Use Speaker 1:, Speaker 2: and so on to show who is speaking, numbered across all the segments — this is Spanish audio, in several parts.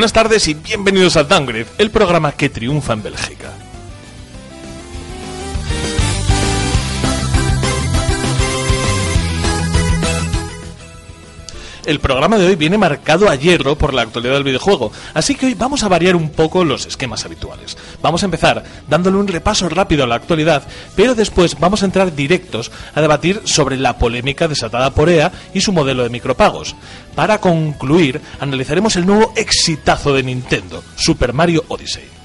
Speaker 1: Buenas tardes y bienvenidos a Downgrade, el programa que triunfa en Bélgica. El programa de hoy viene marcado a hierro por la actualidad del videojuego, así que hoy vamos a variar un poco los esquemas habituales. Vamos a empezar dándole un repaso rápido a la actualidad, pero después vamos a entrar directos a debatir sobre la polémica desatada por EA y su modelo de micropagos. Para concluir, analizaremos el nuevo exitazo de Nintendo, Super Mario Odyssey.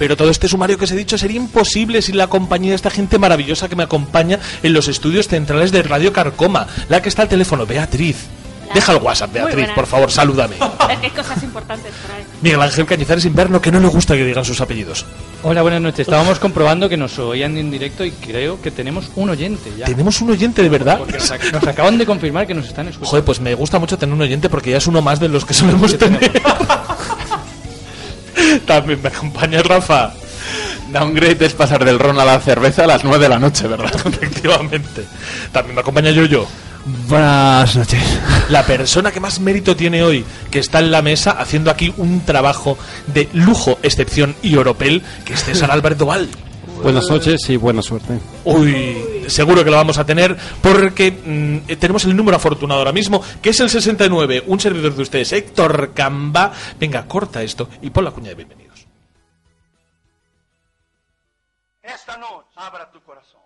Speaker 1: Pero todo este sumario que os he dicho sería imposible sin la compañía de esta gente maravillosa que me acompaña en los estudios centrales de Radio Carcoma, la que está al teléfono, Beatriz. Deja el WhatsApp, Beatriz, por favor, salúdame.
Speaker 2: Hay cosas importantes por ahí.
Speaker 1: Miguel Ángel Cañizares Inverno, que no le gusta que digan sus apellidos.
Speaker 3: Hola, buenas noches. Estábamos comprobando que nos oían en directo y creo que tenemos un oyente ya.
Speaker 1: ¿Tenemos un oyente de verdad?
Speaker 3: Porque nos, ac- nos acaban de confirmar que nos están escuchando.
Speaker 1: Joder, pues me gusta mucho tener un oyente porque ya es uno más de los que solemos tener. También me acompaña Rafa.
Speaker 4: Downgrade es pasar del ron a la cerveza a las 9 de la noche, ¿verdad?
Speaker 1: Efectivamente. También me acompaña Yoyo.
Speaker 5: Buenas noches.
Speaker 1: La persona que más mérito tiene hoy, que está en la mesa haciendo aquí un trabajo de lujo, excepción y oropel, que es César Álvarez Doval.
Speaker 5: Buenas noches y buena suerte.
Speaker 1: Uy, seguro que lo vamos a tener porque mm, tenemos el número afortunado ahora mismo, que es el 69, un servidor de ustedes, Héctor Camba. Venga, corta esto y pon la cuña de bienvenidos.
Speaker 6: Esta noche abra tu corazón.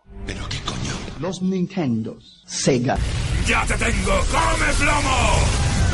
Speaker 7: Los Nintendos, Sega,
Speaker 6: ¡Ya te tengo! ¡Come plomo!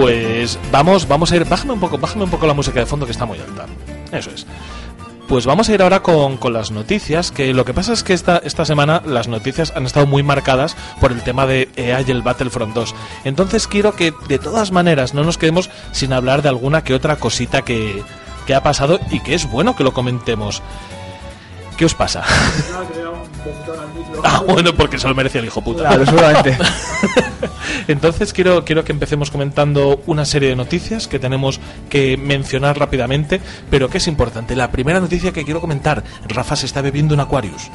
Speaker 1: Pues vamos, vamos a ir. Bájame un poco, bájame un poco la música de fondo que está muy alta. Eso es. Pues vamos a ir ahora con, con las noticias, que lo que pasa es que esta, esta semana las noticias han estado muy marcadas por el tema de EA y el Battlefront 2. Entonces quiero que de todas maneras no nos quedemos sin hablar de alguna que otra cosita que, que ha pasado y que es bueno que lo comentemos. ¿Qué os pasa? Ah, bueno, porque se lo merece el hijo puta.
Speaker 5: Claro, seguramente.
Speaker 1: Entonces quiero, quiero que empecemos comentando una serie de noticias que tenemos que mencionar rápidamente, pero que es importante. La primera noticia que quiero comentar, Rafa se está bebiendo un Aquarius.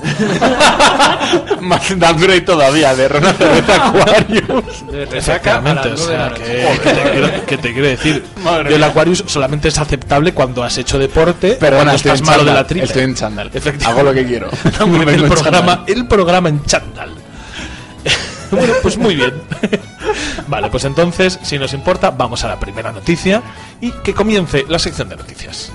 Speaker 4: Más Downgrade todavía, de ron a cerveza Aquarius.
Speaker 3: De resaca a las
Speaker 1: Efectivamente, o sea, que, que te quiero, que te quiero decir,
Speaker 4: Madre
Speaker 1: el. Aquarius solamente es aceptable cuando has hecho deporte,
Speaker 4: Pero
Speaker 1: cuando
Speaker 4: estoy
Speaker 1: estás malo de la tripa.
Speaker 4: Estoy en chándal.
Speaker 1: Efectivamente.
Speaker 4: Hago lo que quiero.
Speaker 1: El programa, el programa en chándal. bueno, pues muy bien. vale, pues entonces, si nos importa, vamos a la primera noticia y que comience la sección de noticias.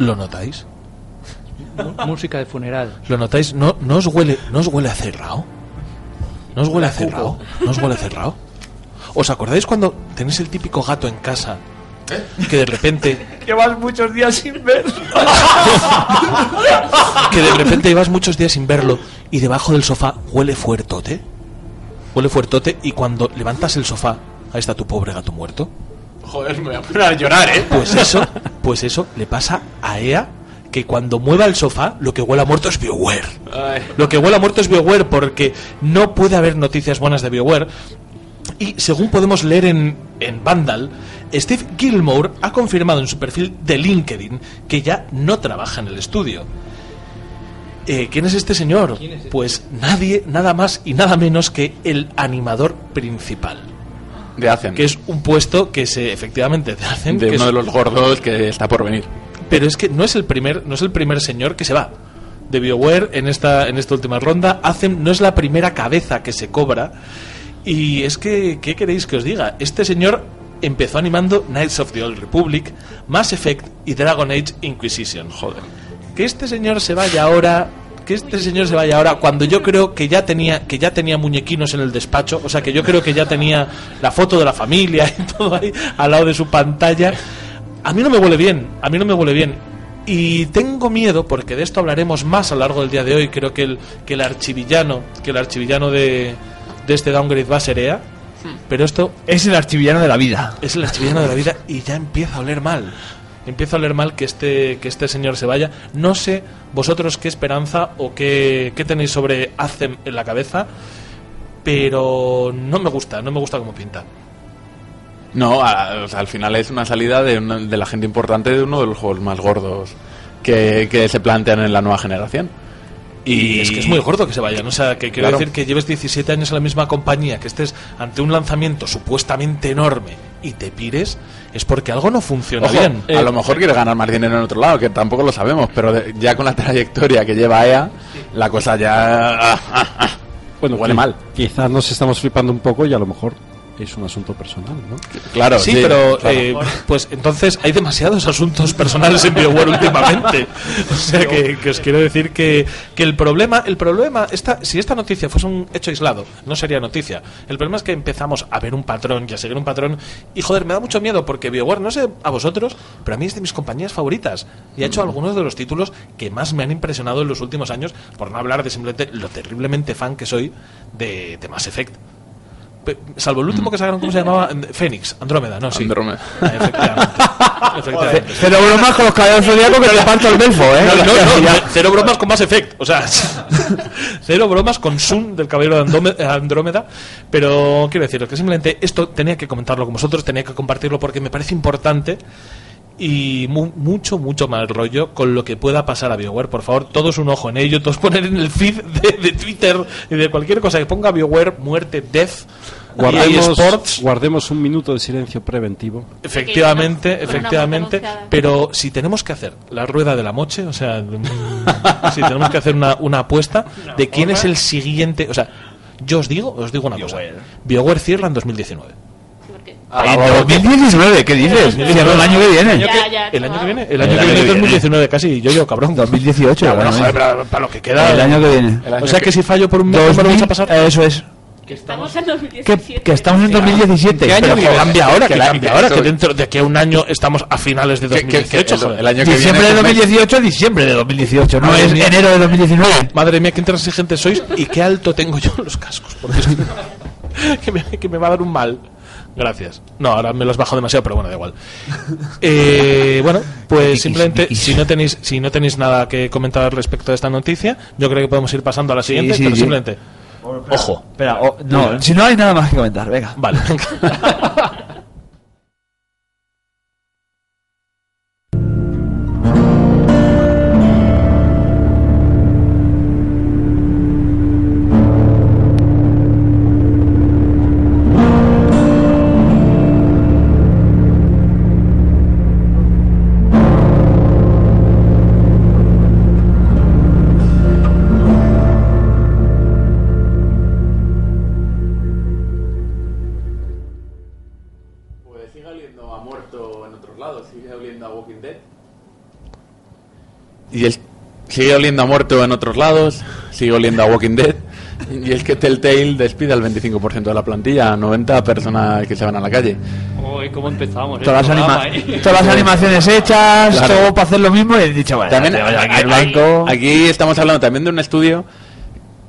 Speaker 1: ¿Lo, notáis?
Speaker 3: Música de funeral.
Speaker 1: ¿Lo notáis? ¿No, no, os, huele, ¿No os huele a cerrado? ¿No os huele a cerrado? ¿No os huele a cerrado? ¿Os acordáis cuando tenéis el típico gato en casa que de repente
Speaker 5: Llevas muchos días sin ver.
Speaker 1: que de repente llevas muchos días sin verlo y debajo del sofá huele fuertote? Huele fuertote y cuando levantas el sofá, ahí está tu pobre gato muerto.
Speaker 4: Joder, me voy a poner a llorar, ¿eh?
Speaker 1: Pues eso, pues eso le pasa a EA que cuando mueva el sofá, lo que huele a muerto es BioWare.
Speaker 4: Ay.
Speaker 1: Lo que huele a muerto es BioWare porque no puede haber noticias buenas de BioWare. Y según podemos leer en, en Vandal, Steve Gilmore ha confirmado en su perfil de LinkedIn que ya no trabaja en el estudio. Eh, ¿Quién es este señor? Pues nadie, nada más y nada menos que el animador principal.
Speaker 4: De Hacen.
Speaker 1: Que es un puesto que se efectivamente te hacen.
Speaker 4: de
Speaker 1: que
Speaker 4: uno
Speaker 1: es-
Speaker 4: de los gordos que está por venir.
Speaker 1: pero es que no es el primer, no es el primer señor que se va de BioWare en esta, en esta última ronda. Hacen, no es la primera cabeza que se cobra. Y es que, ¿qué queréis que os diga? Este señor empezó animando Knights of the Old Republic, Mass Effect y Dragon Age Inquisition. Joder. Que este señor se vaya ahora. Que este señor se vaya ahora cuando yo creo que ya tenía que ya tenía muñequinos en el despacho, o sea que yo creo que ya tenía la foto de la familia y todo ahí al lado de su pantalla. A mí no me huele bien, a mí no me huele bien. Y tengo miedo, porque de esto hablaremos más a lo largo del día de hoy, creo que el, que el archivillano, que el archivillano de, de este downgrade va a ser EA, pero esto
Speaker 5: Es el archivillano de la vida.
Speaker 1: es el archivillano de la vida y ya empieza a oler mal. Empieza a oler mal que este, que este señor se vaya. No sé vosotros qué esperanza o qué, qué tenéis sobre Azem en la cabeza, pero no me gusta, no me gusta como pinta.
Speaker 4: No, a- o sea, al final es una salida de, una- de la gente importante de uno de los juegos más gordos que, que se plantean en la nueva generación.
Speaker 1: Y es que es muy gordo que se vayan. O sea, que quiero
Speaker 4: Claro.
Speaker 1: decir que lleves 17 años en la misma compañía, que estés ante un lanzamiento supuestamente enorme y te pires, es porque algo no funciona
Speaker 4: Ojo,
Speaker 1: bien.
Speaker 4: a lo mejor quiere ganar más dinero en otro lado, que tampoco lo sabemos, pero de- ya con la trayectoria que lleva EA, la cosa ya ah, ah, ah,
Speaker 5: Bueno,
Speaker 4: huele mal.
Speaker 5: Quizás nos estamos flipando un poco y a lo mejor es un asunto personal, ¿no?
Speaker 4: Claro,
Speaker 1: sí, pero
Speaker 4: claro.
Speaker 1: eh, pues entonces hay demasiados asuntos personales en BioWare últimamente. O sea que, que os quiero decir que, que el problema, el problema, esta, si esta noticia fuese un hecho aislado, no sería noticia. El problema es que empezamos a ver un patrón y a seguir un patrón. Y joder, me da mucho miedo porque BioWare, no sé a vosotros, pero a mí es de mis compañías favoritas. Y ha hecho algunos de los títulos que más me han impresionado en los últimos años, por no hablar de simplemente lo terriblemente fan que soy de, de Mass Effect. Salvo el último que sacaron, ¿cómo se llamaba? Fénix, Andrómeda, no, sí.
Speaker 4: Andrómeda.
Speaker 1: Ah, Efectivamente. Efectivamente.
Speaker 5: Pero bromas con los caballeros zodíacos que te parto el belfo, ¿eh?
Speaker 1: No, no, no, cero bromas con Mass Effect. O sea, cero bromas con Sun del Caballero de Andóme- Andrómeda. Pero quiero deciros que simplemente esto tenía que comentarlo con vosotros, tenía que compartirlo porque me parece importante y mu- mucho, mucho mal rollo con lo que pueda pasar a BioWare. Por favor, todos un ojo en ello, todos poner en el feed de, de Twitter y de cualquier cosa que ponga BioWare, muerte, death,
Speaker 5: Guardemos,
Speaker 1: Sports.
Speaker 5: guardemos un minuto de silencio preventivo.
Speaker 1: Efectivamente, efectivamente.
Speaker 2: una.
Speaker 1: Pero si tenemos que hacer la rueda de la moche, o sea, mm, si tenemos que hacer una, una apuesta de quién es el siguiente, o sea, yo os digo, os digo una cosa. BioWare cierra en 2019. Ah,
Speaker 5: 2019, ¿qué dices? El año que viene.
Speaker 2: Ya, ya,
Speaker 1: El año que viene, el año que viene es 2019 casi, yo yo cabrón.
Speaker 5: 2018,
Speaker 1: Ya, bueno, joder, para, para lo que queda.
Speaker 5: el año que viene.
Speaker 1: O sea que si fallo por un mes, ¿cómo lo vais a pasar?
Speaker 5: Eso es.
Speaker 2: Estamos en
Speaker 5: Que,
Speaker 2: 2017.
Speaker 5: que estamos en 2017.
Speaker 1: ¿Qué año
Speaker 5: Pero
Speaker 1: que cambia ahora?
Speaker 4: que
Speaker 1: Que cambia
Speaker 4: que
Speaker 1: ahora? Que dentro de a un año estamos a finales de
Speaker 4: Que- que- que
Speaker 1: 2018.
Speaker 4: el, el año que
Speaker 5: Diciembre de
Speaker 4: viene...
Speaker 5: 2018, diciembre de 2018, no
Speaker 1: Madre
Speaker 5: es
Speaker 1: mía.
Speaker 5: enero de 2019.
Speaker 1: Madre mía, qué intransigentes sois y qué alto tengo yo en los cascos. Porque es que, me, que me va a dar un mal. Gracias. No, ahora me los bajo demasiado, pero bueno, da igual. Eh, bueno, pues simplemente, si no tenéis si no tenéis nada que comentar respecto a esta noticia, yo creo que podemos ir pasando a la siguiente,
Speaker 5: sí,
Speaker 1: pero
Speaker 5: sí.
Speaker 1: simplemente... Ojo.
Speaker 5: Espera, oh, no, si no hay nada más que comentar, venga.
Speaker 1: Vale.
Speaker 4: Y él sigue oliendo a muerto en otros lados, sigue oliendo a Walking Dead. Y es que Telltale despide al 25% de la plantilla, 90 personas que se van a la calle.
Speaker 3: Uy, ¿cómo empezamos?
Speaker 5: Todas las,
Speaker 3: el
Speaker 5: anima-
Speaker 3: eh?
Speaker 5: todas las animaciones hechas,
Speaker 4: Claro.
Speaker 5: todo para hacer lo mismo y he dicho, bueno,
Speaker 4: También
Speaker 5: vaya aquí, el banco.
Speaker 4: aquí estamos hablando también de un estudio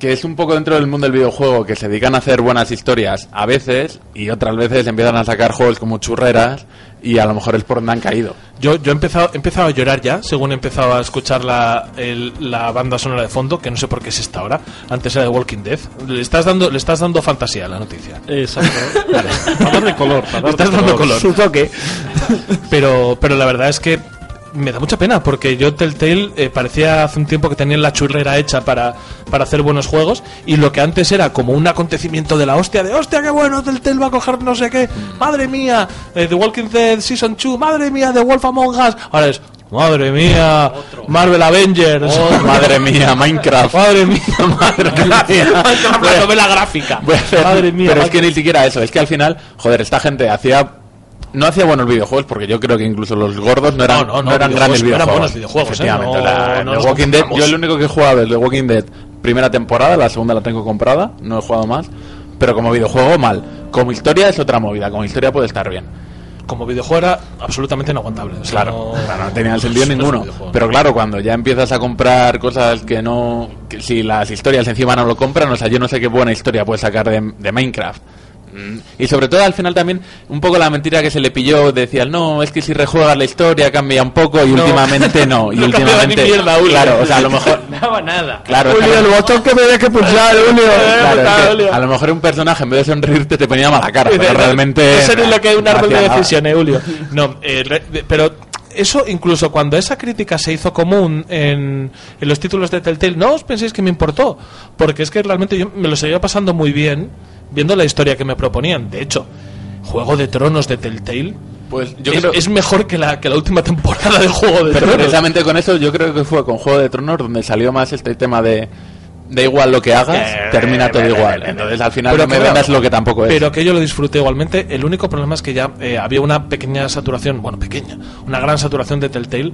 Speaker 4: que es un poco dentro del mundo del videojuego, que se dedican a hacer buenas historias a veces y otras veces empiezan a sacar juegos como churreras y a lo mejor es por donde han caído.
Speaker 1: Yo, yo he, empezado, he empezado a llorar ya, según he empezado a escuchar la, el- la banda sonora de fondo, que no sé por qué es esta ahora. Antes era de Walking Dead. Le estás dando, le estás dando fantasía a la noticia.
Speaker 5: Exacto. Para darle color, para
Speaker 1: Le estás
Speaker 5: darle
Speaker 1: dando color.
Speaker 5: Su toque.
Speaker 1: Pero, pero la verdad es que me da mucha pena porque yo Telltale eh, parecía hace un tiempo que tenían la churrera hecha para, para hacer buenos juegos y lo que antes era como un acontecimiento de la hostia de hostia qué bueno Telltale va a coger no sé qué madre mía eh, The Walking Dead Season 2 madre mía The Wolf Among Us ahora es Madre mía. Marvel Avengers.
Speaker 4: Madre mía, Minecraft.
Speaker 1: Madre mía.
Speaker 4: Madre mía.
Speaker 1: Minecraft, la novela gráfica. Madre mía.
Speaker 4: Pero es que ni siquiera eso, es que al final, joder, esta gente hacía no hacía buenos videojuegos porque yo creo que incluso los gordos no eran,
Speaker 1: No, no, no,
Speaker 4: eran
Speaker 1: videojuegos
Speaker 4: grandes
Speaker 1: no eran
Speaker 4: videojuegos.
Speaker 1: buenos videojuegos, ¿eh?
Speaker 4: Efectivamente,
Speaker 1: No-
Speaker 4: la- The Walking Dead, yo el único que he jugado es The Walking Dead primera temporada, la segunda la tengo comprada, no he jugado más, pero como videojuego mal. Como historia es otra movida, como historia puede estar bien.
Speaker 1: Como videojuego era absolutamente inaguantable. o sea,
Speaker 4: Claro,
Speaker 1: no,
Speaker 4: claro, no tenía sentido ninguno. Pero claro, cuando ya empiezas a comprar cosas que no. que si las historias encima no lo compran, o sea, yo no sé qué buena historia puedes sacar de, de Minecraft. Mm, Y sobre todo al final también, un poco la mentira que se le pilló, decía, no, es que si rejuegas la historia cambia un poco y
Speaker 1: No.
Speaker 4: últimamente no. Y
Speaker 1: No
Speaker 4: últimamente.
Speaker 1: ni mierda,
Speaker 4: claro, o sea, a lo mejor.
Speaker 3: No daba nada.
Speaker 4: Claro,
Speaker 5: Julio,
Speaker 4: claro.
Speaker 5: el botón que me que pulsar, Julio.
Speaker 4: Claro, es que a lo mejor un personaje en vez de sonreírte te ponía mala cara, pero realmente.
Speaker 1: Eso es lo que hay un
Speaker 4: no
Speaker 1: árbol de decisiones, Julio. No, eh, pero eso incluso cuando esa crítica se hizo común en, en los títulos de Telltale, no os penséis que me importó, porque es que realmente yo me lo seguía pasando muy bien viendo la historia que me proponían. De hecho, Juego de Tronos de Telltale
Speaker 4: Pues yo
Speaker 1: es,
Speaker 4: creo.
Speaker 1: es mejor que la, que la última temporada de Juego de
Speaker 4: Pero
Speaker 1: Tronos.
Speaker 4: precisamente con eso yo creo que fue con Juego de Tronos donde salió más este tema de da igual lo que hagas,
Speaker 1: Eh,
Speaker 4: termina todo
Speaker 1: eh,
Speaker 4: igual.
Speaker 1: eh,
Speaker 4: Entonces al final
Speaker 1: pero
Speaker 4: no me
Speaker 1: claro,
Speaker 4: vendas lo que tampoco es.
Speaker 1: Pero que yo lo disfruté igualmente. El único problema es que ya eh, había una pequeña saturación, bueno, pequeña, una gran saturación de Telltale.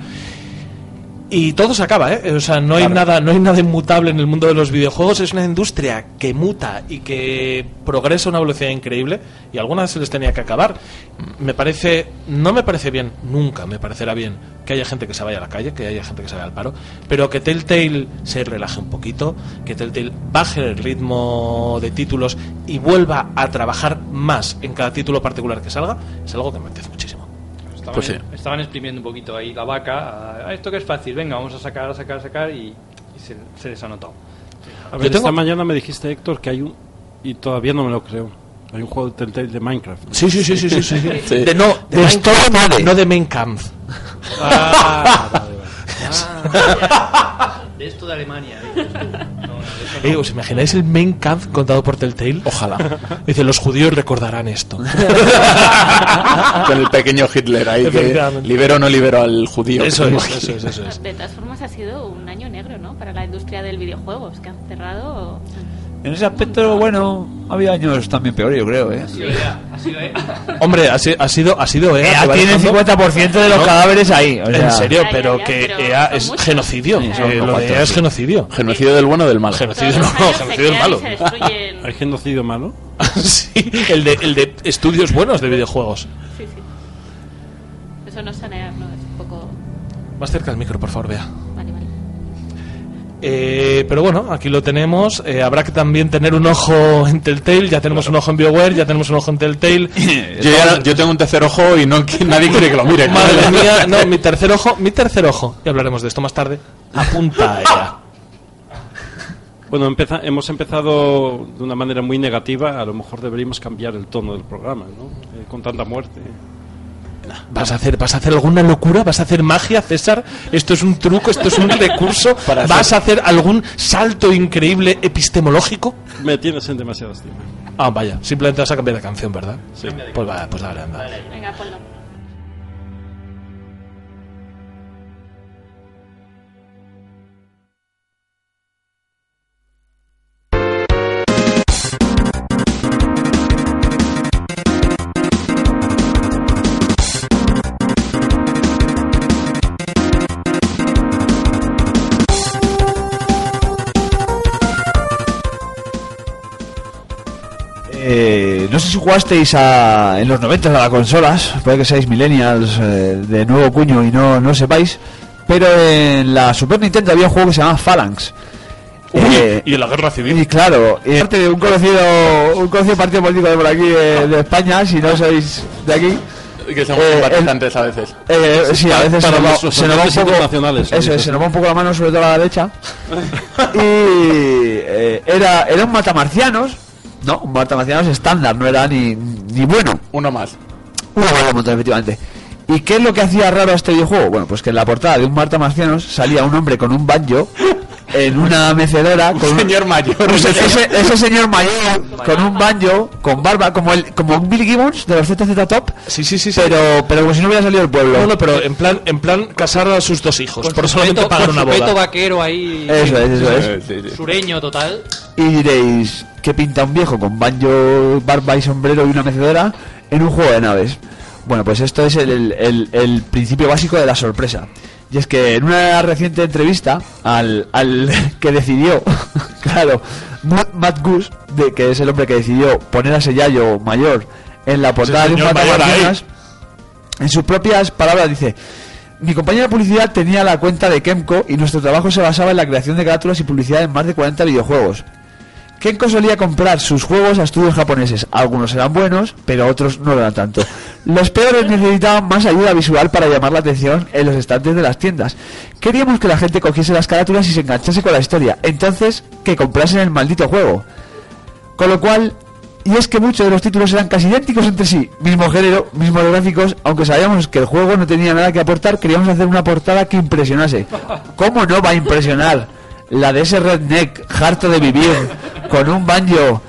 Speaker 1: Y todo se acaba, ¿eh? O sea, no hay nada, no hay nada inmutable en el mundo de los videojuegos. Es una industria que muta y que progresa a una velocidad increíble. Y algunas se les tenía que acabar. Me parece, no me parece bien, nunca me parecerá bien que haya gente que se vaya a la calle, que haya gente que se vaya al paro, pero que Telltale se relaje un poquito, que Telltale baje el ritmo de títulos y vuelva a trabajar más en cada título particular que salga, es algo que me apetece muchísimo.
Speaker 3: Estaban,
Speaker 4: Pues sí.
Speaker 3: estaban exprimiendo un poquito ahí la vaca. a, esto que es fácil, venga, vamos a sacar, a sacar, a sacar y, y se, se les ha notado.
Speaker 5: A ver,
Speaker 1: Yo tengo-
Speaker 5: esta mañana me dijiste, Héctor, que hay un... Y todavía no me lo creo. Hay un juego de Telltale de Minecraft.
Speaker 1: Sí, sí, sí, sí, sí. sí.
Speaker 4: Sí.
Speaker 1: De, no, de,
Speaker 8: De
Speaker 1: Minecraft,
Speaker 8: Stormade.
Speaker 1: no de Main Camp.
Speaker 3: de esto de Alemania.
Speaker 1: Eh, ¿Os imagináis el Main Camp contado por Telltale?
Speaker 4: Ojalá.
Speaker 1: Dice, los judíos recordarán esto.
Speaker 4: con el pequeño Hitler ahí que libero o no libero al judío.
Speaker 1: Eso es, eso es, eso es.
Speaker 2: De todas formas, ha sido un año negro, ¿no? Para la industria del videojuego. Es que han cerrado.
Speaker 8: En ese aspecto, bueno, ha habido años también peores, yo creo, ¿eh?
Speaker 1: Hombre, ha, si- ha sido, ha sido EA.
Speaker 8: EA tiene el
Speaker 1: dejando-
Speaker 8: 50% de los
Speaker 1: No.
Speaker 8: cadáveres ahí. o sea-
Speaker 1: En serio, pero que
Speaker 2: pero
Speaker 1: EA es genocidio.
Speaker 8: Sí,
Speaker 1: Eh, lo de EA es genocidio.
Speaker 4: Genocidio del bueno o del malo.
Speaker 1: Genocidio no, genocidio
Speaker 2: y
Speaker 1: malo.
Speaker 5: ¿Hay genocidio malo?
Speaker 1: sí, el de, el de estudios buenos de videojuegos.
Speaker 2: Sí, sí. Eso no es sanear, ¿no? Es un poco.
Speaker 1: Más cerca del micro, por favor, vea. Eh, pero bueno, aquí lo tenemos. Eh, habrá que también tener un ojo en Telltale. Ya tenemos un ojo en BioWare, ya tenemos un ojo en Telltale.
Speaker 4: Yo, ya- yo tengo un tercer ojo y no nadie quiere que lo mire.
Speaker 1: Madre mía, no, mi tercer ojo, mi tercer ojo, y hablaremos de esto más tarde, apunta a ella.
Speaker 5: Bueno, empeza- hemos empezado de una manera muy negativa. A lo mejor deberíamos cambiar el tono del programa, ¿no? Eh, con tanta muerte.
Speaker 1: ¿Vas a, hacer, ¿Vas a hacer alguna locura? ¿Vas a hacer magia, César? ¿Esto es un truco? ¿Esto es un recurso?
Speaker 4: Para
Speaker 1: ¿Vas a hacer algún salto increíble epistemológico?
Speaker 5: Me tienes en demasiada estima.
Speaker 1: Ah, vaya, simplemente vas a cambiar de canción, ¿verdad?
Speaker 5: Sí.
Speaker 1: Pues vale, pues dale, anda.
Speaker 2: Venga, ponlo.
Speaker 8: No sé si jugasteis a, en los 90 a las consolas, puede que seáis millennials eh, de nuevo cuño y no, no sepáis, pero en la Super Nintendo había un juego que se llama Phalanx. Eh,
Speaker 1: y en la guerra civil.
Speaker 8: y claro, y aparte de un conocido, un conocido partido político de por aquí de, de España, si no sois de aquí,
Speaker 4: Que somos
Speaker 8: Eh,
Speaker 4: simpatizantes a veces.
Speaker 8: eh, sí, a veces se
Speaker 5: para
Speaker 8: nos, va,
Speaker 5: nuestros
Speaker 8: se nos va un poco, eso es, se nos va un poco la mano, sobre todo a la derecha. y eh, era, era un matamarcianos, no, un matamarcianos estándar, no era ni, ni bueno.
Speaker 4: Uno más.
Speaker 8: Buena montada, efectivamente. ¿Y qué es lo que hacía raro a este videojuego? Bueno, pues que en la portada de un Marta Marcianos salía un hombre con un banjo en una mecedora con un-
Speaker 4: Señor mayor.
Speaker 8: ese, ese- ese señor mayor con un banjo, con barba, como el como un Billy Gibbons de los ZZ Top,
Speaker 1: Sí, sí, sí, sí.
Speaker 8: pero pero como si no hubiera salido del pueblo.
Speaker 1: No, no, pero en plan, en plan casar a sus dos hijos.
Speaker 3: Con
Speaker 1: por
Speaker 3: su
Speaker 1: solamente
Speaker 3: peto-
Speaker 1: pagar
Speaker 3: con
Speaker 1: una
Speaker 3: su peto
Speaker 1: boda.
Speaker 3: vaquero ahí.
Speaker 8: Eso es, eso es.
Speaker 4: Sí, sí.
Speaker 3: Sureño total.
Speaker 8: Y diréis, ¿qué pinta un viejo con banjo, barba y sombrero y una mecedora en un juego de naves? Bueno, pues esto es el, el- el- el principio básico de la sorpresa. Y es que en una reciente entrevista al, al que decidió, claro, Matt- Goose, de, que es el hombre que decidió poner a ese yayo mayor en la portada de un. Fantasmas, en sus propias palabras dice mi compañía de publicidad tenía la cuenta de Kemco y nuestro trabajo se basaba en la creación de carátulas y publicidad en más de 40 videojuegos. Kenko solía comprar sus juegos a estudios japoneses. Algunos eran buenos, pero otros no lo eran tanto. Los peores necesitaban más ayuda visual para llamar la atención en los estantes de las tiendas. Queríamos que la gente cogiese las carátulas y se enganchase con la historia. Entonces, que comprasen el maldito juego. Con lo cual, y es que muchos de los títulos eran casi idénticos entre sí, mismo género, mismos gráficos, aunque sabíamos que el juego no tenía nada que aportar, queríamos hacer una portada que impresionase. ¿Cómo no va a impresionar la de ese redneck harto de vivir con un banjo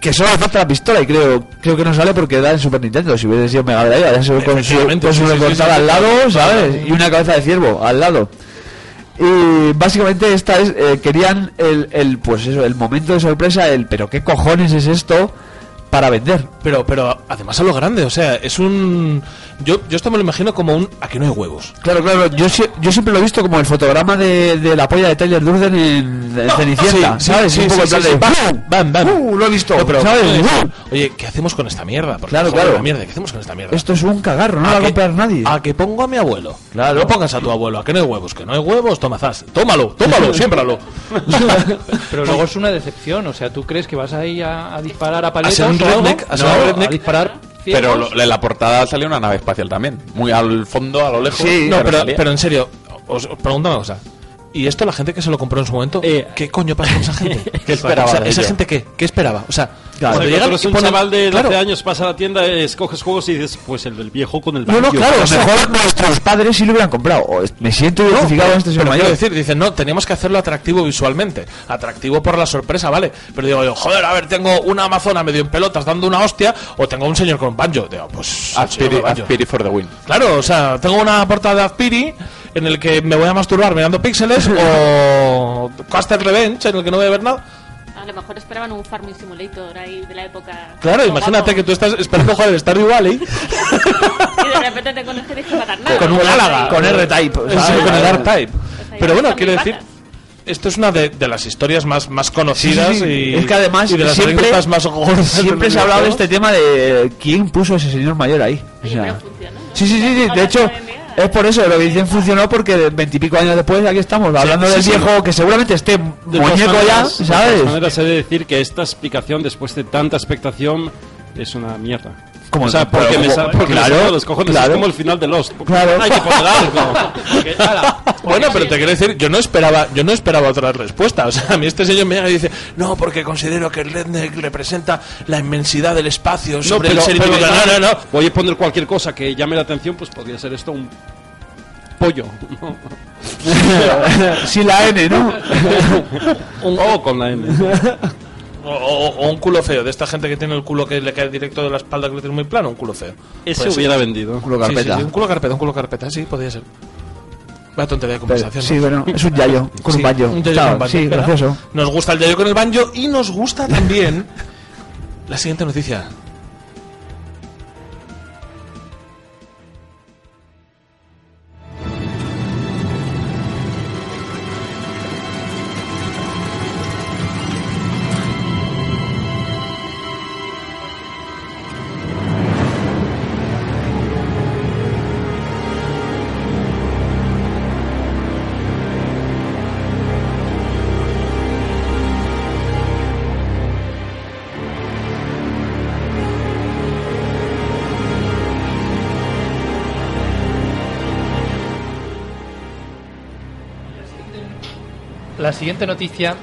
Speaker 8: que solo le falta la pistola y creo creo que no sale porque da en Super Nintendo. Si hubiese sido Mega Drive ya se ve con su, con su
Speaker 1: sí, sí, sí,
Speaker 8: recortada
Speaker 1: sí,
Speaker 8: al lado ¿sabes? y una cabeza de ciervo al lado. Y básicamente esta es eh, querían el, el pues eso el momento de sorpresa el pero qué cojones es esto para vender
Speaker 1: Pero, pero además a lo grande, o sea, es un. Yo, yo esto me lo imagino como un. Aquí no hay huevos.
Speaker 8: Claro, claro, yo, yo siempre lo he visto como el fotograma de, de la polla de Tyler Durden en, en Cenicienta,
Speaker 1: Sí,
Speaker 8: ¿sabes?
Speaker 1: sí,
Speaker 8: un poco
Speaker 1: sí,
Speaker 8: de
Speaker 1: Bam, bam.
Speaker 8: ¡Uh! lo he visto,
Speaker 1: No, pero,
Speaker 8: ¿sabes?
Speaker 1: oye, ¿qué hacemos con esta mierda? Porque,
Speaker 8: Claro,
Speaker 1: joder,
Speaker 8: claro.
Speaker 1: la mierda, ¿qué hacemos con esta mierda?
Speaker 8: Esto es un cagarro, no
Speaker 1: ¿A
Speaker 8: lo va a comprar nadie.
Speaker 1: A que pongo a mi abuelo.
Speaker 8: Claro.
Speaker 1: No pongas a tu abuelo, a que no hay huevos. Que no hay huevos, toma zas. Tómalo, tómalo, siémbralo.
Speaker 3: Pero luego es una decepción. O sea, ¿tú crees que vas ahí a, a disparar a paletas?
Speaker 1: Redneck, a ser
Speaker 3: No,
Speaker 1: un redneck.
Speaker 3: a disparar
Speaker 4: Pero lo- en la portada salió una nave espacial también. Muy al fondo, a lo lejos.
Speaker 8: Sí,
Speaker 1: no, pero,
Speaker 4: salía.
Speaker 1: pero en serio, os, os pregunto una cosa. ¿Y esto la gente que se lo compró en su momento?
Speaker 5: Eh,
Speaker 1: ¿Qué coño pasa con esa gente?
Speaker 4: ¿Qué esperaba
Speaker 1: O sea,
Speaker 4: de
Speaker 1: ¿Esa gente qué? ¿Qué esperaba? O sea,
Speaker 5: O
Speaker 1: cuando
Speaker 5: sea,
Speaker 1: llegan
Speaker 5: un
Speaker 1: ponen-
Speaker 5: chaval de 12
Speaker 1: claro,
Speaker 5: años, vas a la tienda, escoges juegos y dices, pues el del viejo con el
Speaker 8: No, no,
Speaker 5: banjo.
Speaker 8: claro,
Speaker 5: O sea,
Speaker 8: mejor nuestros padres sí lo hubieran comprado. O Me siento
Speaker 1: No,
Speaker 8: identificado en este señor
Speaker 1: pero
Speaker 8: mayor.
Speaker 1: quiero decir, dicen, no, teníamos que hacerlo atractivo visualmente. Atractivo por la sorpresa, ¿vale? Pero digo yo, joder, a ver, tengo una amazona medio en pelotas dando una hostia o tengo un señor con un banjo. Digo, pues...
Speaker 4: Aspiri. Aspiri for the win.
Speaker 1: Claro, o sea, tengo una portada de Aspiri en el que me voy a masturbar mirando píxeles o Caster Revenge en el que no voy a ver nada.
Speaker 2: A lo mejor esperaban un Farming Simulator ahí de la época.
Speaker 1: Claro, imagínate que tú estás esperando jugar el Stardew Valley
Speaker 2: Y de repente te conoces que tienes que matar nada.
Speaker 1: con un Galaga.
Speaker 8: Con R-Type,
Speaker 1: con el R-Type.
Speaker 2: Pues
Speaker 1: Pero bueno, quiero decir, esto es una de, de las historias más, más conocidas
Speaker 8: Sí, sí, sí.
Speaker 1: y
Speaker 8: Es que además
Speaker 1: y de las
Speaker 8: siempre-
Speaker 1: anécdotas más gordas
Speaker 8: Siempre se ha hablado de este tema de quién puso a ese señor mayor ahí. O sea, sí, sí, sí, sí. De hecho, es por eso lo que dicen funcionó porque veintipico años después aquí estamos hablando
Speaker 1: sí,
Speaker 8: del
Speaker 1: sí.
Speaker 8: viejo que seguramente esté
Speaker 5: de
Speaker 8: muñeco ya,
Speaker 5: maneras- De todas
Speaker 8: ¿sabes?
Speaker 5: maneras, he de decir que esta explicación, después de tanta expectación, es una mierda.
Speaker 8: Como-
Speaker 5: o sea, porque me, sa- porque me
Speaker 8: claro,
Speaker 5: de los cojones.
Speaker 8: claro.
Speaker 5: Es como el final de Lost.
Speaker 8: Claro.
Speaker 5: Hay que poner algo. Porque, ala,
Speaker 1: Bueno, pero te quiero decir, yo no esperaba, yo no esperaba otra respuesta. O sea, a mí este señor me llega y dice, no, porque considero que el redneck representa la inmensidad del espacio
Speaker 5: no,
Speaker 1: sobre
Speaker 5: pero,
Speaker 1: el
Speaker 5: pero-
Speaker 1: individual". No, no, no.
Speaker 5: Voy a poner cualquier cosa que llame la atención, pues podría ser esto un pollo. ¿no?
Speaker 8: Sin la N, ¿no?
Speaker 5: Un O con la N.
Speaker 1: O, o- un culo feo, de esta gente que tiene el culo que le cae directo de la espalda, que lo tiene muy plano, un culo feo.
Speaker 5: Ese
Speaker 1: ser.
Speaker 5: hubiera vendido.
Speaker 8: Culo
Speaker 1: Sí, sí,
Speaker 8: carpeta.
Speaker 1: sí, un culo carpeta, un culo carpeta, sí, podría ser. Vaya tontería de
Speaker 8: Pero-
Speaker 1: conversación.
Speaker 8: sí,
Speaker 1: ¿no?
Speaker 8: bueno, es un yayo con
Speaker 1: Sí,
Speaker 8: un banjo.
Speaker 1: un yayo
Speaker 8: Claro,
Speaker 1: con un banjo,
Speaker 8: sí, gracioso.
Speaker 1: Nos gusta el yayo con el banjo y nos gusta también la siguiente noticia.
Speaker 3: Siguiente noticia.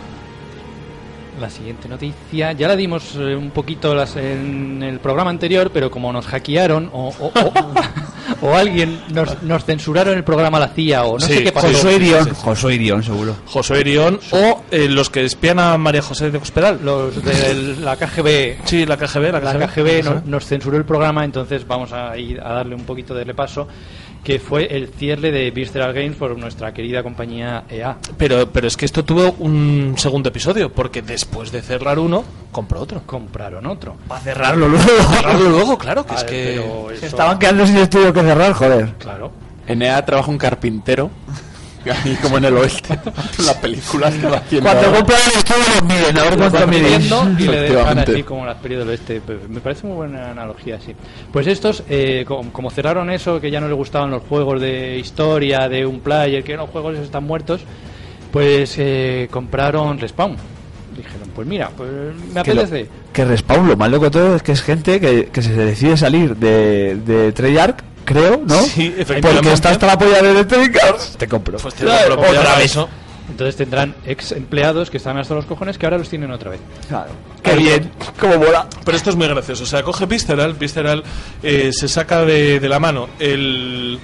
Speaker 3: La siguiente noticia. Ya la dimos eh, un poquito las- en el programa anterior, pero como nos hackearon o, o- o- o alguien nos, nos censuraron el programa la CIA o no
Speaker 1: Sí,
Speaker 3: sé qué pasó.
Speaker 8: Josué Irión. Josué Irión, seguro.
Speaker 1: Josué Irión o eh, los que espían a María José de Hospital.
Speaker 3: Los de la KGB
Speaker 1: Sí, la KGB. La
Speaker 3: la
Speaker 1: KGB,
Speaker 3: KGB no- nos censuró el programa, entonces vamos a ir a darle un poquito de repaso, que fue el cierre de Visceral Games por nuestra querida compañía EA.
Speaker 1: Pero, pero es que esto tuvo un segundo episodio, porque después de cerrar uno, compró otro.
Speaker 3: Compraron otro.
Speaker 8: Para cerrarlo luego.
Speaker 1: Cerrarlo luego, claro, que
Speaker 3: A
Speaker 1: es
Speaker 3: ver,
Speaker 1: que...
Speaker 3: eso-
Speaker 8: Estaban quedando sin estudio que cerrar, joder.
Speaker 3: Claro.
Speaker 4: En EA trabaja un carpintero, ahí como en el oeste, en las películas que va haciendo.
Speaker 8: Cuando compran el estudio los miden, a ver cuánto miden.
Speaker 3: y le dejan así como las pelis del oeste. Me parece muy buena analogía, sí. Pues estos, eh, com- como, cerraron eso, que ya no les gustaban los juegos de historia, de un player, que los juegos están muertos, pues eh, compraron Respawn. Dijeron, pues mira, pues me
Speaker 8: que, lo-
Speaker 3: apetece.
Speaker 8: que Respawn, lo malo de todo es que es gente que, que se decide salir de, de Treyarch, creo, ¿no?
Speaker 1: Sí, efectivamente.
Speaker 8: Porque está hasta la polla de. Te compro.
Speaker 1: Pues te lo compro,
Speaker 8: otra vez.
Speaker 1: eso.
Speaker 3: Entonces tendrán ex empleados que estaban hasta los cojones que ahora los tienen otra vez.
Speaker 8: Claro. Qué bien, cómo mola.
Speaker 1: Pero esto es muy gracioso. O sea, coge Visceral, Visceral eh, se saca de, de la mano el,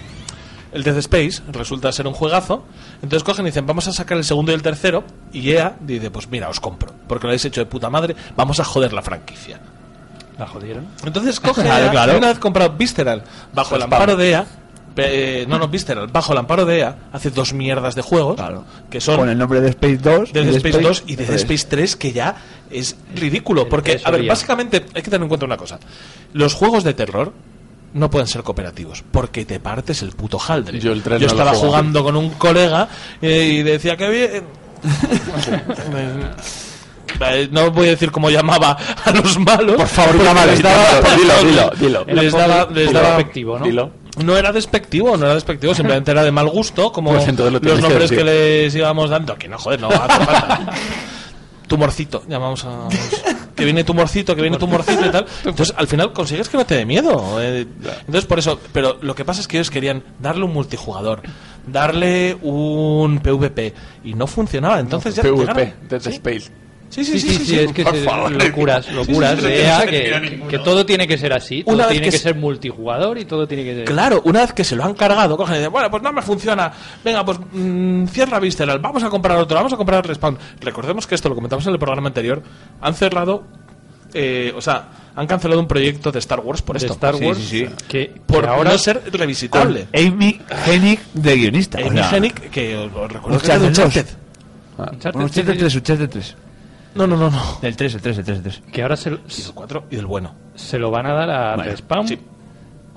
Speaker 1: el Death Space, resulta ser un juegazo. Entonces cogen y dicen, vamos a sacar el segundo y el tercero. Y EA dice, pues mira, os compro. Porque lo habéis hecho de puta madre, vamos a joder la franquicia.
Speaker 3: La jodieron.
Speaker 1: Entonces coge
Speaker 8: Claro,
Speaker 1: EA,
Speaker 8: claro.
Speaker 1: y una vez comprado Visceral, bajo el amparo de EA, eh, no, no, Visceral, bajo el amparo de EA, hace dos mierdas de juegos,
Speaker 8: Claro.
Speaker 1: que son
Speaker 8: Con el nombre de Space 2.
Speaker 1: Dead
Speaker 8: y
Speaker 1: Space 2 y
Speaker 8: 3.
Speaker 1: Space 3 que ya es ridículo porque
Speaker 3: Eso
Speaker 1: a ver
Speaker 3: ya.
Speaker 1: básicamente hay que tener en cuenta una cosa los juegos de terror no pueden ser cooperativos porque te partes el puto haldre
Speaker 4: Yo el no
Speaker 1: estaba jugando con un colega eh, y decía que bien Eh, no voy a decir cómo llamaba a los malos por
Speaker 4: favor,
Speaker 1: les daba,
Speaker 4: dilo, dilo, dilo.
Speaker 1: les daba, les daba-
Speaker 3: despectivo, ¿no?
Speaker 4: Dilo.
Speaker 1: no era despectivo, no era despectivo, simplemente era de mal gusto, como
Speaker 4: Pues lo
Speaker 1: los
Speaker 4: que
Speaker 1: nombres que, les íbamos dando. Que no, joder, no hace falta. Tumorcito, llamamos a. Que viene tumorcito, que viene tumorcito y tal. Entonces, al final consigues que no te dé miedo. eh. Entonces, por eso. Pero lo que pasa es que ellos querían darle un multijugador, darle un PvP, y no funcionaba. Entonces, ya
Speaker 4: PvP,
Speaker 1: llegaron-
Speaker 4: Dead
Speaker 1: ¿Sí?
Speaker 4: Space.
Speaker 1: Sí,
Speaker 3: Sí,
Speaker 1: sí,
Speaker 3: sí, sí, es que
Speaker 4: por
Speaker 3: es
Speaker 4: favor.
Speaker 3: locuras, locuras
Speaker 1: Sí, sí, sí,
Speaker 3: de
Speaker 1: sí,
Speaker 3: EA
Speaker 1: sí,
Speaker 3: que,
Speaker 1: sí,
Speaker 3: todo tiene que ser así, todo
Speaker 1: Una
Speaker 3: tiene
Speaker 1: que
Speaker 3: que,
Speaker 1: se-
Speaker 3: ser multijugador y todo tiene que ser...
Speaker 1: Claro, una vez que se lo han cargado, cogen y dicen, bueno, pues no me funciona. Venga, pues mm, cierra Visceral, vamos a comprar otro, vamos a comprar Respawn. Recordemos que esto lo comentamos en el programa anterior. Han cerrado, eh, o sea, han cancelado un proyecto de Star Wars por
Speaker 3: de
Speaker 1: esto.
Speaker 3: Star
Speaker 8: Sí,
Speaker 3: Wars
Speaker 8: sí, sí.
Speaker 3: que,
Speaker 1: Por
Speaker 3: que ahora
Speaker 1: no ser revisitable.
Speaker 8: Amy Hennig de guionista. o
Speaker 1: Amy
Speaker 8: sea,
Speaker 1: Hennig, que os, os recuerdo que era de
Speaker 8: Uncharted
Speaker 1: Uncharted.
Speaker 3: Uncharted
Speaker 8: Bueno, Uncharted 3, Uncharted 3.
Speaker 1: No, no, no, no.
Speaker 8: Del 3, el 3, el 3, el 3.
Speaker 3: que ahora se,
Speaker 1: Y del 4 y del bueno.
Speaker 3: se lo van a dar a
Speaker 8: Bueno,
Speaker 3: Respawn.
Speaker 1: sí.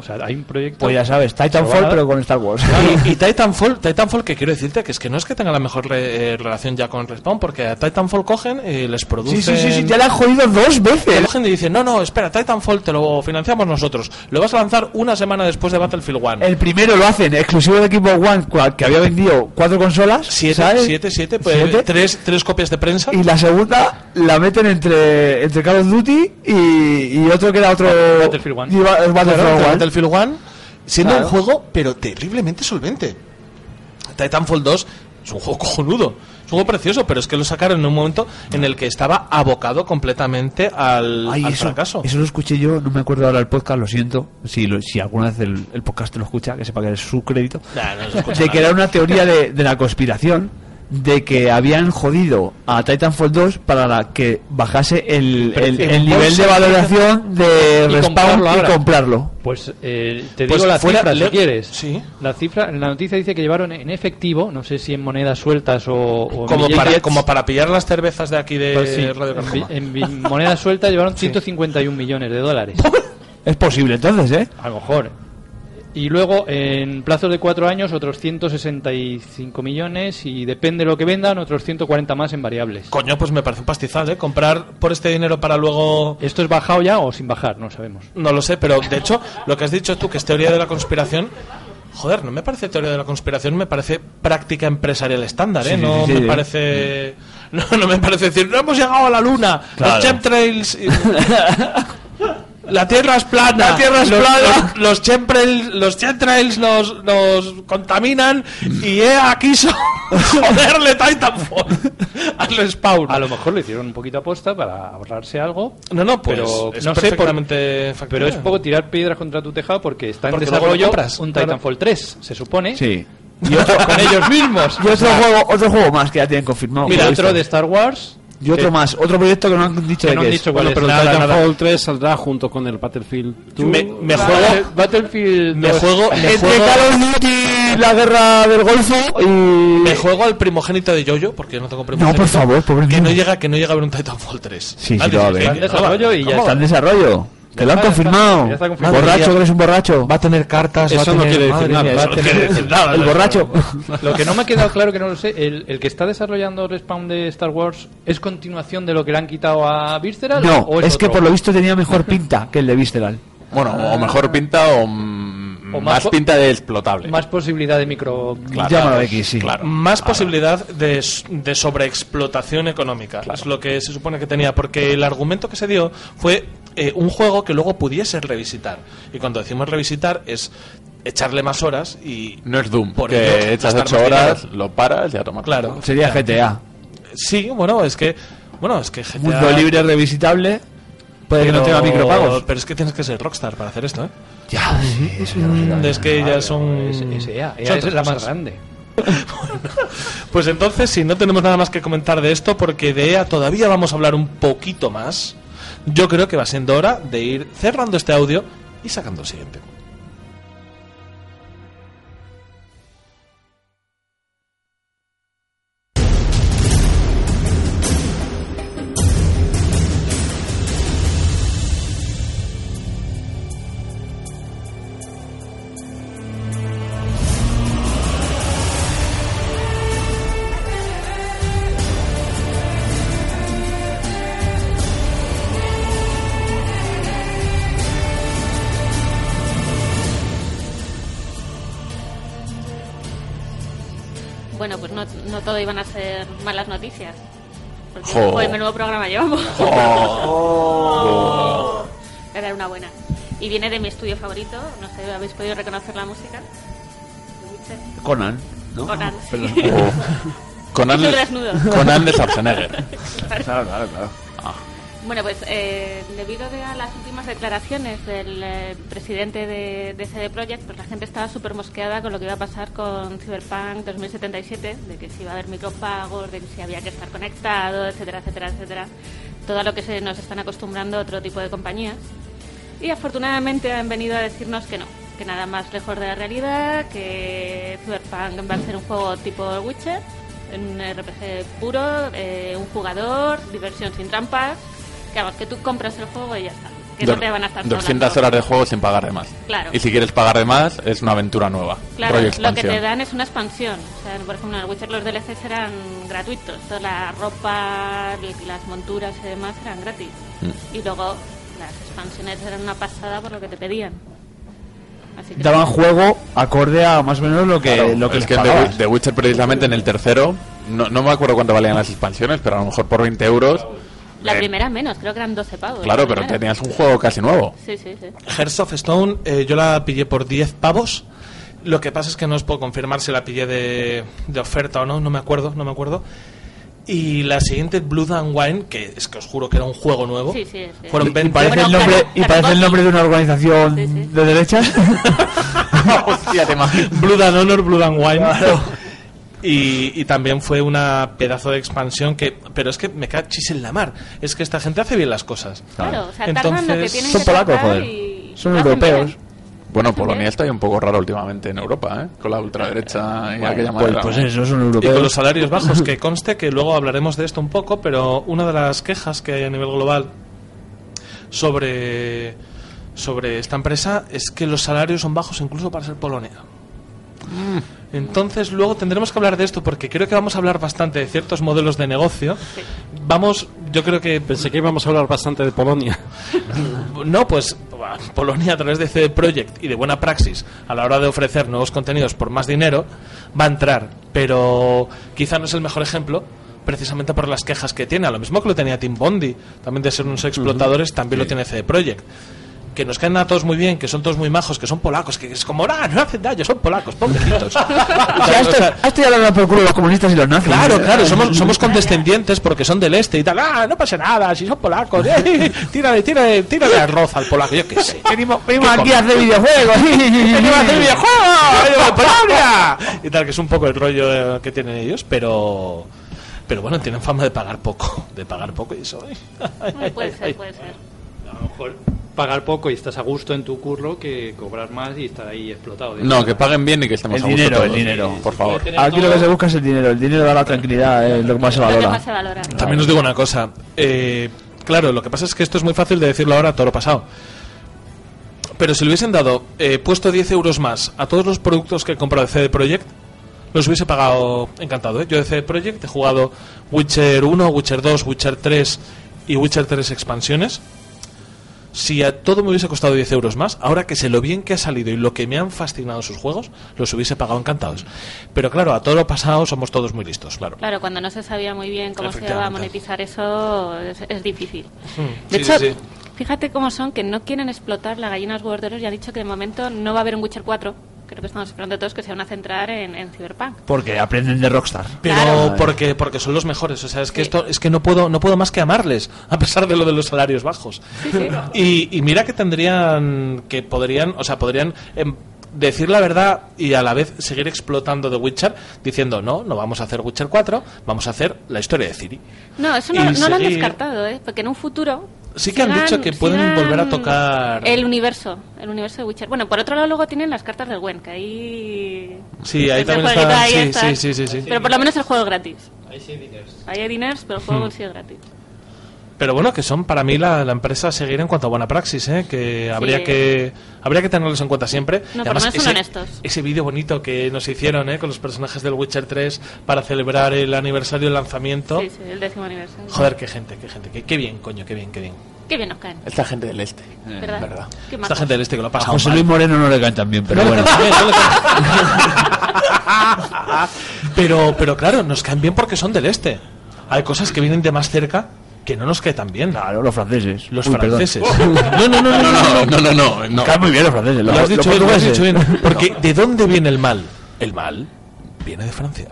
Speaker 3: O sea, hay un proyecto...
Speaker 8: Pues ya sabes, Titanfall, pero con Star Wars.
Speaker 1: Y, y Titanfall, Titanfall, que quiero decirte que es que no es que tenga la mejor re- eh, relación ya con Respawn, porque a Titanfall cogen y les producen...
Speaker 8: Sí, sí, sí, sí, ya la han jodido dos veces.
Speaker 1: cogen y dicen, no, no, espera, Titanfall te lo financiamos nosotros. Lo vas a lanzar una semana después de Battlefield 1.
Speaker 8: El primero lo hacen exclusivo de Xbox One, que había vendido cuatro consolas.
Speaker 1: Siete,
Speaker 8: ¿sabes?
Speaker 1: siete, siete, pues,
Speaker 8: Siete.
Speaker 1: Tres, tres copias de prensa.
Speaker 8: Y la segunda la meten entre, entre Call of Duty y, y otro que era otro.
Speaker 3: Battlefield One.
Speaker 8: y ba- el Battlefield
Speaker 1: Claro,
Speaker 8: One.
Speaker 1: Battlefield 1, siendo
Speaker 8: Claro.
Speaker 1: un juego, pero terriblemente solvente. Titanfall 2 es un juego cojonudo. Es un juego precioso, pero es que lo sacaron en un momento en el que estaba abocado completamente al,
Speaker 8: Ay,
Speaker 1: al
Speaker 8: eso,
Speaker 1: fracaso.
Speaker 8: eso lo escuché yo, no me acuerdo ahora el podcast, lo siento. Si, lo- si alguna vez el, el podcast lo escucha, que sepa que es su crédito.
Speaker 1: Nah, no
Speaker 8: de que era una teoría de, de la conspiración de que habían jodido a Titanfall 2 para la que bajase el, el- nivel de valoración de
Speaker 3: Y
Speaker 8: Respawn
Speaker 3: comprarlo
Speaker 8: y comprarlo.
Speaker 3: Pues eh, te
Speaker 1: Pues
Speaker 3: digo la
Speaker 1: fuera-
Speaker 3: cifra
Speaker 1: le-
Speaker 3: si quieres.
Speaker 1: Sí.
Speaker 3: La cifra, la noticia dice que llevaron en efectivo, no sé si en monedas sueltas o, o en
Speaker 1: Como para, como para pillar las cervezas de aquí de
Speaker 3: pues sí,
Speaker 1: Radio
Speaker 3: en,
Speaker 1: Carcoma.
Speaker 3: en bi- monedas sueltas llevaron 151 millones de dólares.
Speaker 8: Es posible entonces, ¿eh?
Speaker 3: A lo mejor. Y luego, en plazos de cuatro años, otros 165 millones y depende de lo que vendan, otros 140 más en variables.
Speaker 1: Coño, pues me parece un pastizal, ¿eh? Comprar por este dinero para luego...
Speaker 3: ¿Esto es bajado ya o sin bajar? No sabemos.
Speaker 1: No lo sé, pero de hecho, lo que has dicho tú, que es teoría de la conspiración... Joder, no me parece teoría de la conspiración, me parece práctica empresarial estándar, ¿eh?
Speaker 8: Sí,
Speaker 1: no
Speaker 8: sí,
Speaker 1: me parece... No, no me parece decir, no hemos llegado a la luna,
Speaker 8: Claro.
Speaker 1: los chemtrails... y- La Tierra es plana.
Speaker 8: La Tierra es
Speaker 1: los,
Speaker 8: plana.
Speaker 1: Los, los chemtrails, los chemtrails nos, nos contaminan y EA quiso joderle Titanfall. Al Spawn.
Speaker 3: A lo mejor lo hicieron un poquito aposta para ahorrarse algo.
Speaker 1: No, no, pues
Speaker 3: pero
Speaker 1: es
Speaker 3: no sé por-
Speaker 1: perfectamente
Speaker 3: pero es poco tirar piedras contra tu tejado porque está en
Speaker 1: Porque
Speaker 3: desarrollo un. Titanfall 3, se supone.
Speaker 8: Sí.
Speaker 3: Y otro con ellos mismos.
Speaker 8: Y otro juego, otro juego más que ya tienen confirmado.
Speaker 3: Mira, otro de Star Wars.
Speaker 8: Y otro
Speaker 3: que-
Speaker 8: más, otro proyecto que no han dicho
Speaker 3: Que
Speaker 8: de
Speaker 3: no
Speaker 8: qué
Speaker 3: han
Speaker 8: es.
Speaker 3: dicho
Speaker 5: Bueno,
Speaker 3: cuál
Speaker 5: pero
Speaker 3: es.
Speaker 5: el
Speaker 1: Nada,
Speaker 5: Titanfall 3 saldrá junto con el Battlefield 2.
Speaker 1: Me, me juego,
Speaker 3: Battlefield
Speaker 1: me
Speaker 3: 2.
Speaker 1: juego, me
Speaker 8: Entre
Speaker 1: juego,
Speaker 8: Call of Duty, la guerra del Golfo y...
Speaker 1: me juego al primogénito de Yoyo, porque no tengo primogénito.
Speaker 8: por favor, pobre
Speaker 1: que no llega, que no llega a ver un Titanfall 3.
Speaker 8: Sí, sí, lo va a ver.
Speaker 3: Está en desarrollo y ya
Speaker 8: Está en desarrollo. Que lo han confirmado.
Speaker 3: ya está confirmado.
Speaker 8: Borracho, que eres un borracho.
Speaker 1: Va a tener cartas, va a
Speaker 5: Eso no quiere decir nada,
Speaker 1: mía,
Speaker 5: eso
Speaker 1: eso
Speaker 5: no
Speaker 1: no
Speaker 5: quiere
Speaker 1: quiere decir nada.
Speaker 8: El borracho.
Speaker 3: Lo que no me ha quedado claro, que no lo sé, el, el que está desarrollando Respawn de Star Wars, ¿es continuación de lo que le han quitado a Visceral?
Speaker 8: No,
Speaker 3: o
Speaker 8: es que
Speaker 3: otro?
Speaker 8: por lo visto tenía mejor pinta que el de Visceral.
Speaker 4: Bueno, o mejor pinta o,
Speaker 3: O más
Speaker 4: pinta de explotable.
Speaker 3: Más posibilidad de micro...
Speaker 4: Claro.
Speaker 8: Llámalo X, sí.
Speaker 4: Claro.
Speaker 1: Más posibilidad de, sobreexplotación económica. Es lo que se supone que tenía, porque el argumento que se dio fue eh, un juego que luego pudiese revisitar. Y cuando decimos revisitar es echarle más horas y...
Speaker 4: No es Doom,
Speaker 1: Por
Speaker 4: que
Speaker 1: ello,
Speaker 4: echas
Speaker 1: gastar
Speaker 4: 8
Speaker 1: más
Speaker 4: horas,
Speaker 1: dinero.
Speaker 4: lo paras y a tomar.
Speaker 1: Claro.
Speaker 8: Sería GTA.
Speaker 1: Sí, bueno, es que... Bueno, es que GTA...
Speaker 8: Mundo libre revisitable. Puede que no tenga micropagos.
Speaker 1: Pero es que tienes que ser rockstar para hacer esto, ¿eh?
Speaker 8: Ya, sí,
Speaker 1: Es que ya son...
Speaker 3: Es, es EA, EA
Speaker 1: son
Speaker 3: es la más grande.
Speaker 1: Pues entonces, si no tenemos nada más que comentar de esto, porque de EA todavía vamos a hablar un poquito más, yo creo que va siendo hora de ir cerrando este audio y sacando el siguiente.
Speaker 2: Todo iban a ser malas noticias. Porque
Speaker 4: Jo.
Speaker 2: pues menudo programa llevamos.
Speaker 4: Oh.
Speaker 2: Era una buena. Y viene de mi estudio favorito. No sé, ¿habéis podido reconocer la música?
Speaker 8: Conan, ¿no?
Speaker 2: Conan, sí.
Speaker 8: Perdón.
Speaker 4: Conan. Conan de Schwarzenegger.
Speaker 8: Claro, claro, claro.
Speaker 2: Bueno, pues eh, debido de a las últimas declaraciones del eh, presidente de, CD Projekt, pues la gente estaba súper mosqueada con lo que iba a pasar con Cyberpunk 2077, de que si iba a haber micropagos, de que si había que estar conectado, etcétera, etcétera, etcétera. Todo lo que nos están acostumbrando otro tipo de compañías. Y afortunadamente han venido a decirnos que no, que nada más lejos de la realidad, que Cyberpunk va a ser un juego tipo Witcher, un RPG puro, eh, un jugador, diversión sin trampas, que tú compras el juego y ya está, que no te van a estar
Speaker 4: 200
Speaker 2: sobrando.
Speaker 4: horas de juego sin pagar de más.
Speaker 2: Claro.
Speaker 4: Y si quieres pagar de más, es una aventura nueva.
Speaker 2: Claro,
Speaker 4: rollo
Speaker 2: lo que te dan es una expansión. O sea, por ejemplo, en el Witcher los DLCs eran gratuitos. Toda la ropa, las monturas y demás eran gratis.
Speaker 4: Mm.
Speaker 2: Y luego las expansiones eran una pasada por lo que te pedían. Así que
Speaker 8: Daban juego acorde a más o menos lo que,
Speaker 4: Claro,
Speaker 8: lo que
Speaker 4: es
Speaker 8: les
Speaker 4: que. Wi- The Witcher precisamente en el tercero, no, no me acuerdo cuánto valían las expansiones, pero a lo mejor por 20 euros.
Speaker 2: La
Speaker 4: eh,
Speaker 2: primera menos, creo que eran 12 pavos.
Speaker 4: Claro,
Speaker 2: la
Speaker 4: pero tenías un juego casi nuevo.
Speaker 2: Sí, sí, sí.
Speaker 1: Hearts of Stone, eh, yo la pillé por 10 pavos. Lo que pasa es que no os puedo confirmar si la pillé de, de oferta o no, no me acuerdo, no me acuerdo. Y la siguiente, Blood and Wine, que es que os juro que era un juego nuevo.
Speaker 2: Sí, sí, sí.
Speaker 1: Fueron
Speaker 8: Y
Speaker 1: 20
Speaker 8: parece,
Speaker 2: Bueno,
Speaker 8: el nombre,
Speaker 2: claro,
Speaker 8: y parece el
Speaker 2: claro.
Speaker 8: nombre de una organización
Speaker 2: Sí, sí.
Speaker 8: de derechas.
Speaker 4: Hostia, te.
Speaker 1: Blood and Honor, Blood and Wine. Y, y también fue una pedazo de expansión que... Pero es que me cae chis en la mar. Es que esta gente hace bien las cosas.
Speaker 2: Claro, o sea, tardan lo que tienen
Speaker 8: son
Speaker 2: que
Speaker 8: polacos, joder.
Speaker 2: y-
Speaker 8: Son
Speaker 2: y
Speaker 8: europeos.
Speaker 2: bien.
Speaker 4: Bueno, Polonia está ahí un poco raro últimamente en Europa, ¿eh? Con la ultraderecha y aquella
Speaker 8: Pues,
Speaker 4: manera.
Speaker 8: pues eso, son
Speaker 1: Y
Speaker 8: europeos.
Speaker 1: con los salarios bajos, que conste que luego hablaremos de esto un poco, pero una de las quejas que hay a nivel global sobre, sobre esta empresa es que los salarios son bajos incluso para ser Polonia. Entonces luego tendremos que hablar de esto porque creo que vamos a hablar bastante de ciertos modelos de negocio. Vamos, yo creo que
Speaker 5: Pensé que íbamos a hablar bastante de Polonia.
Speaker 1: no, pues Polonia a través de CD Projekt y de buena praxis a la hora de ofrecer nuevos contenidos por más dinero va a entrar, pero quizá no es el mejor ejemplo precisamente por las quejas que tiene, a lo mismo que lo tenía Tim Bondi, también de ser unos explotadores, también lo tiene CD Projekt. Que nos caen a todos muy bien, que son todos muy majos, que son polacos, que es como, ah, no hacen daño, son polacos, pobrecitos.
Speaker 8: O sea, esto, esto ya lo dan por culo los comunistas y los nazis.
Speaker 1: Claro, claro, somos, somos condescendientes porque son del este y tal. Ah, no pasa nada, si son polacos. Eh, tírale, tírale, tírale arroz al polaco, yo qué sé.
Speaker 8: Venimos, venimos
Speaker 1: ¿Qué
Speaker 8: aquí a hacer videojuegos.
Speaker 1: ¡Venimos a hacer videojuegos! ¡Venimos, Polonia! Y tal, que es un poco el rollo eh, que tienen ellos, pero. Pero bueno, tienen fama de pagar poco. De pagar poco y eso. ay,
Speaker 2: Puede
Speaker 1: ay,
Speaker 2: ser,
Speaker 1: ay.
Speaker 2: puede ser.
Speaker 3: A lo mejor pagar poco y estás a gusto en tu curro que cobrar más y estar ahí explotado.
Speaker 4: No, que paguen bien y que estemos
Speaker 8: El
Speaker 4: a gusto
Speaker 8: dinero,
Speaker 4: todos.
Speaker 8: el dinero.
Speaker 4: Por favor.
Speaker 8: Aquí lo que se busca es el dinero. El dinero da la tranquilidad, es lo que más se
Speaker 2: Lo que
Speaker 8: valora.
Speaker 2: más se valora.
Speaker 1: También os digo una cosa. eh, claro, lo que pasa es que esto es muy fácil de decirlo ahora, todo lo pasado. Pero si le hubiesen dado eh, puesto 10 euros más a todos los productos que he comprado de CD Projekt, los hubiese pagado encantado. ¿eh? Yo de CD Projekt he jugado Witcher 1, Witcher 2, Witcher 3 y Witcher 3 expansiones. Si a todo me hubiese costado 10 euros más, ahora que sé lo bien que ha salido y lo que me han fascinado sus juegos, los hubiese pagado encantados. Pero claro, a todo lo pasado somos todos muy listos, claro.
Speaker 2: Claro, cuando no se sabía muy bien cómo se iba a monetizar eso, es, es difícil. De
Speaker 1: sí,
Speaker 2: hecho,
Speaker 1: sí, sí.
Speaker 2: fíjate cómo son que no quieren explotar la gallina de los huevos de oro y han dicho que de momento no va a haber un Witcher 4. Creo que estamos esperando todos que se van a centrar en, en Cyberpunk.
Speaker 8: Porque aprenden de Rockstar.
Speaker 1: Pero
Speaker 2: Claro.
Speaker 1: porque porque son los mejores, o sea, es que esto es que no puedo no puedo más que amarles a pesar de lo de los salarios bajos. Y, y mira que tendrían que podrían, o sea, podrían em, decir la verdad y a la vez seguir explotando The Witcher diciendo, "No, no vamos a hacer Witcher 4, vamos a hacer la historia de Ciri."
Speaker 2: No, eso no, lo han descartado, ¿eh? Porque en un futuro...
Speaker 1: Sí que han dicho que pueden volver a tocar
Speaker 2: El universo, el universo de Witcher. Bueno, por otro lado luego tienen las cartas del Gwen, que ahí...
Speaker 1: Sí, ahí también está,
Speaker 2: ahí
Speaker 1: sí,
Speaker 2: está.
Speaker 1: sí, sí, sí, sí.
Speaker 2: Pero por lo menos el juego es gratis.
Speaker 3: Ahí sí, diners.
Speaker 2: Ahí hay diners, pero el juego
Speaker 1: Hmm.
Speaker 2: sí es gratis.
Speaker 1: Pero bueno, que son para mí la, la empresa a seguir en cuanto a buena praxis, ¿eh? que habría que habría que tenerlos en cuenta siempre.
Speaker 2: No,
Speaker 1: Y además,
Speaker 2: son
Speaker 1: ese,
Speaker 2: honestos.
Speaker 1: ese vídeo bonito que nos hicieron ¿eh? con los personajes del Witcher 3 para celebrar el aniversario del lanzamiento.
Speaker 2: Sí, sí, el décimo aniversario.
Speaker 1: Joder, qué gente, qué gente, qué, qué bien, coño, qué bien, qué bien.
Speaker 2: Qué bien nos caen.
Speaker 4: Esta gente del este.
Speaker 2: ¿Verdad?
Speaker 1: verdad.
Speaker 2: Qué
Speaker 1: Esta gente del este que lo
Speaker 8: A
Speaker 1: pasa
Speaker 8: José Luis Moreno no le caen tan bien, pero bueno.
Speaker 1: pero, pero claro, nos caen bien porque son del este. Hay cosas que vienen de más cerca que no nos caen tan bien.
Speaker 8: Claro, los franceses.
Speaker 1: Los
Speaker 8: Uy,
Speaker 1: franceses. No, no, no, no, no, no.
Speaker 4: No, no, no.
Speaker 8: Caen muy bien los franceses.
Speaker 1: Lo has dicho bien, lo has dicho bien. Porque ¿de dónde viene el mal? El mal viene de Francia.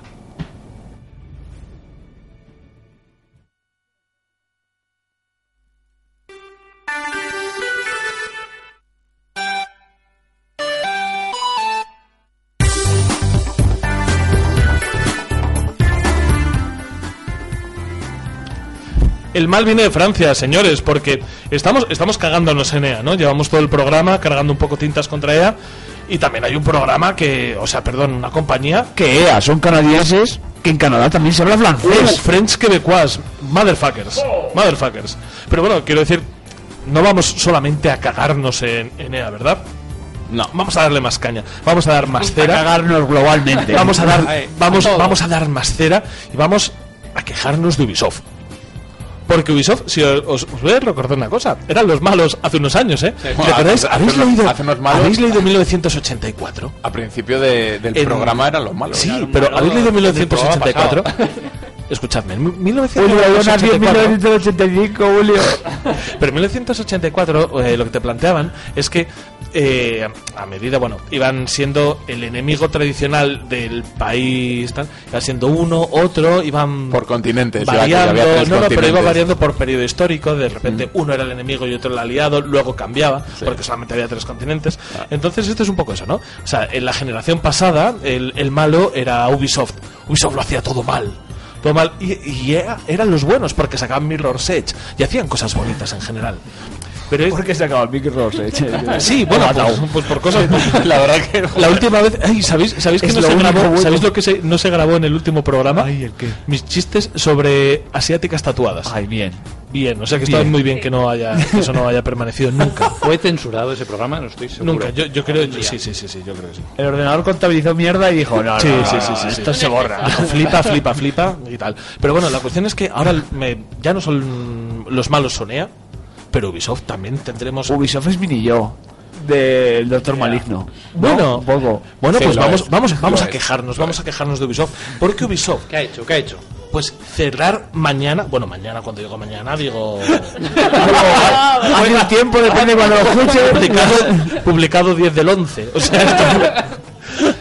Speaker 1: El mal viene de Francia, señores, porque estamos, estamos cagándonos en EA, ¿no? Llevamos todo el programa cargando un poco tintas contra EA. Y también hay un programa que, o sea, perdón, una compañía
Speaker 8: Que EA son canadienses, que en Canadá también se habla
Speaker 1: Uh,
Speaker 8: francés.
Speaker 1: French quebecois, motherfuckers, motherfuckers. Pero bueno, quiero decir, no vamos solamente a cagarnos en, en EA, ¿verdad?
Speaker 4: No.
Speaker 1: Vamos a darle más caña, vamos a dar más
Speaker 8: A
Speaker 1: cera,
Speaker 8: cagarnos globalmente.
Speaker 1: vamos a dar, vamos, vamos a dar más cera y vamos a quejarnos de Ubisoft. Porque Ubisoft, si os, os- voy a recordar una cosa, eran los malos hace unos años, ¿eh?
Speaker 4: Bueno,
Speaker 1: ¿Recordáis?
Speaker 4: hace-
Speaker 1: ¿Habéis
Speaker 4: hace unos-
Speaker 1: leído,
Speaker 4: hace unos malos-
Speaker 1: ¿Habéis leído 1984?
Speaker 4: A principio de- del
Speaker 1: En-
Speaker 4: programa eran los malos.
Speaker 1: Sí, pero ¿habéis leído
Speaker 4: del programa
Speaker 1: 1984? Escuchadme, en
Speaker 8: Julio, yo nací en
Speaker 1: 1984
Speaker 8: 1985, Julio.
Speaker 1: Pero en 1984 eh, lo que te planteaban es que eh, a medida, bueno, iban siendo el enemigo tradicional del país, tal, iban siendo uno, otro, iban
Speaker 4: Por continentes. iba
Speaker 1: variando,
Speaker 4: había
Speaker 1: no, no, pero iba variando por periodo histórico, de repente uno era el enemigo y otro el aliado, luego cambiaba,
Speaker 4: Sí.
Speaker 1: porque solamente había tres continentes. Entonces esto es un poco eso, ¿no? O sea, en la generación pasada el, el malo era Ubisoft. Ubisoft lo hacía todo mal. Todo mal. Y, y era- eran los buenos porque sacaban Mirror's Edge y hacían cosas bonitas en general. Pero es,
Speaker 8: ¿Por qué se acaba el micro?
Speaker 1: Sí, bueno, pues, pues por cosas.
Speaker 4: La verdad que.
Speaker 1: La última vez, ay, ¿sabéis, sabéis que no
Speaker 8: lo
Speaker 1: se grabó?
Speaker 8: bueno.
Speaker 1: ¿Sabéis lo que se- no se grabó en el último programa?
Speaker 8: Ay, ¿el qué?
Speaker 1: Mis chistes sobre asiáticas tatuadas.
Speaker 8: Ay, bien.
Speaker 1: Bien, o sea que está muy bien que no haya que eso no haya permanecido nunca.
Speaker 3: ¿Fue censurado ese programa? No estoy seguro.
Speaker 1: Nunca. Yo, yo creo, sí, sí, sí, sí, yo creo que sí.
Speaker 8: El ordenador contabilizó mierda y dijo, no, no,
Speaker 1: Sí,
Speaker 8: no,
Speaker 1: sí,
Speaker 8: no,
Speaker 1: sí, sí, sí.
Speaker 8: esto se borra.
Speaker 1: Dijo, flipa, flipa, flipa y tal. Pero bueno, la cuestión es que ahora me- ya no son los malos Sonea, pero Ubisoft también tendremos.
Speaker 8: Ubisoft es mini yo del Doctor Maligno.
Speaker 1: Bueno,
Speaker 8: poco.
Speaker 1: Bueno,
Speaker 4: Sí,
Speaker 1: pues vamos,
Speaker 4: es.
Speaker 1: vamos, vamos
Speaker 4: Lo
Speaker 1: a
Speaker 4: es.
Speaker 1: quejarnos, vamos a quejarnos de Ubisoft. Porque Ubisoft
Speaker 3: ¿Qué ha hecho? ¿Qué ha hecho?
Speaker 1: pues cerrar mañana, bueno, mañana cuando digo mañana digo
Speaker 8: Hace un tiempo, depende cuando lo escuche.
Speaker 1: publicado, publicado 10 del 11. O sea, esto-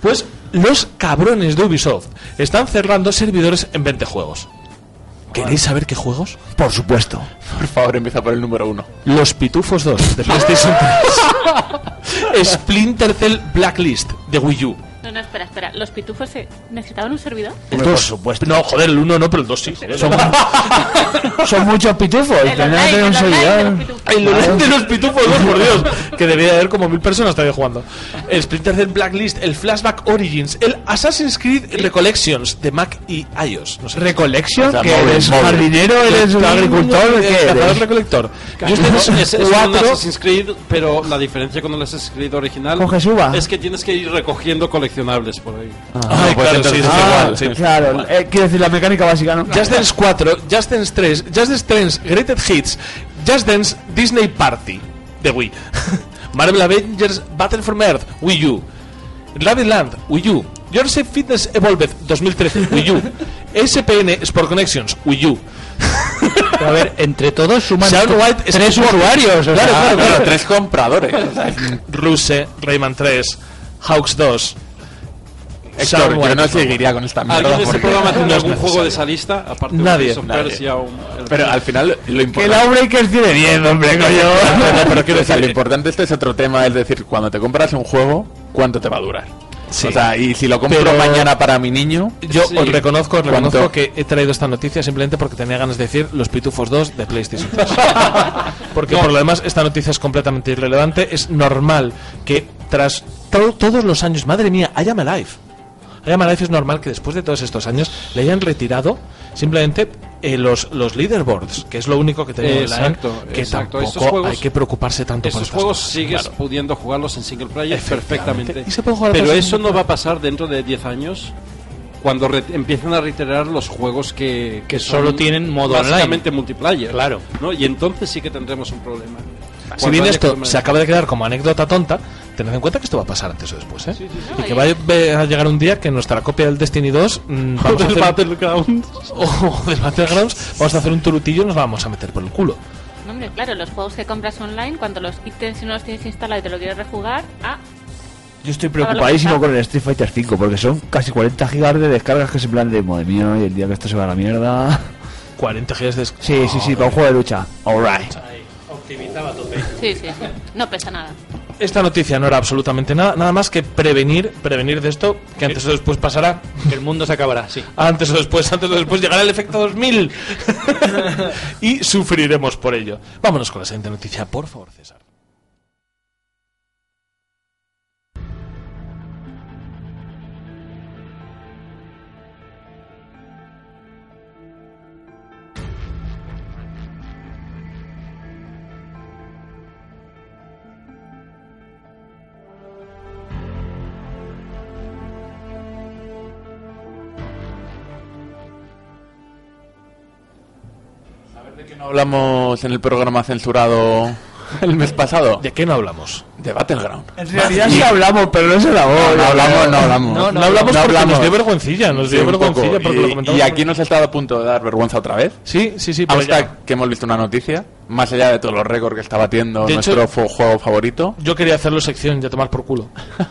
Speaker 1: pues los cabrones de Ubisoft están cerrando servidores en 20 juegos. ¿Queréis saber qué juegos?
Speaker 8: Por supuesto.
Speaker 4: Por favor, empieza por el número uno.
Speaker 1: Los Pitufos 2 de PlayStation 3. Splinter Cell Blacklist de Wii U.
Speaker 2: No, no, espera, espera. ¿Los pitufos se necesitaban un servidor?
Speaker 1: El 2, No, joder, el 1 no, pero el 2 sí. joder.
Speaker 8: Son, son muchos pitufos.
Speaker 2: El online,
Speaker 8: que tener un servidor.
Speaker 2: los pitufos.
Speaker 1: El online de los pitufos 2, por Dios. Que debería haber como mil personas todavía jugando. El Splinter Cell Blacklist, el Flashback Origins, el Assassin's Creed Recollections de Mac y iOS. No sé.
Speaker 8: Recollection,
Speaker 4: O sea,
Speaker 8: que eres
Speaker 4: móvil.
Speaker 8: jardinero, eres un agricultor, ¿qué
Speaker 1: cazador
Speaker 8: eres?
Speaker 1: recolector.
Speaker 5: Yo
Speaker 1: Yo
Speaker 5: es,
Speaker 1: estoy
Speaker 5: es, es un. Assassin's Creed, pero la diferencia con el Assassin's Creed original
Speaker 8: Coges uva.
Speaker 5: es que tienes que ir recogiendo coleccionables por ahí.
Speaker 1: Ay,
Speaker 4: pues
Speaker 1: claro, sí,
Speaker 4: entonces
Speaker 1: sí,
Speaker 8: Ah,
Speaker 1: igual, sí.
Speaker 8: claro, eh, quiero decir la mecánica básica, ¿no?
Speaker 1: Just Dance 4, Just Dance 3, Just Dance 3 Greatest Hits, Just Dance Disney Party de Wii, Marvel Avengers Battle from Earth Wii U, Rabbit Land Wii U, Safe Fitness Evolved 2013 Wii U, SPN Sport Connections Wii U,
Speaker 3: Pero a ver, entre todos suman
Speaker 1: White
Speaker 3: tres usuarios. o
Speaker 1: Claro,
Speaker 3: sea,
Speaker 1: claro,
Speaker 4: Claro,
Speaker 1: claro.
Speaker 4: tres compradores.
Speaker 1: Ruse, Rayman 3, Hawks 2.
Speaker 4: Héctor, yo no seguiría con esta mierda.
Speaker 5: ¿Alguien de este programa tiene
Speaker 1: no
Speaker 5: algún juego de esa lista? Aparte
Speaker 1: Nadie,
Speaker 5: de
Speaker 4: nadie.
Speaker 5: El-
Speaker 4: Pero al final lo
Speaker 8: Que
Speaker 4: importante...
Speaker 8: la Breakers tiene 10, hombre, coño.
Speaker 4: pero quiero decir, lo importante este es otro tema, es decir, cuando te compras un juego, ¿cuánto te va a durar?
Speaker 1: Sí.
Speaker 4: O sea, y si lo compro
Speaker 1: Pero-
Speaker 4: mañana para mi niño,
Speaker 1: Yo
Speaker 5: Sí.
Speaker 1: os reconozco, os reconozco
Speaker 4: ¿Cuánto?
Speaker 1: que he traído esta noticia simplemente porque tenía ganas de decir los Pitufos 2 de PlayStation 3. porque por lo demás esta noticia es completamente irrelevante. Es normal que tras to- todos los años, madre mía, I am alive. Am alive es normal que después de todos estos años le hayan retirado simplemente eh, los, los leaderboards, que es lo único que tenemos
Speaker 5: Exacto,
Speaker 1: que
Speaker 5: exacto.
Speaker 1: tampoco
Speaker 5: Estos juegos-
Speaker 1: hay que preocuparse tanto por
Speaker 5: Esos
Speaker 1: estas
Speaker 5: juegos
Speaker 1: cosas,
Speaker 5: sigues
Speaker 1: claro.
Speaker 5: pudiendo jugarlos en single player perfectamente.
Speaker 1: Se
Speaker 5: Pero eso no va a pasar dentro de 10 años cuando empiecen a reiterar los juegos que,
Speaker 3: Que solo tienen modo
Speaker 5: básicamente multiplayer.
Speaker 3: Claro.
Speaker 5: ¿no? Y entonces sí que tendremos un problema.
Speaker 1: Si
Speaker 5: Cuando
Speaker 1: bien
Speaker 5: haya
Speaker 1: esto se acaba de quedar como anécdota tonta, tened en cuenta que esto va a pasar antes o después, ¿eh? y que
Speaker 2: y-
Speaker 1: va a llegar un día que nuestra copia del Destiny 2 mm, vamos a
Speaker 5: del
Speaker 1: hacer,
Speaker 5: Battlegrounds.
Speaker 1: o del Battlegrounds vamos a hacer un turutillo y nos vamos a meter por el culo.
Speaker 2: No, hombre, claro, los juegos que compras online, cuando los quites y no los tienes instalados y te lo quieres rejugar, ah,
Speaker 8: Yo estoy preocupadísimo con el Street Fighter 5 porque son casi 40 gigas de descargas que se plan de madre mía, y el día que esto se va a la mierda.
Speaker 1: 40 gigas de...
Speaker 8: Sí, sí, sí, para un juego de lucha. Alright.
Speaker 2: sí, sí, sí. No pesa nada.
Speaker 1: Esta noticia no era absolutamente nada, nada más que prevenir, prevenir de esto, que antes o después pasará.
Speaker 3: Que el mundo se acabará, sí.
Speaker 1: Antes o después, antes o después llegará el efecto 2000 y sufriremos por ello. Vámonos con la siguiente noticia, por favor, César.
Speaker 4: Hablamos en el programa censurado el mes pasado?
Speaker 1: ¿De qué no hablamos?
Speaker 4: De Battleground.
Speaker 8: En realidad sí hablamos, pero no se la voz.
Speaker 4: No hablamos, no hablamos.
Speaker 1: No, no hablamos porque
Speaker 4: hablamos.
Speaker 1: nos dio vergüencilla, nos
Speaker 4: Sí,
Speaker 1: dio
Speaker 4: poco.
Speaker 1: vergüencilla porque lo
Speaker 4: Y-
Speaker 1: comentamos.
Speaker 4: y, aquí nos ha estado a punto de dar vergüenza otra vez.
Speaker 1: Sí, sí, sí,
Speaker 4: Hasta
Speaker 1: ya-
Speaker 4: que hemos visto una noticia, más allá de todos los récords que está batiendo
Speaker 1: De
Speaker 4: nuestro
Speaker 1: hecho-
Speaker 4: juego favorito.
Speaker 1: Yo quería hacerlo sección y a tomar por culo.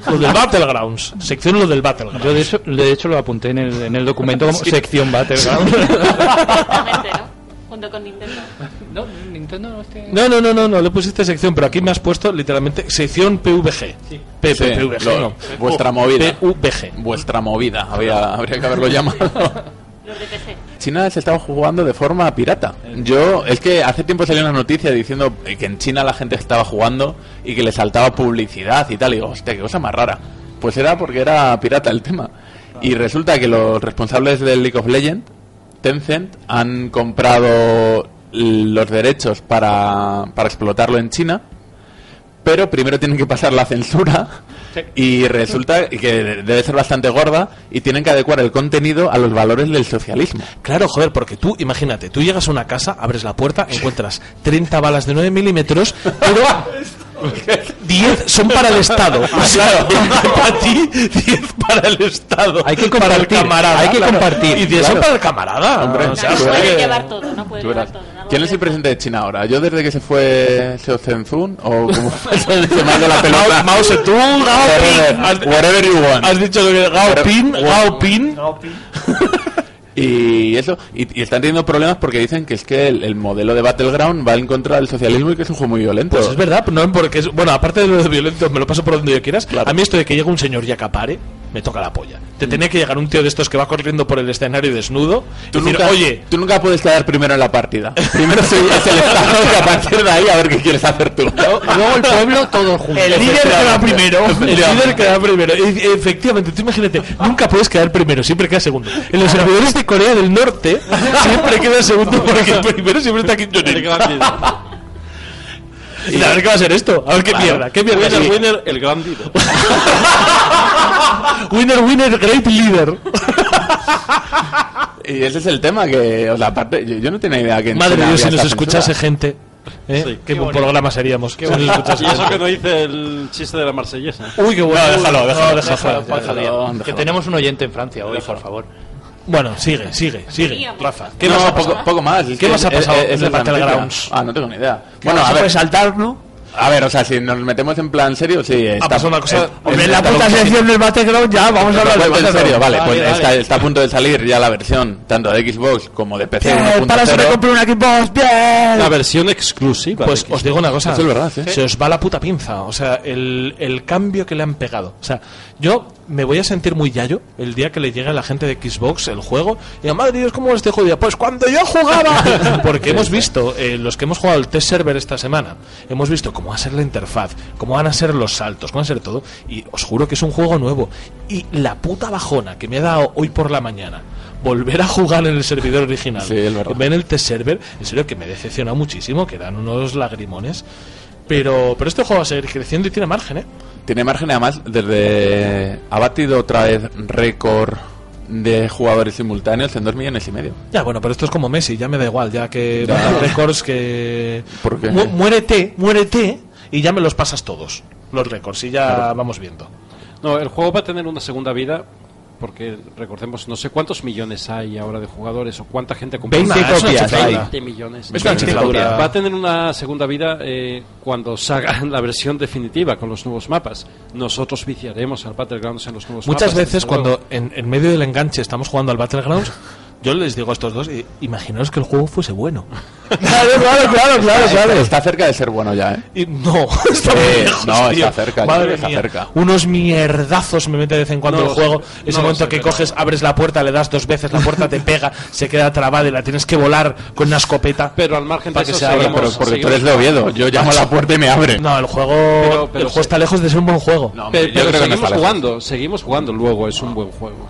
Speaker 1: Lo del Battlegrounds. Sección lo del Battlegrounds.
Speaker 3: Yo de hecho, de hecho lo apunté en el, en el documento como sección Battleground.
Speaker 2: Junto con Nintendo.
Speaker 3: no, Nintendo no este-
Speaker 1: No, no, no, no, no, le pusiste sección, pero aquí me has puesto literalmente sección PVG. P-
Speaker 4: Sí,
Speaker 1: P- PVG,
Speaker 4: lo-
Speaker 1: no.
Speaker 4: vuestra movida.
Speaker 1: PVG.
Speaker 4: Vuestra movida, había, habría que haberlo llamado.
Speaker 2: Los de PC.
Speaker 4: China se estaba jugando de forma pirata. Yo, es que hace tiempo salió una noticia diciendo que en China la gente estaba jugando y que le saltaba publicidad y tal. Y digo, hostia, qué cosa más rara. Pues era porque era pirata el tema. Y resulta que los responsables del League of Legends, Tencent, han comprado los derechos para, para explotarlo en China. Pero primero tienen que pasar la censura y resulta que debe ser bastante gorda y tienen que adecuar el contenido a los valores del socialismo.
Speaker 1: Claro, joder, porque tú, imagínate, tú llegas a una casa, abres la puerta, encuentras 30 balas de 9 milímetros, pero 10 son para el Estado. O sea, para ti, 10 para el Estado.
Speaker 3: Hay que
Speaker 1: para el
Speaker 3: compartir,
Speaker 1: camarada.
Speaker 3: hay que
Speaker 1: claro.
Speaker 3: compartir,
Speaker 1: Y 10 son
Speaker 3: claro.
Speaker 1: para el camarada.
Speaker 4: Hombre,
Speaker 1: o sea,
Speaker 2: No puedes llevar todo, no puedes llevar todo.
Speaker 4: ¿Quién es el presidente de China ahora? Yo desde que se fue Xiao Zhenhun o como se ido la pelota.
Speaker 1: Mao, Zedong, Gao Ping. Has,
Speaker 4: Whatever, you want.
Speaker 1: has dicho que Gao Ping, Gao Ping.
Speaker 4: Y eso, y, y están teniendo problemas porque dicen que es que el, el modelo de Battleground va en contra del socialismo y que es un juego muy violento.
Speaker 1: Pues es verdad, no porque es, bueno, aparte de lo de violento, me lo paso por donde yo quieras. A mí esto de que llega un señor y acapare, me toca la polla. Te tenía que llegar un tío de estos que va corriendo por el escenario desnudo y
Speaker 4: Tú
Speaker 1: decir,
Speaker 4: nunca,
Speaker 1: oye,
Speaker 4: tú nunca puedes quedar primero en la partida. Primero soy- es el Estado y a partir de ahí a ver qué quieres hacer tú.
Speaker 3: Luego el pueblo, todos juntos.
Speaker 1: el líder queda primero. El líder queda primero. E- Efectivamente, tú imagínate, nunca puedes quedar primero, siempre queda segundo. En los servidores de Corea del Norte, siempre queda segundo porque el primero siempre está Kim Jong-un. Y a ver qué va a ser esto. A ver qué mierda. ¿Qué mierda?
Speaker 5: Winner,
Speaker 1: Sí.
Speaker 5: winner, el gran.
Speaker 1: Winner, winner, great leader.
Speaker 4: Y ese es el tema que, o sea, aparte, yo, yo no tenía idea que
Speaker 1: Madre Dios, si nos escuchase gente. ¿eh?
Speaker 5: Sí.
Speaker 1: qué buen programa seríamos. si nos escuchase
Speaker 5: Y eso que no hice el chiste de la marsellesa.
Speaker 1: Uy, qué bueno. déjalo, déjalo, déjalo.
Speaker 3: Déjalo, déjalo,
Speaker 4: déjalo.
Speaker 3: Que tenemos un oyente en Francia hoy, por favor.
Speaker 1: Bueno, sigue, sigue, sigue. Rafa, ¿qué
Speaker 4: no,
Speaker 1: más
Speaker 4: poco, poco más.
Speaker 1: ¿Qué más ha pasado
Speaker 4: es-
Speaker 1: en el. Battlegrounds?
Speaker 4: Ah, no tengo ni idea.
Speaker 8: Bueno,
Speaker 4: a ver,
Speaker 8: saltar, ¿no?
Speaker 4: A ver, o sea, si nos metemos en plan serio, sí. Está,
Speaker 1: pasado una cosa-
Speaker 4: eh,
Speaker 8: Hombre,
Speaker 4: eh,
Speaker 8: en la puta sección del Battleground ya vamos a hablar de
Speaker 4: en serio, vale, pues
Speaker 3: Dale,
Speaker 4: está, está a punto de salir ya la versión tanto de Xbox como de PC
Speaker 8: Bien, para eso me
Speaker 4: 1.0.
Speaker 8: compré un Xbox, bien.
Speaker 5: La versión exclusiva.
Speaker 1: Pues os digo una cosa.
Speaker 4: Eso es verdad, sí.
Speaker 1: Se os va la puta pinza. O sea, el, el cambio que le han pegado. O sea, yo me voy a sentir muy yayo el día que le llegue a la gente de Xbox el juego. Y a madre Dios, ¿cómo es este juego? Pues cuando yo jugaba. Porque hemos visto, eh, los que hemos jugado el test server esta semana, hemos visto cómo va a ser la interfaz, cómo van a ser los saltos, cómo va a ser todo. Y os juro que es un juego nuevo. Y la puta bajona que me ha dado hoy por la mañana. Volver a jugar en el servidor original.
Speaker 4: Sí, es verdad.
Speaker 1: Ver en el test server, en serio que me decepciona muchísimo, que dan unos lagrimones. Pero, pero este juego va a seguir creciendo y tiene margen, ¿eh?
Speaker 4: Tiene margen además desde ha batido otra vez récord de jugadores simultáneos en dos millones y medio.
Speaker 1: Ya, bueno, pero esto es como Messi, ya me da igual, ya que
Speaker 4: Ya.
Speaker 1: récords que...
Speaker 4: ¿Por qué?
Speaker 1: Mu- muérete, muérete y ya me los pasas todos, los récords, y ya vamos viendo.
Speaker 5: No, el juego va a tener una segunda vida porque recordemos, no sé cuántos millones hay ahora de jugadores o cuánta gente compró.
Speaker 8: 20
Speaker 1: Nah, es una
Speaker 8: copias hay.
Speaker 5: 20 millones.
Speaker 1: Es una
Speaker 5: 20
Speaker 1: chifladura.
Speaker 5: Va a tener una segunda vida eh, cuando salga la versión definitiva con los nuevos mapas. Nosotros viciaremos al Battlegrounds en los nuevos
Speaker 1: Muchas
Speaker 5: mapas.
Speaker 1: veces
Speaker 5: desde luego.
Speaker 1: cuando en, en medio del enganche estamos jugando al Battlegrounds, yo les digo a estos dos, eh, imaginaos que el juego fuese bueno.
Speaker 8: Claro, claro, claro, claro, claro.
Speaker 4: Está cerca de ser bueno ya, ¿eh?
Speaker 1: Y no, está lejos,
Speaker 4: no, está cerca, yo
Speaker 1: Madre
Speaker 4: creo que está
Speaker 1: mía,
Speaker 4: cerca.
Speaker 1: Unos mierdazos me mete de vez en cuando
Speaker 5: No
Speaker 1: el juego. Ese
Speaker 5: no lo
Speaker 1: momento
Speaker 5: sé,
Speaker 1: que
Speaker 5: pero-
Speaker 1: coges, abres la puerta, le das dos veces, la puerta te pega, se queda trabada y la tienes que volar con una escopeta.
Speaker 5: Pero al margen de
Speaker 1: Para que
Speaker 5: eso,
Speaker 1: se abra,
Speaker 4: Pero porque tú eres de Oviedo. Yo llamo a la puerta y me abre.
Speaker 1: No, el juego,
Speaker 5: Pero- pero
Speaker 1: el juego está lejos de ser un buen juego.
Speaker 4: No,
Speaker 5: Pero,
Speaker 4: yo
Speaker 5: pero
Speaker 4: creo que no
Speaker 5: seguimos jugando, seguimos jugando luego, es un buen juego.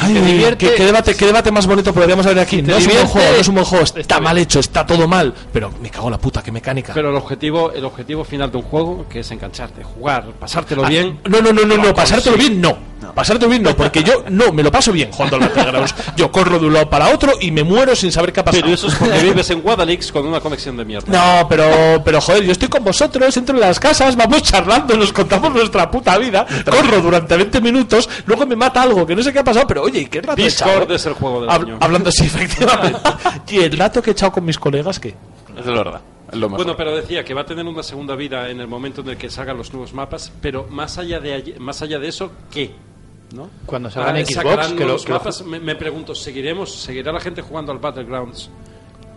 Speaker 1: Ay,
Speaker 5: te divierte-
Speaker 1: ¿qué, qué debate, ¿Qué debate más bonito podríamos haber aquí?
Speaker 5: te
Speaker 1: No es
Speaker 5: divierte-
Speaker 1: juego, no es un buen juego, está,
Speaker 5: Está
Speaker 1: mal hecho, está todo mal. Pero me cago en la puta, qué mecánica.
Speaker 5: Pero el objetivo, el objetivo final de un juego, que es engancharte, jugar, pasártelo
Speaker 1: Ah,
Speaker 5: bien.
Speaker 1: No, no, no, no, no,
Speaker 5: Lo
Speaker 1: pasártelo bien no. Pasártelo bien no, porque yo no, me lo paso bien jugando al Battlegrounds. Yo corro de un lado para otro y me muero sin saber qué ha pasado.
Speaker 5: Pero eso es porque vives en Guadalix con una conexión de mierda.
Speaker 1: No, pero, pero joder, yo estoy con vosotros, entro en las casas, vamos charlando, nos contamos nuestra puta vida, corro durante 20 minutos, luego me mata algo que no sé qué ha pasado, pero oye, ¿qué rato he
Speaker 5: Discord
Speaker 1: echado?
Speaker 5: es el juego del
Speaker 1: Hab-
Speaker 5: año.
Speaker 1: Hablando así, efectivamente. y el rato que he echado con mis colegas, ¿qué?
Speaker 4: Es verdad. Es lo mejor.
Speaker 5: Bueno, pero decía que va a tener una segunda vida en el momento en el que salgan los nuevos mapas, pero más allá de allí- más allá de eso, ¿qué? ¿No?
Speaker 3: Cuando salgan
Speaker 5: Ah,
Speaker 3: Xbox, que lo-
Speaker 5: nuevos
Speaker 3: que lo-
Speaker 5: mapas, me, me pregunto, ¿seguiremos, seguirá la gente jugando al Battlegrounds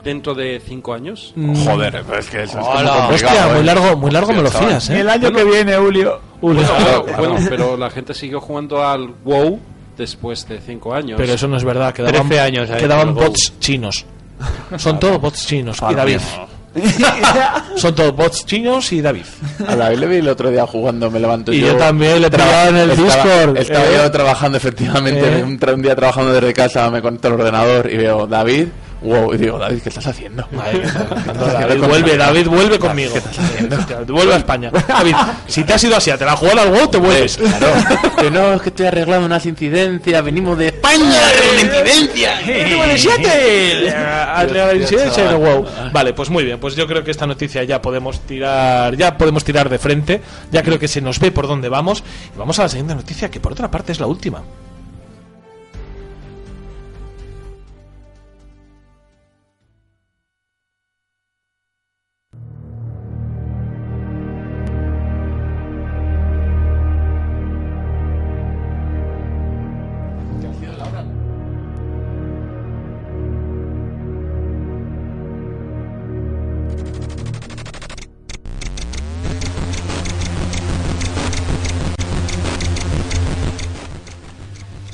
Speaker 5: dentro de cinco años?
Speaker 4: Joder, pero es que eso es como complicado,
Speaker 1: Hostia, muy
Speaker 4: ¿eh?
Speaker 1: largo, muy largo me lo fías, ¿eh?
Speaker 8: El año que viene, Julio.
Speaker 1: Julio.
Speaker 5: Bueno,
Speaker 4: claro.
Speaker 5: bueno, pero la gente siguió jugando al WoW después de cinco años.
Speaker 1: Pero eso no es verdad, quedaban,
Speaker 3: 13 años ahí
Speaker 1: quedaban bots chinos. Son todos bots chinos. Y David.
Speaker 4: no.
Speaker 1: Son todos bots chinos y David.
Speaker 4: A David le vi el otro día jugando, me levanto
Speaker 1: Y
Speaker 4: yo.
Speaker 1: yo también le
Speaker 4: Traba-
Speaker 1: pillaba en el
Speaker 4: estaba-
Speaker 1: Discord,
Speaker 4: Estaba
Speaker 1: ¿eh?
Speaker 4: yo trabajando, efectivamente.
Speaker 1: ¿Eh?
Speaker 4: Un, un día trabajando desde casa, me conecto al ordenador y veo David. Wow, y digo, David, ¿qué estás haciendo?
Speaker 1: Madre mía,
Speaker 4: haciendo
Speaker 1: David, vuelve, David, vuelve conmigo. Vuelve a España. David, si te has ido así te la jugar al WoW, te vuelves.
Speaker 4: Claro. Que no, es que estoy arreglando unas incidencias, venimos de España, de una incidencia.
Speaker 8: Venimos de
Speaker 1: 97! Adrian 97 de WoW. Vale, pues muy bien, pues yo creo que esta noticia ya podemos tirar, ya podemos tirar de frente, ya creo que se nos ve por dónde vamos. Y vamos a la siguiente noticia, que por otra parte es la última.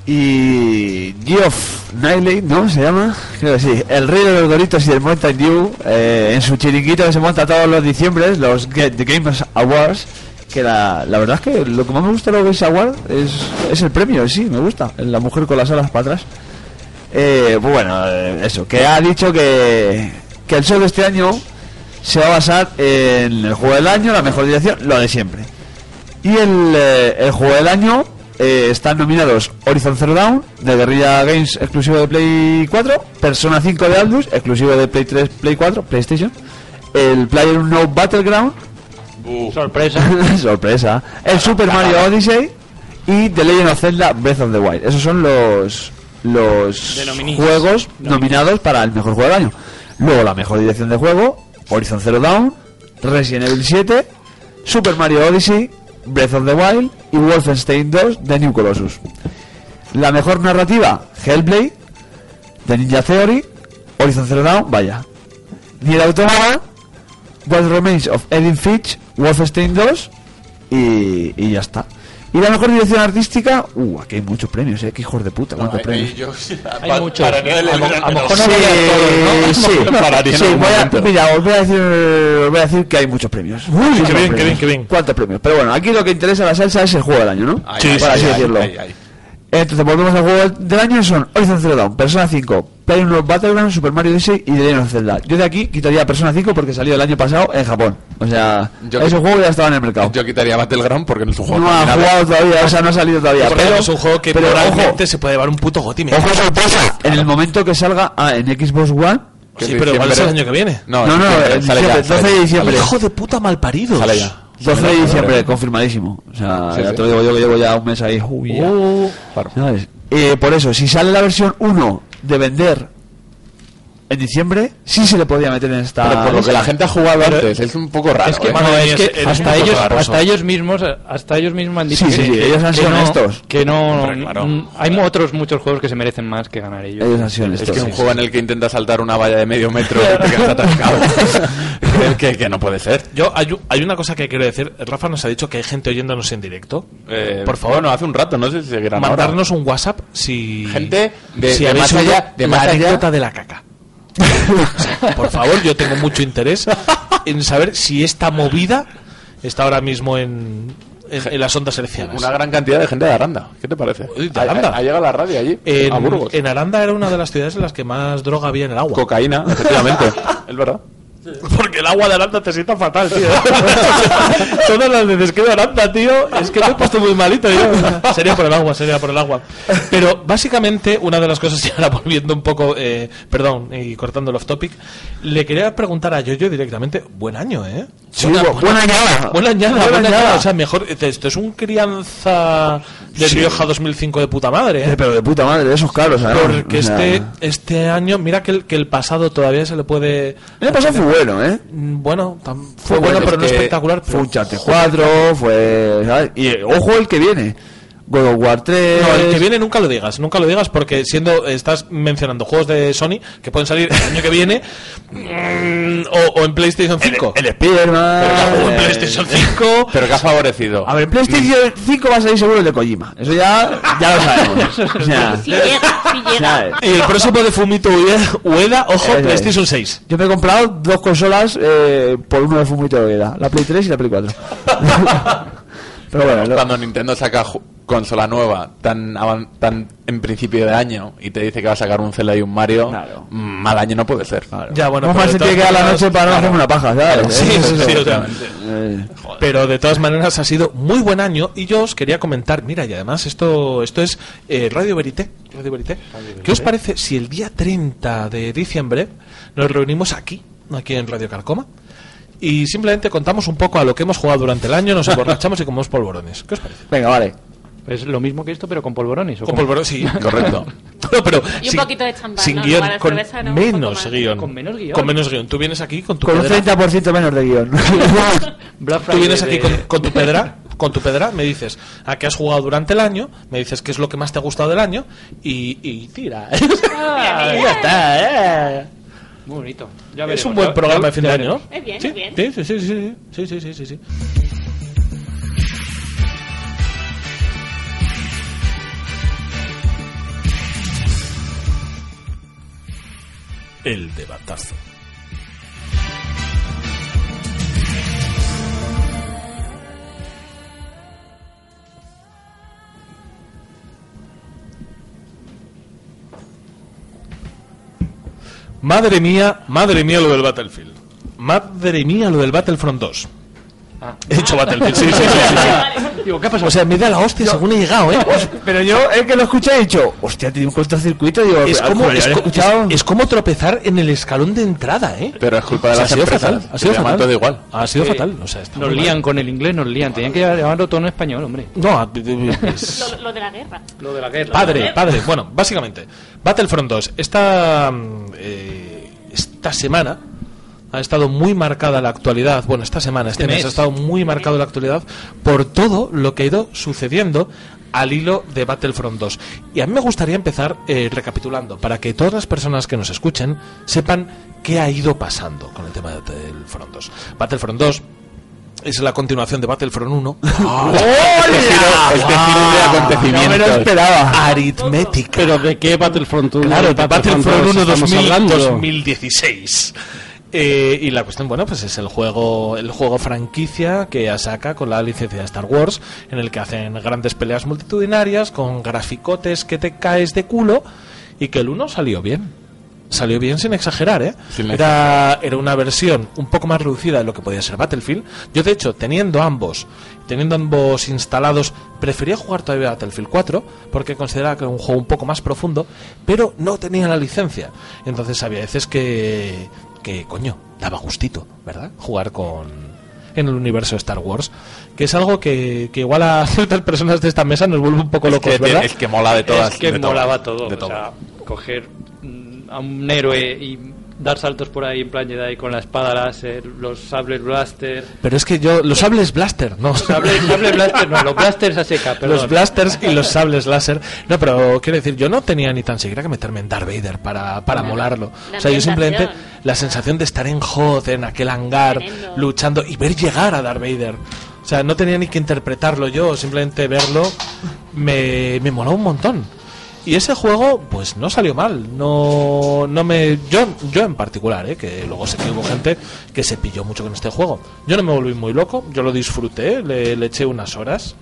Speaker 8: Y Geoff Niley, ¿no? Se llama, creo que sí, el rey de los Doritos y del Mountain Dew, eh, en su chiringuito que se monta todos los diciembres, los Get the Gamers Awards, que la, la verdad es que lo que más me gusta de los Games Awards es, es el premio, sí, me gusta, la mujer con las alas para atrás. Eh, pues bueno, eh, eso, que ha dicho que, que el show de este año se va a basar en el juego del año, la mejor dirección, lo de siempre. Y el, eh, el juego del año eh, están nominados Horizon Zero Dawn de Guerrilla Games exclusivo de Play 4, Persona 5 de Aldus exclusivo de Play 3, Play 4, PlayStation, el Player No Battleground,
Speaker 3: Sorpresa.
Speaker 8: sorpresa, el Super Mario Odyssey y The Legend of Zelda Breath of the Wild. Esos son los los juegos nominados para el mejor juego del año. Luego la mejor dirección de juego, Horizon Zero Dawn, Resident Evil 7, Super Mario Odyssey, Breath of the Wild y Wolfenstein 2 de New Colossus. La mejor narrativa, Hellblade, de Ninja Theory, Horizon Zero Dawn, vaya. Nier Automata, What Remains of Edith Finch, Wolfenstein 2 y, y ya está. Y la mejor dirección artística, uh, aquí hay muchos premios, eh, que hijos de puta, cuántos premios.
Speaker 3: Hay muchos.
Speaker 5: para no
Speaker 3: A lo- a lo mejor no
Speaker 8: Sí,
Speaker 3: voy a
Speaker 8: sí, sí, mira, os voy a decir, os voy a decir que hay muchos premios.
Speaker 1: qué
Speaker 8: Muchísimos
Speaker 1: bien, qué bien, qué bien.
Speaker 8: ¿Cuántos premios? Pero bueno, aquí lo que interesa a la salsa es el juego del año, ¿no?
Speaker 4: Ay,
Speaker 8: Sí, por
Speaker 4: ay,
Speaker 8: así decirlo. Entonces volvemos al juego del año son Horizon Zero Dawn, Persona 5, PlayerUnknown's Battleground, Super Mario Odyssey y The Legend of Zelda. Yo de aquí quitaría Persona 5 porque salió el año pasado en Japón. O sea,
Speaker 4: Yo
Speaker 8: ese
Speaker 4: qui-
Speaker 8: juego ya estaba en el mercado.
Speaker 4: Yo quitaría Battleground porque no es un juego
Speaker 8: no ha jugado todavía, o sea, no ha salido todavía.
Speaker 1: Porque
Speaker 8: Pero
Speaker 1: es un juego que
Speaker 8: pero, ojo,
Speaker 1: se puede llevar un puto goti.
Speaker 8: Ojo sorpresa, en el momento que salga ah, en Xbox One,
Speaker 1: Sí, pero igual es el
Speaker 4: diciembre-
Speaker 1: año que viene.
Speaker 4: No,
Speaker 8: no, no,
Speaker 4: sale
Speaker 8: 12 de diciembre.
Speaker 1: Hijo de puta malparidos.
Speaker 4: Sale ya.
Speaker 8: 12 de diciembre, confirmadísimo. O sea,
Speaker 4: Sí,
Speaker 8: ya
Speaker 4: sí.
Speaker 8: te lo digo yo que llevo ya un mes ahí. Uy, ya.
Speaker 4: Claro.
Speaker 8: ¿Sabes? Eh, por eso, si sale la versión 1 de vender en diciembre, sí se le podía meter en esta.
Speaker 4: Pero por lo que la gente ha jugado
Speaker 3: Pero-
Speaker 4: antes, es un poco raro.
Speaker 3: Es que,
Speaker 4: ¿eh?
Speaker 1: Madre
Speaker 3: no,
Speaker 1: mía,
Speaker 3: es que hasta ellos,
Speaker 1: raro,
Speaker 3: hasta ellos mismos, hasta ellos mismos han dicho
Speaker 8: Sí,
Speaker 3: que,
Speaker 8: sí, sí,
Speaker 3: que-
Speaker 8: ellos han
Speaker 3: que
Speaker 8: sido
Speaker 3: no,
Speaker 8: honestos.
Speaker 3: que no,
Speaker 4: claro.
Speaker 3: hay otros muchos juegos que se merecen más que ganar ellos.
Speaker 8: Ellos han sido
Speaker 4: Es que un juego en el que intentas saltar una valla de medio metro y te quedas atascado. que, que no puede ser.
Speaker 1: Yo, hay, una cosa que quiero decir. Rafa nos ha dicho que hay gente oyéndonos en directo.
Speaker 4: Eh,
Speaker 1: Por favor,
Speaker 4: bueno, hace un rato, no sé si seguirán ahora.
Speaker 1: mandarnos un WhatsApp si.
Speaker 4: Gente de-
Speaker 1: si
Speaker 4: de
Speaker 1: habéis
Speaker 4: más allá- de
Speaker 1: la
Speaker 4: más allá.
Speaker 1: anécdota de la caca. O sea, por favor, yo tengo mucho interés en saber si esta movida está ahora mismo en, en, en las ondas hercianas.
Speaker 4: Una gran cantidad de gente de Aranda. ¿Qué te parece?
Speaker 1: De Aranda.
Speaker 4: Ha, ha llegado la radio allí,
Speaker 1: En,
Speaker 4: a Burgos.
Speaker 1: en Aranda era una de las ciudades en las que más droga había en el agua.
Speaker 4: Cocaína, efectivamente. es verdad.
Speaker 1: Porque el agua de Aranda te sienta fatal, tío. Todas las veces que veo Aranda, tío, es que me he puesto muy malito. Yo. Sería por el agua, sería por el agua. Pero básicamente, una de las cosas, y ahora volviendo un poco, eh, perdón, y cortando el off topic, le quería preguntar a Yoyo directamente, buen año, ¿eh?
Speaker 8: Sí, bu- buena añada.
Speaker 1: Buena añada,
Speaker 8: Buena
Speaker 1: buena
Speaker 8: añada.
Speaker 1: añada. O sea, mejor, esto es un crianza de Rioja 2005 de puta madre,
Speaker 8: Eh,
Speaker 1: ¿eh?
Speaker 8: pero de puta madre, esos caros.
Speaker 1: Porque este, este año, mira que el, que el pasado todavía se le puede...
Speaker 8: El pasado fue bueno, ¿eh?
Speaker 1: Mm, Bueno,
Speaker 8: Fue
Speaker 1: fue bueno, pero no espectacular.
Speaker 8: Fue
Speaker 1: pero-
Speaker 8: un Uncharted 4, fue. ¿sabes? Y ojo el que viene. God of War 3.
Speaker 1: No, el que viene nunca lo digas, nunca lo digas porque siendo estás mencionando juegos de Sony que pueden salir el año que viene mm, o, o en PlayStation 5.
Speaker 8: El Spider-Man.
Speaker 1: o en
Speaker 8: eh,
Speaker 1: PlayStation 5.
Speaker 4: Pero que ha favorecido.
Speaker 8: A ver, en PlayStation 5 va a salir seguro el de Kojima. Eso ya, ya lo sabemos. O sea,
Speaker 2: Si llega, si llega.
Speaker 1: Y el próximo de Fumito Ueda, Ueda, ojo,
Speaker 8: es.
Speaker 1: PlayStation 6.
Speaker 8: Yo me he comprado dos consolas eh, por uno de Fumito Ueda, la Play 3 y la Play 4. Pero bueno, lo-
Speaker 4: Cuando Nintendo saca consola nueva tan avan- tan en principio de año y te dice que va a sacar un Zelda y un Mario,
Speaker 8: Claro.
Speaker 4: mm, mal año no puede ser.
Speaker 1: Ya, bueno,
Speaker 8: ¿Cómo
Speaker 1: pero
Speaker 8: más se
Speaker 1: de
Speaker 8: tiene que dar la
Speaker 1: todas
Speaker 8: noche para no
Speaker 1: maneras-
Speaker 8: hacerme una paja, ¿sabes?
Speaker 1: Sí, sí, sí.
Speaker 8: Eh,
Speaker 1: Pero de todas maneras ha sido muy buen año y yo os quería comentar, mira, y además esto esto es eh, Radio Verité, Radio Verité. ¿Qué os parece si el día 30 de diciembre nos reunimos aquí, aquí en Radio Carcoma? Y simplemente contamos un poco a lo que hemos jugado durante el año, nos emborrachamos y comemos polvorones. ¿Qué os parece?
Speaker 8: Venga, vale.
Speaker 3: Es lo mismo que esto, pero con polvorones. ¿o
Speaker 1: Con polvorones, sí.
Speaker 4: Correcto.
Speaker 1: No, pero
Speaker 2: Y un
Speaker 1: sin-
Speaker 2: poquito de champán,
Speaker 1: Sin
Speaker 2: ¿no? guion,
Speaker 1: con
Speaker 2: cerveza, ¿no? Un
Speaker 1: menos guion.
Speaker 3: Con menos guion.
Speaker 1: Con menos guion. Tú vienes aquí con tu
Speaker 8: Con un
Speaker 1: pedra.
Speaker 8: 30% menos de
Speaker 3: guion.
Speaker 1: Tú vienes aquí
Speaker 3: de-
Speaker 1: con, con tu pedra, con tu pedra, me dices a qué has jugado durante el año, me dices qué es lo que más te ha gustado del año y, y tira.
Speaker 3: Ah,
Speaker 1: ya está, eh.
Speaker 3: Muy bonito. Ya veremos, es
Speaker 1: un buen programa
Speaker 3: ya,
Speaker 1: de fin de año, ¿no?
Speaker 2: Es bien,
Speaker 1: ¿Sí?
Speaker 2: es bien.
Speaker 1: Sí, sí, sí, sí, sí, sí, sí, sí. El debatazo. Madre mía, madre mía lo del Battlefield. Madre mía lo del Battlefront 2. He dicho Battlefield, sí, sí, sí. sí, sí.
Speaker 3: Digo, ¿qué ha pasado?
Speaker 1: O sea, me da la hostia según he llegado, ¿eh?
Speaker 8: Pero yo, el que lo escuché, he dicho, hostia, tiene un cortocircuito. Digo,
Speaker 1: Es
Speaker 8: "Ah,
Speaker 1: como, es,
Speaker 8: escuchado.
Speaker 1: es- es como tropezar en el escalón de entrada, ¿eh?
Speaker 4: Pero es culpa de
Speaker 1: O sea,
Speaker 4: las
Speaker 1: ha sido
Speaker 4: empresas.
Speaker 1: fatal. Ha sido fatal.
Speaker 4: todo igual.
Speaker 1: Ha sido
Speaker 3: Eh,
Speaker 1: fatal. O sea, está
Speaker 3: Nos
Speaker 1: muy mal.
Speaker 3: lían con el inglés, nos lían. Tenían que llamarlo todo en español, hombre.
Speaker 1: No, a- es-
Speaker 2: Lo, lo de la guerra.
Speaker 3: Lo de la guerra.
Speaker 1: Padre, padre. Bueno, básicamente, Battlefront 2. Esta, mm, eh, esta semana ha estado muy marcada la actualidad. Bueno, esta semana, este,
Speaker 3: Este
Speaker 1: mes.
Speaker 3: mes.
Speaker 1: ha estado muy marcado la actualidad por todo lo que ha ido sucediendo al hilo de Battlefront 2. Y a mí me gustaría empezar eh, recapitulando para que todas las personas que nos escuchen sepan qué ha ido pasando con el tema de Battlefront 2. Battlefront 2 es la continuación de Battlefront 1.
Speaker 4: El giro de acontecimientos.
Speaker 8: No me lo esperaba.
Speaker 1: Aritmética.
Speaker 5: Pero ¿de qué Battlefront 1?
Speaker 1: Claro, de Battlefront 1
Speaker 5: estamos
Speaker 1: 2000,
Speaker 5: hablando?
Speaker 1: 2016. Eh, y la cuestión, bueno, pues es el juego, el juego franquicia que saca con la licencia de Star Wars, en el que hacen grandes peleas multitudinarias con graficotes que te caes de culo y que el 1 salió bien. Salió bien sin exagerar, ¿eh?
Speaker 4: Sin
Speaker 1: Era, era una versión un poco más reducida de lo que podía ser Battlefield. Yo, de hecho, teniendo ambos, teniendo ambos instalados, prefería jugar todavía Battlefield 4 porque consideraba que era un juego un poco más profundo, pero no tenía la licencia. Entonces había veces que, que coño, daba gustito, ¿verdad? Jugar con en el universo de Star Wars, que es algo que, que igual a ciertas personas de esta mesa nos vuelve un poco
Speaker 4: Es
Speaker 1: locos,
Speaker 4: que,
Speaker 1: ¿verdad?
Speaker 4: es que mola de todas.
Speaker 3: es que
Speaker 4: de todo.
Speaker 3: molaba todo.
Speaker 4: De
Speaker 3: o
Speaker 4: todo.
Speaker 3: sea, coger mm, a un héroe y dar saltos por ahí en plan Jedi con la espada láser, los sables blaster.
Speaker 1: Pero es que yo, los sables blaster, no.
Speaker 3: Sables, sables blaster, no, los blasters a seca, perdón.
Speaker 1: los blasters y los sables láser. No, pero quiero decir, yo no tenía ni tan siquiera que meterme en Darth Vader para, para molarlo.
Speaker 2: La
Speaker 1: O sea, yo simplemente la sensación de estar en Hoth, en aquel hangar,
Speaker 2: Tremendo.
Speaker 1: luchando y ver llegar a Darth Vader. O sea, no tenía ni que interpretarlo yo, simplemente verlo me, me moló un montón. Y ese juego, pues no salió mal. No, no me. Yo, yo en particular, ¿eh? que luego sé que hubo gente que se pilló mucho con este juego. Yo no me volví muy loco, yo lo disfruté, le, le eché unas horas.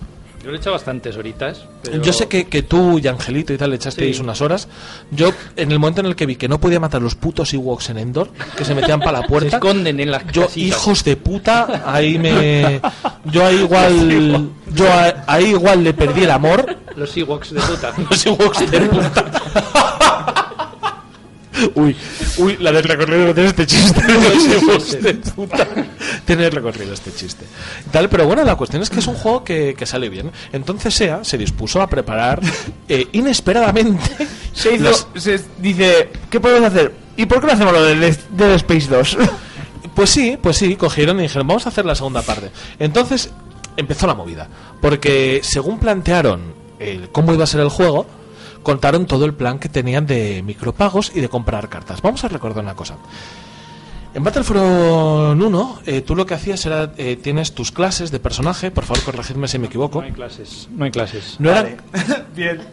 Speaker 3: Yo le he hecho bastantes horitas. pero-
Speaker 1: Yo sé que, que tú y Angelito y tal le echasteis
Speaker 3: Sí.
Speaker 1: unas horas. Yo, en el momento en el que vi que no podía matar los putos Ewoks en Endor, que se metían para la
Speaker 3: se
Speaker 1: puerta,
Speaker 3: esconden en las
Speaker 1: yo,
Speaker 3: casitas.
Speaker 1: hijos de puta, ahí me. Yo ahí igual. Yo ahí igual le perdí el amor.
Speaker 3: Los Ewoks de puta.
Speaker 1: Los Ewoks de puta. Uy, uy, la del recorrido que tiene este chiste. Los Ewoks de puta. Tiene recorrido este chiste. Tal, pero bueno, la cuestión es que es un juego que, que sale bien. Entonces SEA se dispuso a preparar eh, inesperadamente.
Speaker 8: Se hizo- se dice, ¿qué podemos hacer? ¿Y por qué no hacemos lo del Dead Space 2?
Speaker 1: Pues sí, pues sí, cogieron y dijeron, vamos a hacer la segunda parte. Entonces empezó la movida, porque según plantearon el, cómo iba a ser el juego, contaron todo el plan que tenían de micropagos y de comprar cartas. Vamos a recordar una cosa. En Battlefront 1, eh, tú lo que hacías era, eh, tienes tus clases de personaje, por favor corregidme si me equivoco.
Speaker 3: No hay clases. No hay clases.
Speaker 1: No eran...
Speaker 8: Bien.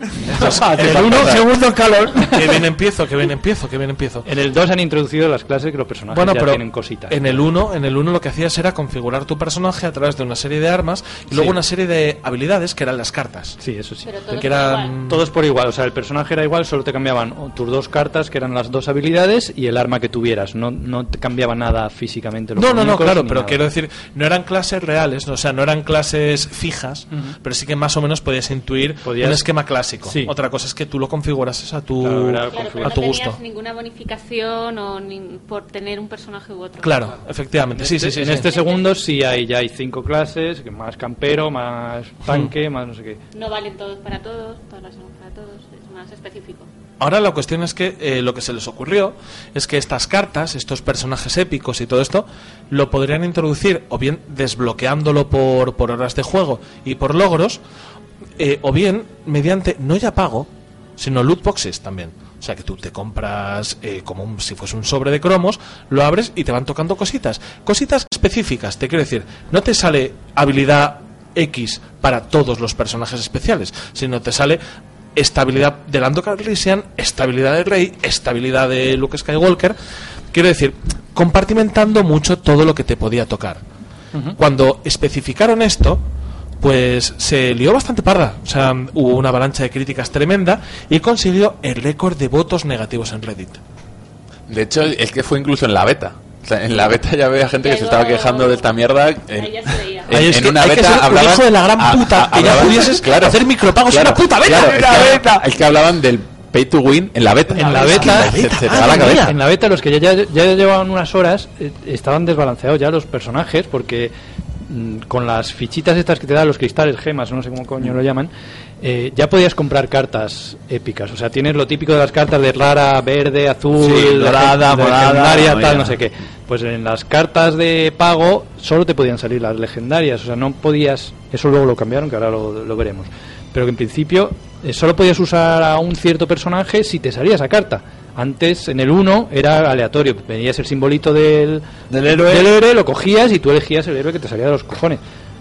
Speaker 1: En el uno, segundo calor. Que bien empiezo, que bien empiezo, que bien empiezo.
Speaker 3: En el 2 han introducido las clases que los personajes
Speaker 1: Bueno,
Speaker 3: ya
Speaker 1: pero
Speaker 3: tienen cositas.
Speaker 1: en el 1, en el 1 lo que hacías era configurar tu personaje a través de una serie de armas y luego
Speaker 3: Sí.
Speaker 1: una serie de habilidades que eran las cartas.
Speaker 3: Sí, eso sí.
Speaker 2: Pero todos
Speaker 1: que
Speaker 2: por
Speaker 1: eran
Speaker 2: igual.
Speaker 3: Todos por igual, o sea, el personaje era igual, solo te cambiaban tus dos cartas, que eran las dos habilidades, y el arma que tuvieras. No, no te cambiaba nada físicamente. los
Speaker 1: No, no, no, claro, pero
Speaker 3: nada.
Speaker 1: quiero decir, no eran clases reales, o sea, no eran clases fijas, pero sí que más o menos podías intuir
Speaker 3: Podías-
Speaker 1: un esquema clásico.
Speaker 3: Sí.
Speaker 1: Otra cosa es que tú lo configurases a tu,
Speaker 3: Claro,
Speaker 2: Claro,
Speaker 1: a tu
Speaker 2: no
Speaker 1: gusto.
Speaker 2: tenías ninguna bonificación o ni- por tener un personaje u otro.
Speaker 1: Claro, efectivamente, sí, sí, sí.
Speaker 3: en
Speaker 1: sí.
Speaker 3: este segundo sí hay, ya hay cinco clases, más campero, más tanque,
Speaker 1: Hmm.
Speaker 3: más no sé qué.
Speaker 2: No valen todos para todos, todas las son para todos, es más específico.
Speaker 1: Ahora la cuestión es que eh, lo que se les ocurrió es que estas cartas, estos personajes épicos y todo esto, lo podrían introducir o bien desbloqueándolo por, horas de juego y por logros, eh, o bien mediante no ya pago, sino loot boxes también. O sea que tú te compras eh, como un- si fuese un sobre de cromos, lo abres y te van tocando cositas. Cositas específicas, te quiero decir. No te sale habilidad X para todos los personajes especiales, sino te sale estabilidad de Lando Calrissian, estabilidad de Rey, estabilidad de Luke Skywalker. Quiero decir, compartimentando mucho todo lo que te podía tocar. Cuando especificaron esto, pues se lió bastante parda. O sea, hubo una avalancha de críticas tremenda y consiguió el récord de votos negativos en Reddit.
Speaker 4: De hecho, es que fue incluso en la beta. En la beta ya había gente que se estaba quejando de esta mierda. En, una
Speaker 1: que
Speaker 4: beta hablaban-
Speaker 1: hijo de la gran puta,
Speaker 4: a-
Speaker 1: que ya pudieses hacer micropagos en una puta beta.
Speaker 4: claro, es, que,
Speaker 1: beta.
Speaker 4: es que hablaban del pay to win en la beta.
Speaker 3: En la beta-
Speaker 4: Se- se, te va
Speaker 1: madre
Speaker 4: la cabeza.
Speaker 1: mía.
Speaker 3: En la beta, los que ya, ya, ya llevaban unas horas, eh, estaban desbalanceados ya los personajes, porque mm, con las fichitas estas que te dan los cristales, gemas, no sé cómo coño lo llaman, eh, ya podías comprar cartas épicas. O sea, tienes lo típico de las cartas de rara, verde, azul,
Speaker 8: Sí, dorada, morada,
Speaker 3: legendaria, tal, no sé qué. Pues en las cartas de pago solo te podían salir las legendarias. O sea, no podías. Eso luego lo cambiaron, que ahora lo, lo veremos. Pero que en principio eh, solo podías usar a un cierto personaje si te salía esa carta. Antes, en el 1, era aleatorio. Venías el simbolito del,
Speaker 8: Del héroe.
Speaker 3: del héroe, lo cogías y tú elegías el héroe que te salía de los cojones.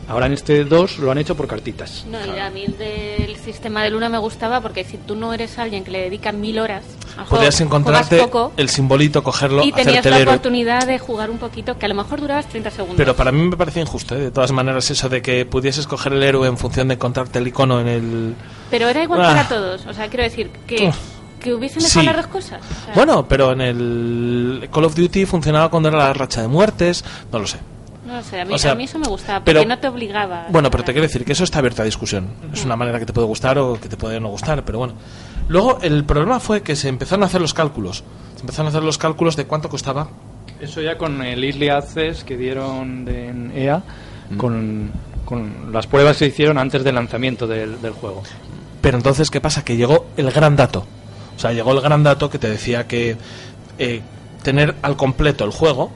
Speaker 3: Ahora en este 2 lo han hecho por cartitas.
Speaker 2: No, y a mí el del sistema del 1 me gustaba porque si tú no eres alguien que le dedica mil horas al juego,
Speaker 1: Podías encontrarte
Speaker 2: poco
Speaker 1: el simbolito, cogerlo,
Speaker 2: y tenías la
Speaker 1: héroe.
Speaker 2: oportunidad de jugar un poquito, que a lo mejor durabas 30 segundos.
Speaker 1: Pero para mí me parece injusto, ¿eh? de todas maneras, eso de que pudieses coger el héroe en función de encontrarte el icono en el...
Speaker 2: Pero era igual
Speaker 1: Ah.
Speaker 2: para todos. O sea, quiero decir que,
Speaker 1: Uf.
Speaker 2: que hubiesen dejado
Speaker 1: Sí.
Speaker 2: las dos cosas. O sea,
Speaker 1: Bueno, pero en el Call of Duty funcionaba cuando era la racha de muertes, no lo sé.
Speaker 2: No lo sé, a mí,
Speaker 1: o sea,
Speaker 2: a mí eso me gustaba, porque
Speaker 1: pero-
Speaker 2: no te obligaba.
Speaker 1: Bueno, pero te quiero decir que eso está abierto a discusión. Es una manera que te puede gustar o que te puede no gustar, pero bueno. Luego, el problema fue que se empezaron a hacer los cálculos. Se empezaron a hacer los cálculos de cuánto costaba.
Speaker 3: Eso ya con el Early Access que dieron de- en EA, con, con las pruebas que se hicieron antes del lanzamiento del, del juego.
Speaker 1: Pero entonces, ¿qué pasa? Que llegó el gran dato. O sea, llegó el gran dato que te decía que eh, tener al completo el juego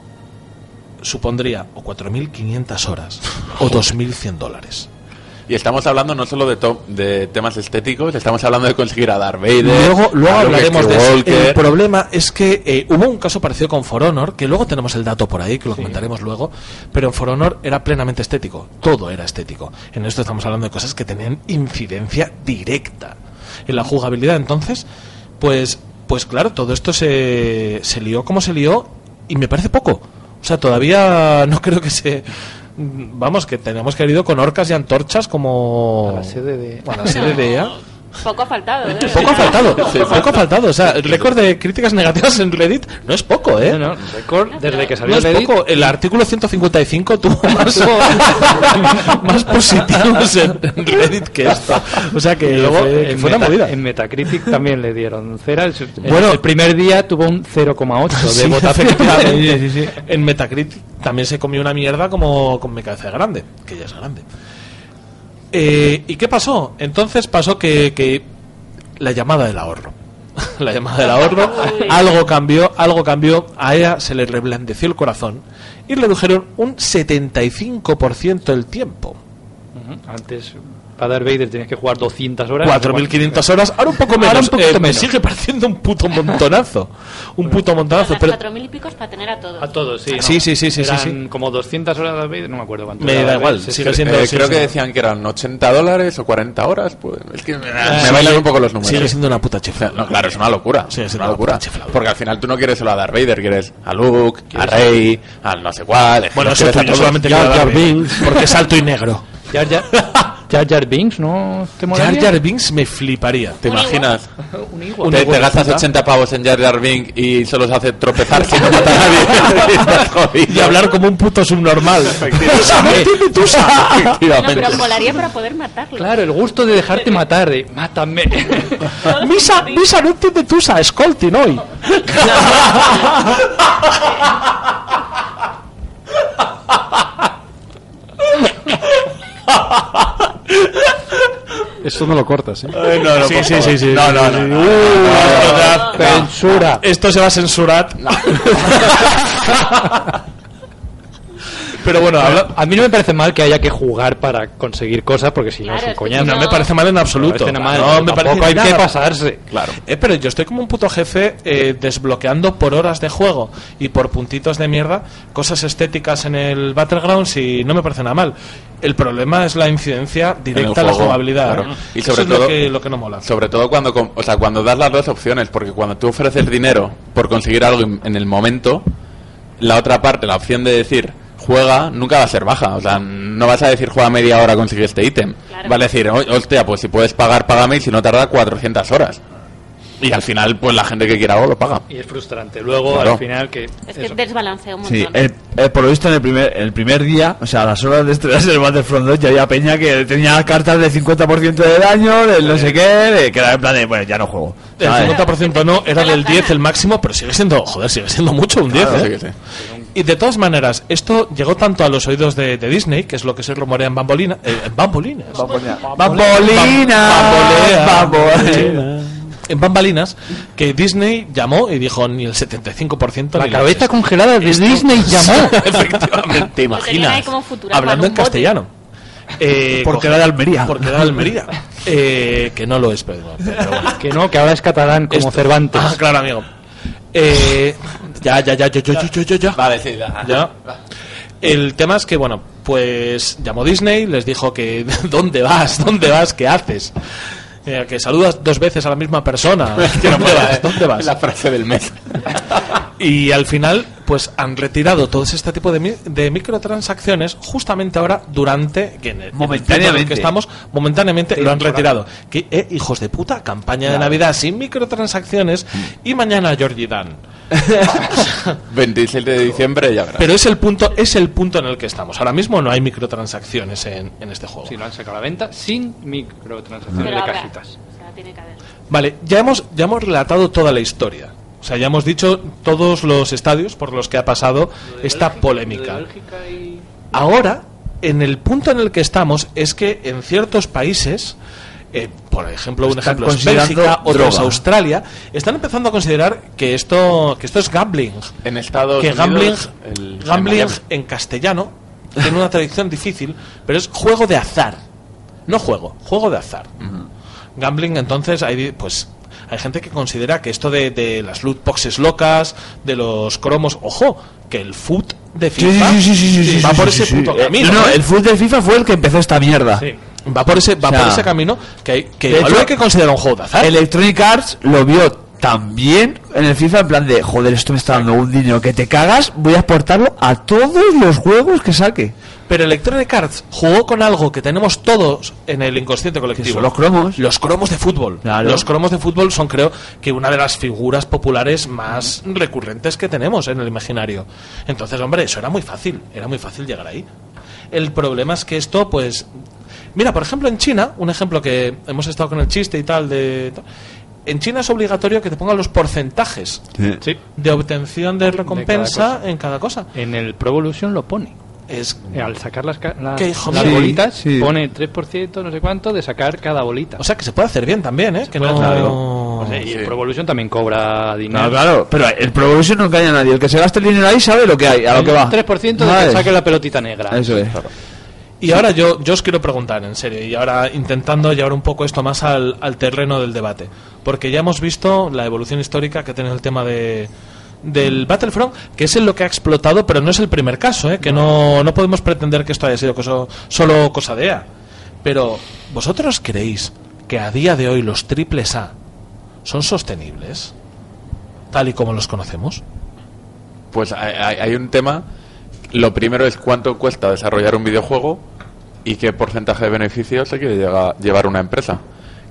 Speaker 1: supondría o 4.500 horas o 2.100 dólares.
Speaker 4: Y estamos hablando no solo de, to- de temas estéticos, estamos hablando de conseguir a Darth Vader.
Speaker 1: Luego, luego
Speaker 4: a Luke
Speaker 1: hablaremos de eso. El problema es que eh, hubo un caso parecido con For Honor, que luego tenemos el dato por ahí, que lo comentaremos luego, pero en For Honor era plenamente estético, todo era estético. En esto estamos hablando de cosas que tenían incidencia directa en la jugabilidad. Entonces, pues, pues claro, todo esto se, se lió como se lió y me parece poco. O sea, todavía no creo que se... Vamos, que tenemos que haber ido con orcas y antorchas como...
Speaker 3: A la sede de-
Speaker 1: a la sede de EA.
Speaker 2: Poco ha faltado, ¿eh?
Speaker 1: Poco ha faltado, poco ha faltado. O sea, el récord de críticas negativas en Reddit no es poco, ¿eh?
Speaker 3: No, no, récord desde que salió
Speaker 1: No es
Speaker 3: Reddit.
Speaker 1: poco. El artículo 155 tuvo más, más positivos en en Reddit que esto. O sea que
Speaker 3: Y luego
Speaker 1: fue, que una movida.
Speaker 3: en Metacritic también le dieron cera. El, el-
Speaker 1: Bueno.
Speaker 3: el primer día tuvo un 0,8 de
Speaker 1: Sí,
Speaker 3: votación.
Speaker 1: efectivamente. Sí, sí, sí. En Metacritic también se comió una mierda como con mi cabeza grande, que ya es grande. Eh, ¿Y qué pasó? Entonces pasó que, que la llamada del ahorro. la llamada del ahorro, algo cambió, algo cambió, a ella se le reblandeció el corazón y redujeron un 75% el tiempo.
Speaker 3: Antes Para Darth Vader tienes que jugar 200 horas.
Speaker 1: 4.500 horas, ahora un poco menos.
Speaker 3: Ahora un poquito
Speaker 1: Eh, me
Speaker 3: menos.
Speaker 1: sigue pareciendo un puto montonazo. Un puto montonazo. Pero
Speaker 2: cuatro mil y picos para tener a todos.
Speaker 3: A todos, sí. ¿no?
Speaker 1: Sí, sí, sí, sí,
Speaker 3: Eran
Speaker 1: sí, sí.
Speaker 3: como 200 horas de Darth Vader, no me acuerdo cuánto.
Speaker 1: Me
Speaker 3: era
Speaker 1: da
Speaker 3: Darth
Speaker 1: igual, sigue
Speaker 3: Sí,
Speaker 1: siendo-
Speaker 4: Eh, creo que decían que eran 80 dólares o 40 horas. Pues es que me, me
Speaker 1: sigue-
Speaker 4: bailan un poco los números.
Speaker 1: Sigue siendo una puta chifla.
Speaker 4: no, claro, es una locura.
Speaker 1: Sigue
Speaker 4: es una locura.
Speaker 1: chifladura.
Speaker 4: Porque al final tú no quieres solo a Darth Vader, quieres a Luke, a Rey, al no sé cuál.
Speaker 1: Bueno, eso
Speaker 4: a
Speaker 1: solamente
Speaker 5: Jar
Speaker 1: Darth Vader. Porque es alto y negro.
Speaker 3: Jar Jar, Jar Jar Binks, ¿no te
Speaker 1: Jar
Speaker 3: molaría?
Speaker 1: Jar Binks me fliparía.
Speaker 4: ¿Te imaginas?
Speaker 3: Un igual.
Speaker 4: Te, te gastas
Speaker 1: puta.
Speaker 4: 80 pavos en Jar Jar Binks y solo se hace tropezar sin matar a nadie. Estás jodido.
Speaker 1: Y hablar como un puto subnormal.
Speaker 4: Tusa, no tiene tusa.
Speaker 2: No,
Speaker 4: Efectivamente.
Speaker 2: pero molaría para poder matarlo.
Speaker 3: Claro, el gusto de dejarte matar, de mátame.
Speaker 1: Misa, misa no entiende tusa, escoltin hoy.
Speaker 5: Esto no lo cortas, ¿eh?
Speaker 4: Eh, no, no,
Speaker 1: Sí, sí, sí, sí.
Speaker 4: No, no, no. no, no, no, no, no.
Speaker 3: Censura.
Speaker 1: Esto se va a censurar. Pero bueno, habla-
Speaker 3: A mí no me parece mal que haya que jugar para conseguir cosas, porque si no
Speaker 2: Claro,
Speaker 3: es un
Speaker 2: es que
Speaker 3: coñazo.
Speaker 1: no me parece mal en absoluto.
Speaker 3: Me parece mal,
Speaker 1: No, me parece
Speaker 3: tampoco hay
Speaker 1: nada.
Speaker 3: que pasarse.
Speaker 4: Claro.
Speaker 1: Eh, pero yo estoy como un puto jefe eh, desbloqueando por horas de juego y por puntitos de mierda cosas estéticas en el Battlegrounds y no me parece nada mal. El problema es la incidencia directa a la
Speaker 4: juego,
Speaker 1: jugabilidad.
Speaker 4: claro.
Speaker 1: ¿eh?
Speaker 4: Y
Speaker 1: Eso
Speaker 4: sobre
Speaker 1: es lo
Speaker 4: todo-
Speaker 1: que, lo que no mola.
Speaker 4: Sobre todo cuando, com- o sea, cuando das las dos opciones, porque cuando tú ofreces dinero por conseguir algo en, en el momento, la otra parte, la opción de decir juega, nunca va a ser baja. O sea, no vas a decir juega media hora a conseguir este ítem.
Speaker 2: Claro.
Speaker 4: Vas a decir, "Oy, hostia, pues si puedes pagar, págame y si no tarda 400 horas. Y al final, pues la gente que quiera algo lo paga.
Speaker 3: Y es frustrante. Luego,
Speaker 4: Claro.
Speaker 3: al final, que.
Speaker 2: Es que
Speaker 3: eso.
Speaker 2: desbalancea un montón.
Speaker 8: Sí, el- el- por lo visto en el primer, el primer día, o sea, a las horas de estrellas del Battlefront 2 ya había peña que tenía cartas del 50% de daño, del no sé qué, de, que era en plan de, bueno, ya no juego.
Speaker 1: El
Speaker 8: ¿sabes?
Speaker 1: 50% no, era del 10
Speaker 2: gana.
Speaker 1: el máximo, pero sigue siendo, joder, sigue siendo mucho un 10.
Speaker 4: Claro,
Speaker 1: ¿eh?
Speaker 4: sí que sí.
Speaker 1: Y de todas maneras, esto llegó tanto a los oídos de, de Disney, que es lo que se rumorea en Bambolina. eh, en Bambolinas.
Speaker 8: Bambolina,
Speaker 1: bambolea. En Bambalinas, que Disney llamó y dijo ni el 75%
Speaker 3: La
Speaker 1: ni
Speaker 3: cabeza
Speaker 1: leches.
Speaker 3: congelada de Disney llamó.
Speaker 1: Efectivamente, ¿te imaginas? Hablando
Speaker 2: en
Speaker 1: castellano. Eh,
Speaker 8: Porque era de Almería.
Speaker 1: Porque era de Almería. Eh, que no lo es, pero, pero bueno.
Speaker 3: que no, que ahora es catalán como
Speaker 1: Esto-
Speaker 3: Cervantes.
Speaker 1: Ah, claro, amigo. Eh, ya, ya, ya, yo, yo, yo, yo, ya.
Speaker 4: Vale, sí, ya.
Speaker 1: Ya. El tema es que, bueno, pues llamó Disney, les dijo que ¿dónde vas? ¿Dónde vas? ¿Qué haces? Eh, que saludas dos veces a la misma persona. ¿Dónde vas?
Speaker 4: eh.
Speaker 1: ¿Dónde vas?
Speaker 4: La frase del mes.
Speaker 1: Y al final, pues han retirado todo este tipo de, mi- de microtransacciones justamente ahora durante que en el, en el tiempo en el
Speaker 8: Momentáneamente.
Speaker 1: que estamos momentáneamente lo han retirado. Que eh, hijos de puta, campaña de Navidad sin microtransacciones y mañana Georgie Dan.
Speaker 4: 27 de diciembre ya verás.
Speaker 1: Pero es el punto es el punto en el que estamos. Ahora mismo no hay microtransacciones en, en este juego.
Speaker 3: Si lo han sacado a la venta sin microtransacciones
Speaker 2: Pero
Speaker 3: de
Speaker 2: habrá.
Speaker 3: cajitas.
Speaker 2: O sea, tiene que haber.
Speaker 1: Vale, ya hemos, ya hemos relatado toda la historia. O sea, ya hemos dicho todos los estadios por los que ha pasado esta polémica. Ahora, en el punto en el que estamos, es que en ciertos países, eh, por ejemplo, un
Speaker 8: Están
Speaker 1: ejemplo es Bélgica, otro es
Speaker 8: droga.
Speaker 1: Australia, están empezando a considerar que esto, que esto es gambling.
Speaker 4: En Estados
Speaker 1: que
Speaker 4: Unidos,
Speaker 1: gambling,
Speaker 4: el-
Speaker 1: gambling
Speaker 4: en
Speaker 1: castellano tiene una traducción difícil, pero es juego de azar. No juego, juego de azar. Gambling, entonces, hay, pues, hay gente que considera que esto de, de las loot boxes locas, de los cromos, ojo, que el foot de FIFA
Speaker 8: sí, sí, sí, sí, sí,
Speaker 1: va por ese puto
Speaker 8: Eh,
Speaker 1: camino.
Speaker 8: No,
Speaker 1: ¿eh?
Speaker 8: el fútbol de FIFA fue el que empezó esta mierda.
Speaker 1: Va por ese, va
Speaker 8: O sea,
Speaker 1: por ese camino que hay, que
Speaker 8: de hecho,
Speaker 1: hay que considerar un juego de azar.
Speaker 8: Electronic Arts lo vio también en el FIFA en plan de, joder, esto me está dando un dinero que te cagas, voy a exportarlo a todos los juegos que saque.
Speaker 1: Pero Electronic Arts jugó con algo que tenemos todos en el inconsciente colectivo.
Speaker 8: son los cromos.
Speaker 1: Los cromos de fútbol.
Speaker 8: Claro.
Speaker 1: Los cromos de fútbol son, creo, que una de las figuras populares más recurrentes que tenemos en el imaginario. Entonces, hombre, eso era muy fácil. Era muy fácil llegar ahí. El problema es que esto, pues... Mira, por ejemplo, en China, un ejemplo que hemos estado con el chiste y tal de... En China es obligatorio que te pongan los porcentajes
Speaker 3: Sí.
Speaker 1: de obtención de recompensa en cada cosa.
Speaker 3: En el Pro Evolution lo pone.
Speaker 1: Es
Speaker 3: Eh, Al sacar las, las,
Speaker 1: Qué
Speaker 3: las
Speaker 1: mío.
Speaker 3: bolitas,
Speaker 8: Sí, sí.
Speaker 3: pone 3%, no sé cuánto, de sacar cada bolita.
Speaker 1: O sea, que se puede hacer bien también, ¿eh? Que no...
Speaker 3: O sea, y el
Speaker 4: Sí.
Speaker 3: Pro Evolution también cobra dinero.
Speaker 8: Claro, claro, pero el Pro Evolution no engaña a nadie. El que se gaste el dinero ahí sabe lo que hay, a lo
Speaker 3: El
Speaker 8: que va.
Speaker 3: 3% de que saque la pelotita negra.
Speaker 8: Eso es.
Speaker 1: Y ahora yo, yo os quiero preguntar, en serio, y ahora intentando llevar un poco esto más al, al terreno del debate. Porque ya hemos visto la evolución histórica que tiene el tema de, del Battlefront, que es en lo que ha explotado, pero no es el primer caso, ¿eh? que no, no podemos pretender que esto haya sido cosa- solo cosa de EA. Pero, ¿vosotros creéis que a día de hoy los triples A son sostenibles? Tal y como los conocemos.
Speaker 4: Pues hay, hay- un tema. Lo primero es cuánto cuesta desarrollar un videojuego y qué porcentaje de beneficios se quiere llevar una empresa.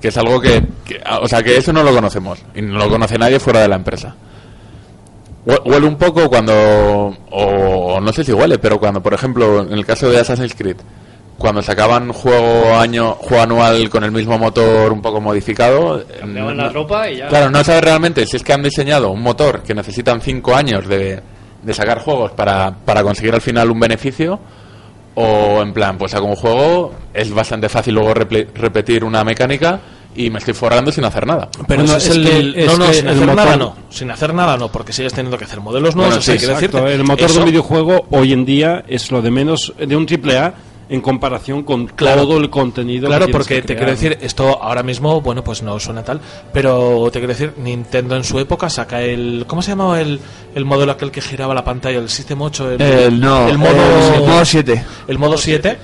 Speaker 4: Que es algo que, que- O sea, que eso no lo conocemos. Y no lo conoce nadie fuera de la empresa. Hue- Huele un poco cuando. O no sé si huele, pero cuando, por ejemplo, en el caso de Assassin's Creed, cuando sacaban juego año juego anual con el mismo motor un poco modificado.
Speaker 3: Cambiaban
Speaker 4: no-
Speaker 3: la ropa y ya.
Speaker 4: Claro, no sabes realmente si es que han diseñado un motor que necesitan cinco años de, de sacar juegos para, para conseguir al final un beneficio o en plan, pues hago un juego, es bastante fácil luego repetir una mecánica y me estoy forrando sin hacer nada.
Speaker 1: Pero
Speaker 5: Bueno,
Speaker 1: ese
Speaker 5: es
Speaker 1: es el,
Speaker 5: que-
Speaker 1: no,
Speaker 5: es
Speaker 1: no,
Speaker 5: que
Speaker 1: sin
Speaker 5: el
Speaker 1: hacer nada no. Sin hacer nada no, porque sigues teniendo que hacer modelos nuevos.
Speaker 4: Bueno,
Speaker 1: o sea,
Speaker 4: sí,
Speaker 5: el motor de un videojuego hoy en día es lo de menos de un triple A en comparación con
Speaker 1: Claro.
Speaker 5: todo el contenido.
Speaker 1: Claro,
Speaker 5: que
Speaker 1: porque
Speaker 5: que
Speaker 1: te quiero decir, esto ahora mismo, bueno, pues no suena tal, pero te quiero decir, Nintendo en su época saca el. ¿Cómo se llamaba el, el modelo aquel que giraba la pantalla? El System 8. El,
Speaker 8: El, no,
Speaker 1: el modo,
Speaker 8: el modo 7.
Speaker 1: el modo 7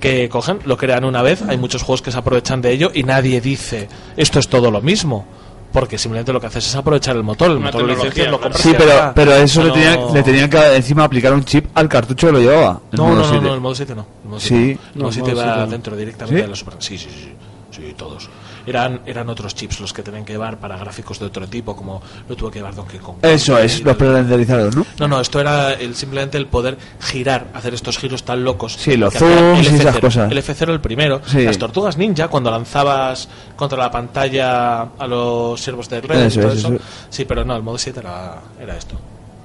Speaker 1: que cogen, lo crean una vez, hay muchos juegos que se aprovechan de ello y nadie dice esto es todo lo mismo. Porque simplemente lo que haces es aprovechar el motor, el
Speaker 3: Una
Speaker 1: motor lo licencias, lo compras
Speaker 8: Sí, pero, pero eso le,
Speaker 1: No-
Speaker 8: tenía, le tenían que encima aplicar un chip al cartucho que lo llevaba.
Speaker 1: No, no, no,
Speaker 8: 7.
Speaker 1: no, el modo 7 no. El modo
Speaker 8: Sí.
Speaker 1: 7 no. El
Speaker 5: No,
Speaker 1: modo
Speaker 5: el
Speaker 1: 7
Speaker 5: modo
Speaker 1: va
Speaker 5: 7 no.
Speaker 1: dentro directamente
Speaker 8: ¿Sí?
Speaker 1: de la Super. Sí, sí, sí. Sí, todos. Eran, eran otros chips los que tenían que llevar para gráficos de otro tipo, como lo tuvo que llevar Donkey Kong.
Speaker 8: Eso es, los prerenderizados, ¿no?
Speaker 1: No, no, esto era el, simplemente el poder girar, hacer estos giros tan locos.
Speaker 8: Sí, los zooms y esas
Speaker 1: F0,
Speaker 8: cosas.
Speaker 1: El F0 el primero.
Speaker 8: Sí.
Speaker 1: Las tortugas ninja, cuando lanzabas contra la pantalla a los siervos de red
Speaker 8: Eso
Speaker 1: y todo
Speaker 8: es,
Speaker 1: eso.
Speaker 8: eso.
Speaker 1: Sí, pero no, el modo 7 era, era esto.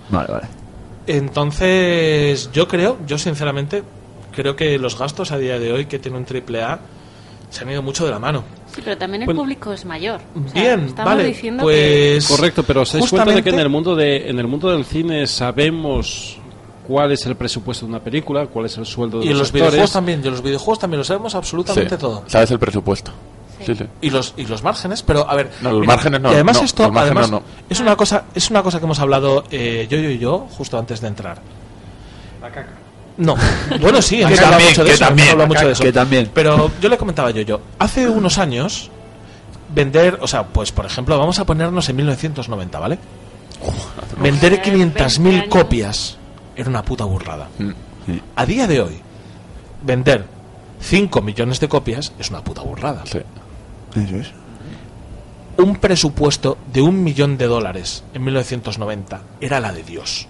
Speaker 8: Vale, vale.
Speaker 1: Entonces, yo creo, yo sinceramente, creo que los gastos a día de hoy que tiene un triple A se han ido mucho de la mano.
Speaker 2: Sí, pero también el
Speaker 5: Bueno,
Speaker 2: público es mayor. O sea,
Speaker 1: Bien,
Speaker 2: estamos
Speaker 1: vale,
Speaker 2: diciendo que-
Speaker 1: pues...
Speaker 5: Correcto, pero ¿os dais cuenta de que en el mundo de en el mundo del cine sabemos cuál es el presupuesto de una película, cuál es el sueldo de
Speaker 1: Y
Speaker 5: los,
Speaker 1: los
Speaker 5: actores?
Speaker 1: videojuegos también, y en los videojuegos también lo sabemos absolutamente
Speaker 4: Sí,
Speaker 1: todo.
Speaker 4: Sabes el presupuesto. Sí, sí.
Speaker 1: y los y los márgenes pero a ver
Speaker 4: No, los
Speaker 1: mira,
Speaker 4: márgenes no,
Speaker 1: y además
Speaker 4: no,
Speaker 1: esto además
Speaker 4: no.
Speaker 1: es una cosa es una cosa que hemos hablado eh, yo yo y yo justo antes de entrar no bueno sí hemos
Speaker 8: Que
Speaker 1: hablado
Speaker 8: también,
Speaker 1: mucho de
Speaker 8: que
Speaker 1: eso,
Speaker 8: también,
Speaker 1: hablado mucho de eso.
Speaker 8: que también.
Speaker 1: pero yo le comentaba yo yo hace unos años vender o sea pues por ejemplo vamos a ponernos en 1990 vale vender
Speaker 2: Hace
Speaker 1: 500.000
Speaker 2: 20 años.
Speaker 1: copias era una puta burrada
Speaker 4: Mm.
Speaker 1: a día de hoy vender 5 millones de copias es una puta burrada
Speaker 4: Sí.
Speaker 8: Eso es.
Speaker 1: un presupuesto de un millón de dólares en 1990 era la de Dios.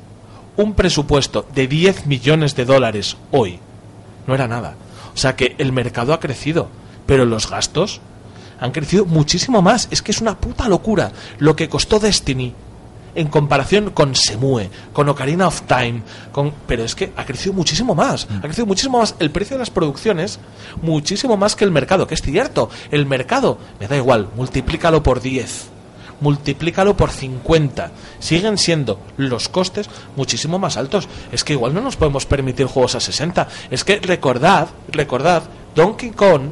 Speaker 1: Un presupuesto de 10 millones de dólares hoy no era nada. O sea que el mercado ha crecido, pero los gastos han crecido muchísimo más. Es que es una puta locura lo que costó Destiny en comparación con Semue, con Ocarina of Time, con pero es que ha crecido muchísimo más, ha crecido muchísimo más el precio de las producciones, muchísimo más que el mercado, que es cierto, el mercado me da igual, multiplícalo por 10, multiplícalo por 50, siguen siendo los costes muchísimo más altos. Es que igual no nos podemos permitir juegos a 60, es que recordad, recordad Donkey Kong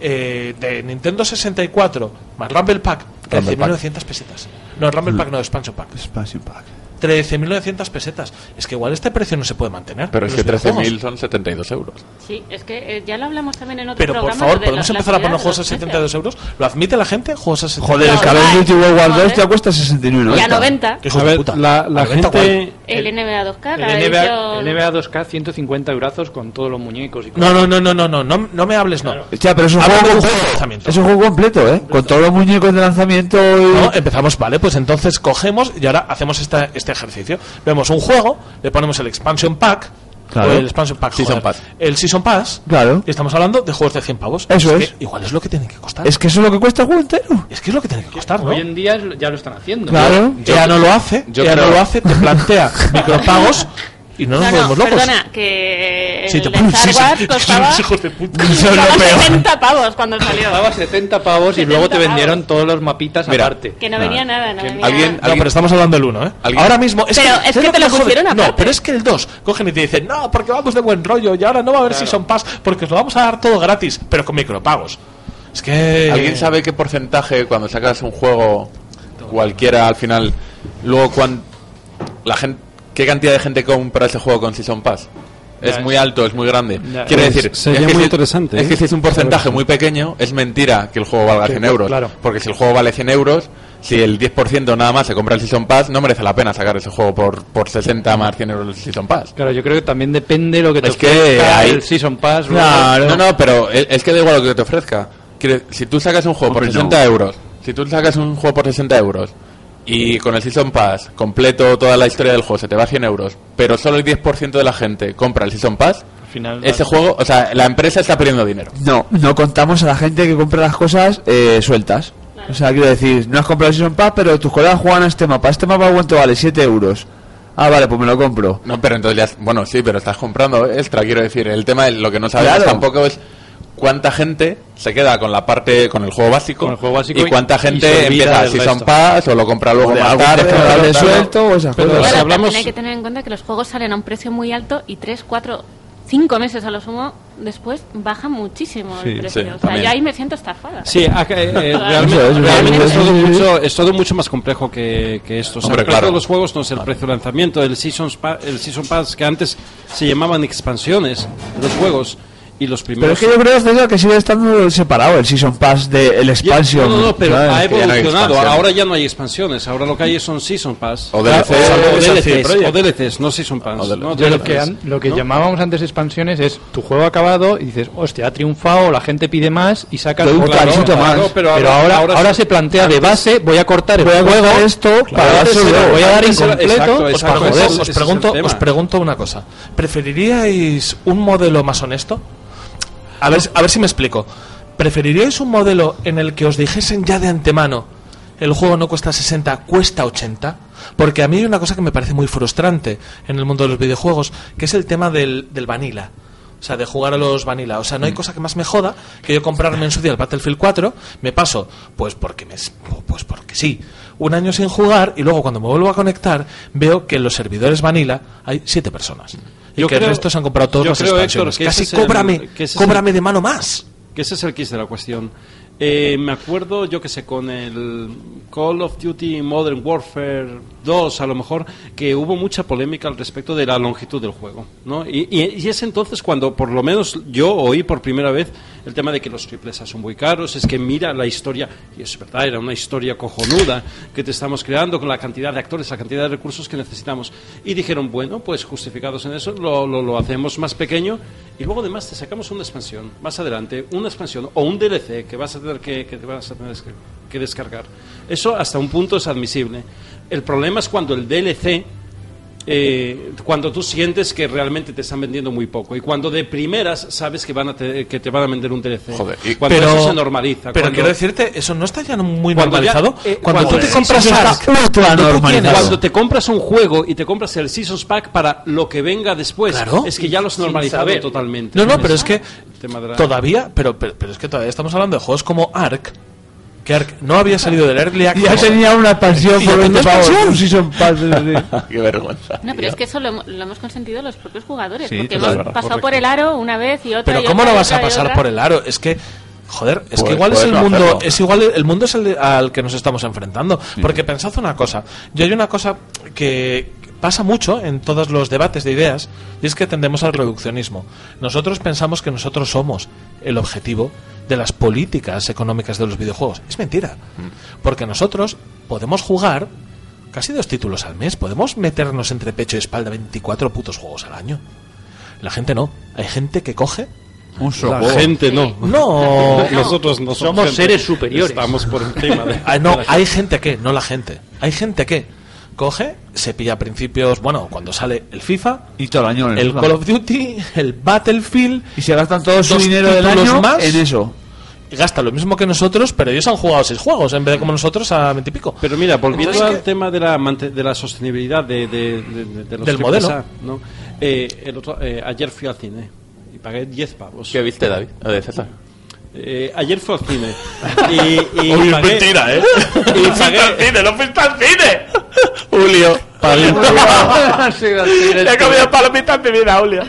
Speaker 1: eh, de Nintendo 64 más Rumble Pack,
Speaker 4: Rumble Pack.
Speaker 1: 13.900 pesetas. No, Rumble Pack no, Expansion Pack.
Speaker 8: Expansion Pack.
Speaker 1: 13.900 pesetas. Es que igual este precio no se puede mantener.
Speaker 4: Pero es que
Speaker 1: los videojuegos.
Speaker 4: 13.000 son 72 euros.
Speaker 2: Sí, es que eh, ya lo hablamos también en otro
Speaker 1: Pero por
Speaker 2: programa.
Speaker 1: favor,
Speaker 2: lo de
Speaker 1: ¿podemos
Speaker 2: la- la
Speaker 1: empezar a
Speaker 2: subida
Speaker 1: poner juegos a
Speaker 2: los
Speaker 1: 72 euros? ¿Lo admite la gente? ¿Juegos a 72
Speaker 8: Joder, el Call of Duty World War 2
Speaker 2: joder.
Speaker 8: ya cuesta 69.
Speaker 2: Y a 90.
Speaker 1: ¿Qué
Speaker 5: A ver,
Speaker 1: puta?
Speaker 5: la, la
Speaker 1: ¿A 90 cuál?
Speaker 5: gente
Speaker 2: El NBA 2K, la
Speaker 3: El NBA,
Speaker 2: edición-
Speaker 3: el NBA 2K 150 eurazos con todos los muñecos y
Speaker 1: No, no, no, no, no, no, no, no me hables, no.
Speaker 8: Hostia, pero es un, juego,
Speaker 1: de lanzamiento.
Speaker 8: es un juego completo, ¿eh? Con todos los muñecos de lanzamiento y...
Speaker 1: No, empezamos, vale, pues entonces cogemos y ahora hacemos esta, este ejercicio. Vemos un juego, le ponemos el expansion pack,
Speaker 8: Claro.
Speaker 1: el expansion pack,
Speaker 4: Season
Speaker 1: joder,
Speaker 4: Pass.
Speaker 1: el season pass,
Speaker 8: Claro.
Speaker 1: y estamos hablando de juegos de 100 pavos.
Speaker 8: Eso es.
Speaker 1: igual es lo que tiene que costar.
Speaker 8: Es que eso es lo que cuesta el juego entero.
Speaker 1: Es que es lo que tiene que costar, ¿no?
Speaker 3: Hoy en día ya lo están haciendo.
Speaker 8: Claro.
Speaker 1: ya no lo hace, ya
Speaker 4: creo-
Speaker 1: no lo hace, te plantea micropagos y no nos
Speaker 2: No, no,
Speaker 1: volvemos locos.
Speaker 2: perdona, que que el
Speaker 1: Sí, te sí,
Speaker 2: Star
Speaker 1: sí,
Speaker 2: Wars
Speaker 1: que son
Speaker 2: costaba,
Speaker 1: hijos de puta.
Speaker 2: costaba 70 pavos cuando salió.
Speaker 3: Costaba 70 pavos y luego te
Speaker 2: 70
Speaker 3: vendieron
Speaker 2: pavos.
Speaker 3: todos los mapitas
Speaker 4: Mira,
Speaker 3: aparte.
Speaker 2: Que no venía nada, no venía
Speaker 4: alguien-
Speaker 1: No, pero estamos hablando del 1, ¿eh?
Speaker 4: ¿Alguien?
Speaker 1: Ahora mismo. Es
Speaker 2: Pero
Speaker 1: que,
Speaker 2: es
Speaker 1: ¿sabes
Speaker 2: que te lo
Speaker 1: jode?
Speaker 2: pusieron
Speaker 1: No,
Speaker 2: aparte.
Speaker 1: pero es que el 2 cogen y te dicen, no, porque vamos de buen rollo y ahora no va a haber Season Pass porque os lo vamos a dar todo gratis, pero con micropagos. Es que.
Speaker 4: ¿Alguien sabe qué porcentaje cuando sacas un juego cualquiera al final, luego cuán, la gente, qué cantidad de gente compra ese juego con Season Pass? Es muy alto, es muy grande.
Speaker 3: Ya.
Speaker 4: Quiere
Speaker 5: Pues
Speaker 4: decir,
Speaker 5: sería
Speaker 4: es que
Speaker 5: muy
Speaker 4: si-
Speaker 5: interesante,
Speaker 4: Es
Speaker 5: ¿eh?
Speaker 4: que si es un porcentaje muy pequeño, es mentira que el juego valga
Speaker 3: Que-
Speaker 4: 100 euros.
Speaker 3: claro.
Speaker 4: Porque si el juego vale 100 euros, si el 10% nada más se compra el Season Pass, no merece la pena sacar ese juego por, por 60 más 100 euros el Season Pass.
Speaker 3: Claro, yo creo que también depende lo que te
Speaker 4: Es que
Speaker 3: ofrezca
Speaker 4: hay-
Speaker 3: el Season Pass.
Speaker 8: Claro.
Speaker 4: No, no, pero es que da igual lo que te ofrezca. Quiere- si tú sacas un juego por
Speaker 8: Hombre,
Speaker 4: 60
Speaker 8: no.
Speaker 4: euros, si tú sacas un juego por 60 euros y con el Season Pass completo toda la historia del juego se te va a 100 euros, pero solo el 10% de la gente compra el Season Pass,
Speaker 3: Al final,
Speaker 4: ese juego, o sea, la empresa está perdiendo dinero.
Speaker 8: No, no contamos a la gente que compra las cosas eh, sueltas. O sea, quiero decir, no has comprado el Season Pass, pero tus colegas juegan a este mapa. Este mapa, ¿cuánto vale? 7 euros. Ah, vale, pues me lo compro.
Speaker 4: No, pero entonces ya, bueno, sí, pero estás comprando extra, quiero decir. El tema, es lo que no sabemos
Speaker 8: Claro.
Speaker 4: tampoco es cuánta gente se queda con la parte, con el juego básico,
Speaker 3: Con el juego básico
Speaker 4: y cuánta
Speaker 3: y-
Speaker 4: gente empieza el
Speaker 3: del
Speaker 4: Season
Speaker 3: resto.
Speaker 4: Pass o lo compra luego
Speaker 8: de
Speaker 4: más
Speaker 8: algún
Speaker 4: tarde. o tal.
Speaker 8: suelto o esas
Speaker 5: Pero
Speaker 8: cosas.
Speaker 5: si
Speaker 2: Claro,
Speaker 5: hablamos-
Speaker 2: también hay que tener en cuenta que los juegos salen a un precio muy alto y 3, 4, 5 meses a lo sumo después baja muchísimo
Speaker 5: Sí,
Speaker 2: el precio.
Speaker 4: sí,
Speaker 2: o sea, yo ahí me siento estafada.
Speaker 5: Sí, acá, eh, eh, realmente,
Speaker 8: es,
Speaker 5: realmente todo mucho, es todo mucho más complejo que, que esto. O sea,
Speaker 4: Hombre,
Speaker 5: el precio
Speaker 4: claro.
Speaker 5: de los juegos no es el precio de lanzamiento, el Season, Pass, el Season Pass que antes se llamaban expansiones de los juegos y los
Speaker 8: Pero es que yo creo César, que sigue estando separado el Season Pass del
Speaker 5: Ya-
Speaker 8: Expansion.
Speaker 5: no, no, no, pero
Speaker 8: ¿sabes?
Speaker 5: ha
Speaker 4: no
Speaker 5: evolucionado. Ahora ya no hay expansiones. Ahora lo que hay son Season Pass.
Speaker 4: O
Speaker 5: Claro,
Speaker 4: DLCs,
Speaker 5: o,
Speaker 4: o
Speaker 5: DLCs,
Speaker 1: DLCs,
Speaker 5: o DLCs, no Season Pass.
Speaker 4: O
Speaker 5: ¿no?
Speaker 3: Yo lo que, an- lo que
Speaker 5: ¿no?
Speaker 3: llamábamos antes expansiones es tu juego acabado y dices, hostia, ha triunfado, la gente pide más y sacas
Speaker 8: un clarito más.
Speaker 5: pero
Speaker 3: Pero,
Speaker 5: ahora-
Speaker 3: ahora, se plantea de base, voy a cortar el
Speaker 8: Voy a
Speaker 3: juego
Speaker 8: esto para
Speaker 3: antes
Speaker 8: dárselo
Speaker 3: se lo
Speaker 8: luego.
Speaker 3: voy a dar incompleto.
Speaker 1: Os pregunto, os pregunto una cosa. ¿Preferiríais un modelo más honesto? A ver, a ver si me explico. ¿Preferiríais un modelo en el que os dijesen ya de antemano el juego no cuesta 60, cuesta 80? Porque a mí hay una cosa que me parece muy frustrante en el mundo de los videojuegos, que es el tema del, del vanilla. O sea, de jugar a los vanilla. O sea, no hay cosa que más me joda que yo comprarme en su día el Battlefield 4, me paso, pues porque me, pues porque sí, un año sin jugar y luego cuando me vuelvo a conectar veo que en los servidores vanilla hay siete personas. Y
Speaker 5: Yo
Speaker 1: que el
Speaker 5: creo-
Speaker 1: resto se han comprado todos
Speaker 5: yo
Speaker 1: las
Speaker 5: creo, Héctor, que
Speaker 1: Casi
Speaker 5: el-
Speaker 1: cóbrame,
Speaker 5: que
Speaker 1: cóbrame
Speaker 5: el-
Speaker 1: de mano más.
Speaker 5: Que ese es el quid de la cuestión. Eh, me acuerdo, yo que sé, con el Call of Duty Modern Warfare 2, a lo mejor, que hubo mucha polémica al respecto de la longitud del juego. ¿no? Y, es entonces cuando, por lo menos, yo oí por primera vez el tema de que los triples son muy caros. Es que mira la historia, y es verdad, era una historia cojonuda que te estamos creando con la cantidad de actores, la cantidad de recursos que necesitamos. Y dijeron, bueno, pues justificados en eso, lo, lo, lo hacemos más pequeño y luego además te sacamos una expansión más adelante, una expansión o un DLC que vas a tener que, que te vas a tener que- descargar. Eso hasta un punto es admisible. El problema es cuando el DLC eh, cuando tú sientes que realmente te están vendiendo muy poco y cuando de primeras sabes que van a te, que te van a vender un DLC
Speaker 4: Joder, y-
Speaker 5: cuando
Speaker 1: pero,
Speaker 5: eso se normaliza
Speaker 1: Pero
Speaker 5: cuando-
Speaker 1: quiero decirte, eso no está ya muy
Speaker 5: Cuando ya-
Speaker 1: normalizado.
Speaker 5: eh,
Speaker 1: cuando,
Speaker 5: cuando
Speaker 1: tú te compras cuando
Speaker 5: te compras un juego y te compras el Seasons Pack para lo que venga después,
Speaker 1: Claro.
Speaker 5: es que ya lo has
Speaker 3: Sin
Speaker 5: normalizado totalmente.
Speaker 1: No, no, pero es que todavía, pero, pero, pero es que todavía estamos hablando de juegos como Ark, que Ark no había salido del Early Access.
Speaker 8: ya tenía una expansión
Speaker 1: Y
Speaker 8: por
Speaker 1: ya
Speaker 8: 20
Speaker 1: tenía
Speaker 8: pavos. Un Season Pass.
Speaker 4: Qué vergüenza.
Speaker 2: No, pero es que eso lo, hemo- lo hemos consentido los propios jugadores.
Speaker 8: Sí,
Speaker 2: porque hemos
Speaker 8: verdad,
Speaker 2: pasado por el aro una vez y otra.
Speaker 1: Pero
Speaker 2: y
Speaker 1: ¿cómo
Speaker 2: otra,
Speaker 1: no
Speaker 2: y
Speaker 1: vas a pasar por el aro? Es que joder, es que igual es el
Speaker 4: no
Speaker 1: mundo,
Speaker 4: hacerlo.
Speaker 1: es igual el mundo es el de- al que nos estamos enfrentando, porque pensad una cosa, yo hay una cosa que pasa mucho en todos los debates de ideas y es que tendemos al reduccionismo. Nosotros pensamos que nosotros somos el objetivo de las políticas económicas de los videojuegos. Es mentira. Porque nosotros podemos jugar casi dos títulos al mes, podemos meternos entre pecho y espalda 24 putos juegos al año. La gente no. Hay gente que coge
Speaker 8: Un solo
Speaker 5: La gente no.
Speaker 1: no,
Speaker 5: Nosotros no somos,
Speaker 3: Somos
Speaker 5: gente.
Speaker 3: seres superiores.
Speaker 5: Estamos por encima de.
Speaker 1: Ah, no, hay gente que, no la gente. Hay gente que coge, se pilla a principios, bueno, cuando sale el FIFA,
Speaker 8: Y todo el año
Speaker 1: el. Call of Duty, el Battlefield,
Speaker 8: Y se gastan todo su dinero del año
Speaker 1: más.
Speaker 8: en eso.
Speaker 1: gasta lo mismo que nosotros, pero ellos han jugado seis juegos en vez de como nosotros a veintipico.
Speaker 5: Pero mira, volviendo
Speaker 1: Entonces,
Speaker 5: al
Speaker 1: ¿qué?
Speaker 5: tema de la, de la sostenibilidad de, de- de- de- de los
Speaker 1: Del modelo.
Speaker 5: A, ¿no? Eh, el otro- eh, ayer fui al cine y pagué 10 pavos.
Speaker 4: ¿Qué viste, David? O de César.
Speaker 5: Eh, ayer fui al cine y, y
Speaker 1: Uy, es
Speaker 5: pagué,
Speaker 1: mentira, ¿eh?
Speaker 5: y pagué,
Speaker 1: cine! ¡No fuiste al cine! Julio,
Speaker 5: pagué-
Speaker 1: he comido palomitas en mi vida, Julio.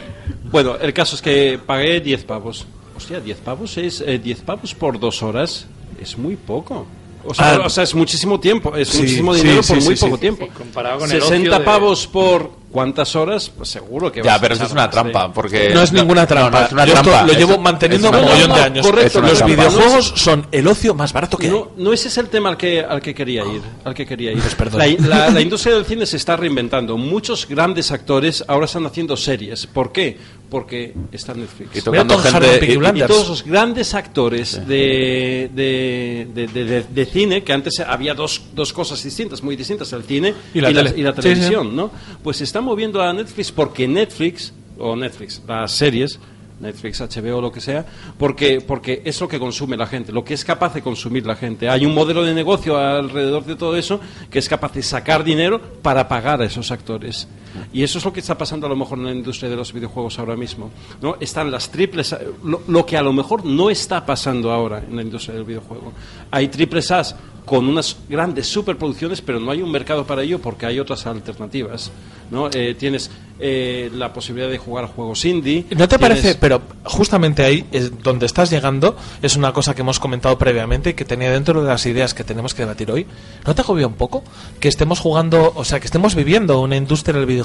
Speaker 5: Bueno, el caso es que pagué 10 pavos. Hostia, 10 pavos es eh, 10 pavos por dos horas. Es muy poco. O sea,
Speaker 1: Ah.
Speaker 5: o sea, es muchísimo tiempo. Es
Speaker 1: Sí,
Speaker 5: muchísimo dinero
Speaker 1: sí,
Speaker 5: por muy
Speaker 1: sí,
Speaker 5: poco
Speaker 1: sí.
Speaker 5: tiempo.
Speaker 3: Comparado con el
Speaker 5: 60
Speaker 3: ocio de-
Speaker 5: pavos por cuántas horas, pues seguro que
Speaker 4: Ya,
Speaker 5: vas a
Speaker 4: pero eso es una
Speaker 5: de-
Speaker 4: trampa, porque...
Speaker 1: No es ninguna trampa.
Speaker 4: No, no es una
Speaker 1: Yo esto
Speaker 4: trampa.
Speaker 1: lo
Speaker 4: es-
Speaker 1: llevo manteniendo un montón de años.
Speaker 5: Correcto,
Speaker 1: Los
Speaker 4: trampa.
Speaker 1: videojuegos son el ocio más barato que hay.
Speaker 5: No, no ese es el tema al que, al que quería ir. Al que quería ir.
Speaker 1: Pues perdón.
Speaker 5: La, la- la industria del cine se está reinventando. Muchos grandes actores ahora están haciendo series. ¿Por qué? Porque está Netflix.
Speaker 4: Y tocando gente... Y-
Speaker 5: todos los grandes actores de, de, de- de- de- de cine, que antes había dos, dos cosas distintas, muy distintas, el cine
Speaker 1: Y la tele.
Speaker 5: y la
Speaker 1: Sí,
Speaker 5: televisión, ¿no? Pues se está moviendo a Netflix porque Netflix, o Netflix, las series, Netflix, HBO, lo que sea, porque, porque es lo que consume la gente, lo que es capaz de consumir la gente. Hay un modelo de negocio alrededor de todo eso que es capaz de sacar dinero para pagar a esos actores. Y eso es lo que está pasando a lo mejor en la industria de los videojuegos ahora mismo. ¿no? Están las triples A, lo, lo que a lo mejor no está pasando ahora en la industria del videojuego. Hay triples A con unas grandes superproducciones, pero no hay un mercado para ello porque hay otras alternativas. ¿no? Eh, tienes eh, la posibilidad de jugar juegos indie.
Speaker 1: ¿No te
Speaker 5: tienes-
Speaker 1: parece? Pero justamente ahí es donde estás llegando es una cosa que hemos comentado previamente y que tenía dentro de las ideas que tenemos que debatir hoy. ¿No te agobia un poco que estemos jugando, o sea, que estemos viviendo una industria del videojuego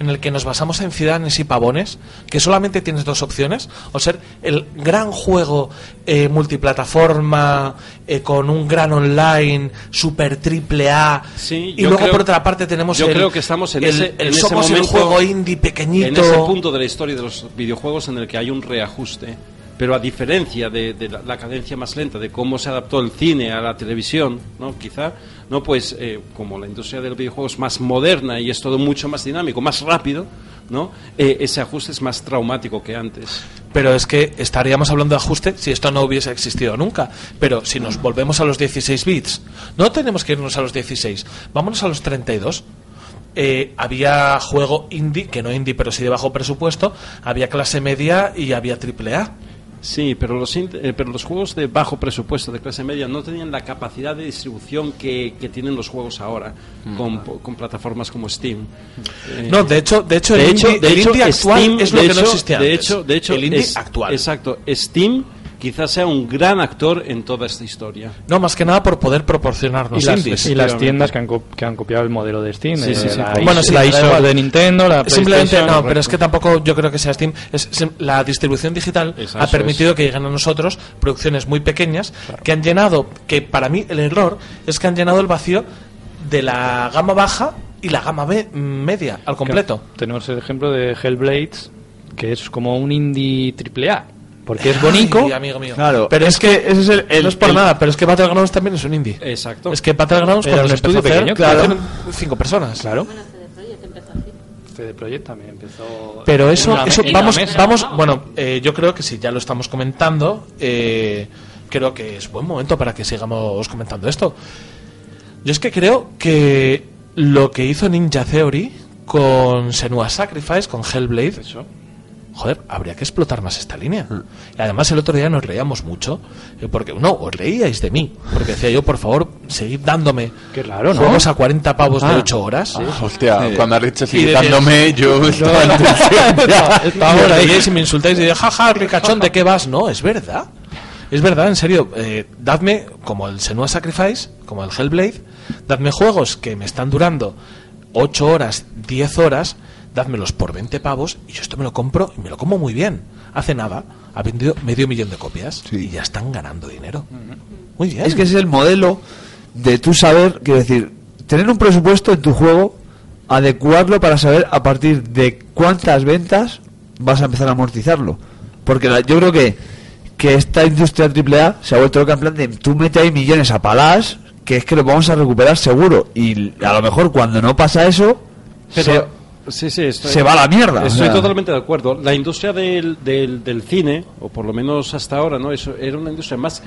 Speaker 1: en el que nos basamos en ciudadanos y pavones, que solamente tienes dos opciones, o ser el gran juego eh, multiplataforma eh, con un gran online, super triple A,
Speaker 5: Sí,
Speaker 1: y luego
Speaker 5: creo-
Speaker 1: por otra parte tenemos
Speaker 5: yo
Speaker 1: el,
Speaker 5: creo que estamos en
Speaker 1: el-
Speaker 5: ese-
Speaker 1: el
Speaker 5: en ese
Speaker 1: somos el
Speaker 5: momento-
Speaker 1: juego indie pequeñito.
Speaker 5: En ese punto de la historia de los videojuegos en el que hay un reajuste. Pero a diferencia de, de la, la cadencia más lenta de cómo se adaptó el cine a la televisión, ¿no? Quizá, ¿no? Pues eh, como la industria del videojuego es más moderna y es todo mucho más dinámico, más rápido, ¿no? Eh, ese ajuste es más traumático que antes.
Speaker 1: Pero es que estaríamos hablando de ajuste si esto no hubiese existido nunca. Pero si nos volvemos a los 16 bits, no tenemos que irnos a los 16, vámonos a los 32. Eh, había juego indie, que no indie, pero sí de bajo presupuesto, había clase media y había triple A.
Speaker 5: Sí, pero los, eh, pero los juegos de bajo presupuesto, de clase media, no tenían la capacidad de distribución que, que tienen los juegos ahora, con, con plataformas como Steam. Eh,
Speaker 1: No, de hecho, de hecho,
Speaker 5: de
Speaker 1: el
Speaker 5: hecho,
Speaker 1: indie,
Speaker 5: de
Speaker 1: el
Speaker 5: hecho,
Speaker 1: indie actual
Speaker 5: Steam,
Speaker 1: es lo que no existía
Speaker 5: de
Speaker 1: antes.
Speaker 5: hecho, de hecho,
Speaker 1: el indie
Speaker 5: es-
Speaker 1: actual.
Speaker 5: Exacto. Steam quizás sea un gran actor en toda esta historia.
Speaker 1: No, más que nada por poder proporcionarnos
Speaker 3: y las,
Speaker 1: indies.
Speaker 3: y las tiendas que han, co- que han copiado el modelo de Steam.
Speaker 5: Sí,
Speaker 3: eh,
Speaker 5: sí, sí.
Speaker 3: la,
Speaker 1: Bueno, sí,
Speaker 3: la de Nintendo, la
Speaker 1: Simplemente no, pero es que tampoco yo creo que sea Steam. Es, la distribución digital ha
Speaker 5: es.
Speaker 1: permitido que lleguen a nosotros producciones muy pequeñas que han llenado, que para mí el error es que han llenado el vacío de la gama baja y la gama B media al completo.
Speaker 3: Tenemos el ejemplo de Hellblades, que es como un indie triple A. Porque es bonito.
Speaker 1: Ay, amigo mío.
Speaker 8: Claro,
Speaker 1: pero es que
Speaker 8: ese es el, el-
Speaker 1: no es por
Speaker 8: el-
Speaker 1: nada, pero es que Battlegrounds también es un indie.
Speaker 5: Exacto.
Speaker 1: Es que Battlegrounds cuando
Speaker 3: un estudio
Speaker 1: hacer,
Speaker 3: pequeño,
Speaker 1: claro,
Speaker 3: claro.
Speaker 1: eran cinco personas.
Speaker 3: Claro.
Speaker 2: Bueno, CD Projekt empezó así.
Speaker 3: CD Projekt también empezó.
Speaker 1: Pero eso,
Speaker 3: Una-
Speaker 1: eso vamos,
Speaker 3: mesa.
Speaker 1: vamos, bueno, eh, yo creo que si ya lo estamos comentando, eh, creo que es buen momento para que sigamos comentando esto. Yo es que creo que lo que hizo Ninja Theory con Senua Sacrifice, con Hellblade, joder, habría que explotar más esta línea. Y además el otro día nos reíamos mucho, eh, porque no, os reíais de mí, porque decía yo, por favor, seguid dándome
Speaker 3: Qué raro, ¿no?
Speaker 1: juegos a 40 pavos de
Speaker 3: Ah.
Speaker 1: 8 horas.
Speaker 4: Ah, hostia,
Speaker 8: Sí.
Speaker 4: cuando has dicho
Speaker 1: Y
Speaker 4: citándome, yo estaba en
Speaker 1: Y me reíais y me insultáis y digo, jaja, ricachón, ¿de qué vas? No, es verdad. Es verdad, en serio. eh, dadme, como el Senua Sacrifice, como el Hellblade, dadme juegos que me están durando 8 horas, 10 horas, dádmelos por 20 pavos y yo esto me lo compro y me lo como muy bien. Hace nada ha vendido medio millón de copias
Speaker 8: Sí.
Speaker 1: y ya están ganando dinero. Muy bien.
Speaker 8: Es que ese es el modelo de tú saber, quiero decir, tener un presupuesto en tu juego, adecuarlo para saber a partir de cuántas ventas vas a empezar a amortizarlo. Porque la- yo creo que, que esta industria AAA se ha vuelto loca en plan de tú mete ahí millones a palás, que es que lo vamos a recuperar seguro. Y a lo mejor cuando no pasa eso,
Speaker 1: Pero-
Speaker 8: se-
Speaker 5: Sí, sí, estoy-
Speaker 8: se va a la mierda. o
Speaker 5: Estoy
Speaker 8: sea.
Speaker 5: totalmente de acuerdo. La industria del, del, del cine, o por lo menos hasta ahora, ¿no? Eso era una industria más.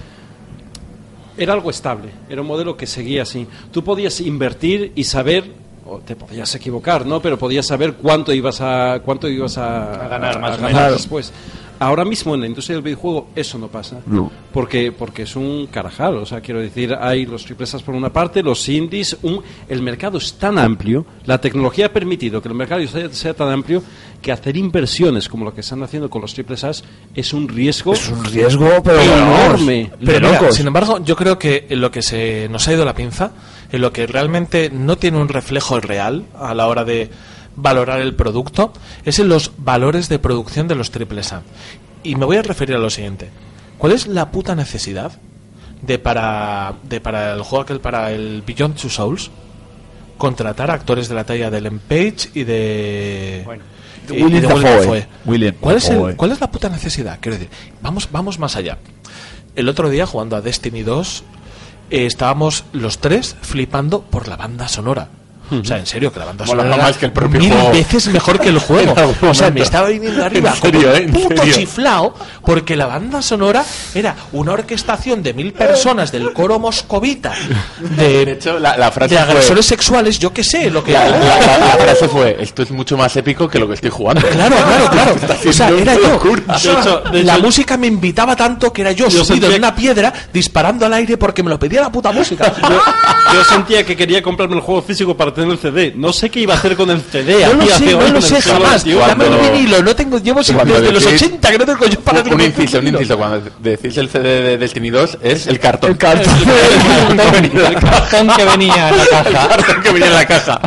Speaker 5: Era algo estable, era un modelo que seguía así. Tú podías invertir y saber, o te podías equivocar, ¿no? Pero podías saber cuánto ibas a, cuánto ibas a,
Speaker 3: A ganar, más o
Speaker 5: ganar
Speaker 3: menos.
Speaker 5: después. Ahora mismo en la industria del videojuego eso no pasa.
Speaker 8: No.
Speaker 5: Porque, porque es un carajal. O sea, quiero decir, hay los triples A's por una parte, los indies. Un, el mercado es tan amplio, la tecnología ha permitido que el mercado sea, sea tan amplio que hacer inversiones como lo que están haciendo con los triples A's es un riesgo.
Speaker 8: Es un riesgo, pero
Speaker 5: Enorme.
Speaker 1: Pero mira, sin embargo, yo creo que en lo que se nos ha ido la pinza, en lo que realmente no tiene un reflejo real a la hora de valorar el producto, es en los valores de producción de los triples A. Y me voy a referir a lo siguiente. ¿Cuál es la puta necesidad de para, de para el juego aquel, para el Beyond Two Souls, contratar actores de la talla de Ellen Page y de...
Speaker 3: Bueno.
Speaker 1: y- y
Speaker 8: William
Speaker 1: de
Speaker 8: Dafoe.
Speaker 1: Dafoe?
Speaker 8: William
Speaker 1: ¿Cuál, es el-. ¿Cuál es la puta necesidad? Quiero decir, vamos, vamos más allá. El otro día, jugando a Destiny 2, eh, estábamos los tres flipando por la banda sonora. O sea, en serio, que la banda
Speaker 4: Mola
Speaker 1: sonora
Speaker 4: más que el propio
Speaker 1: mil
Speaker 4: juego.
Speaker 1: veces mejor que el juego. O sea, me estaba viniendo arriba
Speaker 4: En serio,
Speaker 1: como
Speaker 4: ¿eh?
Speaker 1: un puto chiflao porque la banda sonora era una orquestación de mil personas del coro moscovita de,
Speaker 4: De hecho, la, la frase
Speaker 1: de
Speaker 4: fue...
Speaker 1: agresores sexuales, yo qué sé, lo que
Speaker 4: La, la- la- la frase fue, esto es mucho más épico que lo que estoy jugando.
Speaker 1: Claro, claro, claro. O sea, era yo.
Speaker 5: De hecho- de
Speaker 1: la
Speaker 5: hecho-
Speaker 1: música me invitaba tanto que era yo,
Speaker 5: Yo
Speaker 1: subido
Speaker 5: sentía-
Speaker 1: en una piedra disparando al aire porque me lo pedía la puta música.
Speaker 5: Yo, yo sentía que quería comprarme el juego físico para tener el CD. No sé qué iba a hacer con el CD.
Speaker 1: No lo sé, no lo sé jamás. Dame el vinilo, no tengo, llevo desde los
Speaker 4: decís-
Speaker 1: 80 que no tengo yo para
Speaker 4: Un, inciso, un inciso. Cuando decís el CD de Destiny 2 es el cartón.
Speaker 8: El cartón.
Speaker 3: El cartón que venía en la caja.
Speaker 4: El cartón que venía en la caja.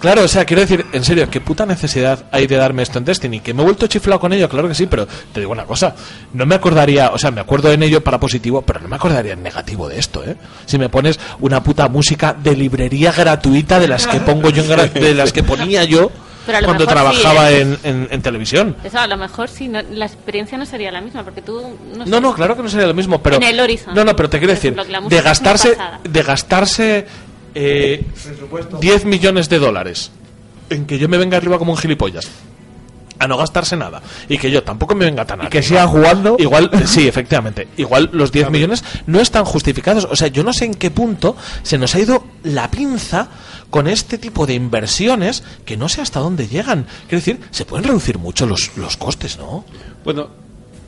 Speaker 1: Claro, o sea, quiero decir, en serio, ¿qué puta necesidad hay de darme esto en Destiny? ¿Que me he vuelto chiflado con ello? Claro que sí, pero te digo una cosa, no me acordaría, o sea, me acuerdo en ello para positivo, pero no me acordaría en negativo de esto, ¿eh? Si me pones una puta música de librería gratuita de las que pongo yo, en gra- de las que ponía yo cuando trabajaba
Speaker 2: sí, ¿eh?
Speaker 1: en, en- en televisión.
Speaker 2: Eso a lo mejor sí, no- la experiencia no sería la misma, porque tú... No, sé,
Speaker 1: No, no, claro que no sería lo mismo, pero...
Speaker 2: En el Horizon,
Speaker 1: No, no, pero te quiero decir,
Speaker 2: ejemplo,
Speaker 1: de gastarse, de gastarse eh, 10 millones de dólares en que yo me venga arriba como un gilipollas. A no gastarse nada. Y que yo tampoco me venga tan
Speaker 8: Y que
Speaker 1: arriba.
Speaker 8: siga jugando.
Speaker 1: Igual, sí, efectivamente. Igual los 10 millones no están justificados. O sea, yo no sé en qué punto se nos ha ido la pinza con este tipo de inversiones que no sé hasta dónde llegan. Quiero decir, se pueden reducir mucho los, los costes, ¿no?
Speaker 5: Bueno,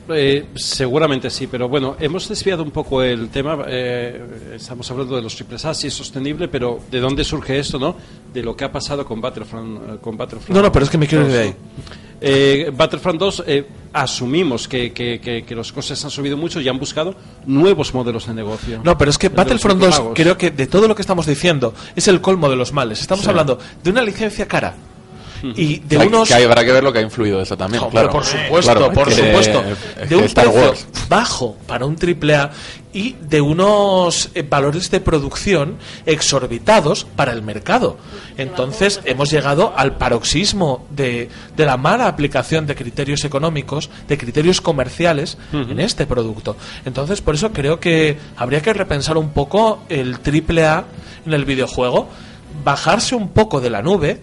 Speaker 5: eh, seguramente sí, pero bueno, hemos desviado un poco el tema. eh, estamos hablando de los triples A, sí es sostenible, pero ¿de dónde surge esto, no? De lo que ha pasado con Battlefront. eh, con Battlefront
Speaker 1: No, no, pero es que me quiero ir
Speaker 5: 2,
Speaker 1: de
Speaker 5: ¿no?
Speaker 1: ahí.
Speaker 5: Eh, Battlefront 2, eh, asumimos que, que- que- que los costes han subido mucho y han buscado nuevos modelos de negocio.
Speaker 1: No, pero es que Battlefront 2,
Speaker 5: micropagos.
Speaker 1: creo que de todo lo que estamos diciendo, es el colmo de los males. Estamos
Speaker 4: Sí.
Speaker 1: hablando de una licencia cara y de
Speaker 4: Hay-
Speaker 1: unos.
Speaker 4: que habrá que ver lo que ha influido eso también, claro.
Speaker 1: por supuesto,
Speaker 4: Claro,
Speaker 1: por
Speaker 4: que-
Speaker 1: supuesto.
Speaker 4: es
Speaker 1: De un
Speaker 4: Star
Speaker 1: precio
Speaker 4: Wars.
Speaker 1: bajo para un triple A y de unos eh, valores de producción exorbitados para el mercado. Entonces hemos llegado al paroxismo de, de la mala aplicación de criterios económicos, de criterios comerciales en este producto. Entonces por eso creo que habría que repensar un poco el triple A en el videojuego, bajarse un poco de la nube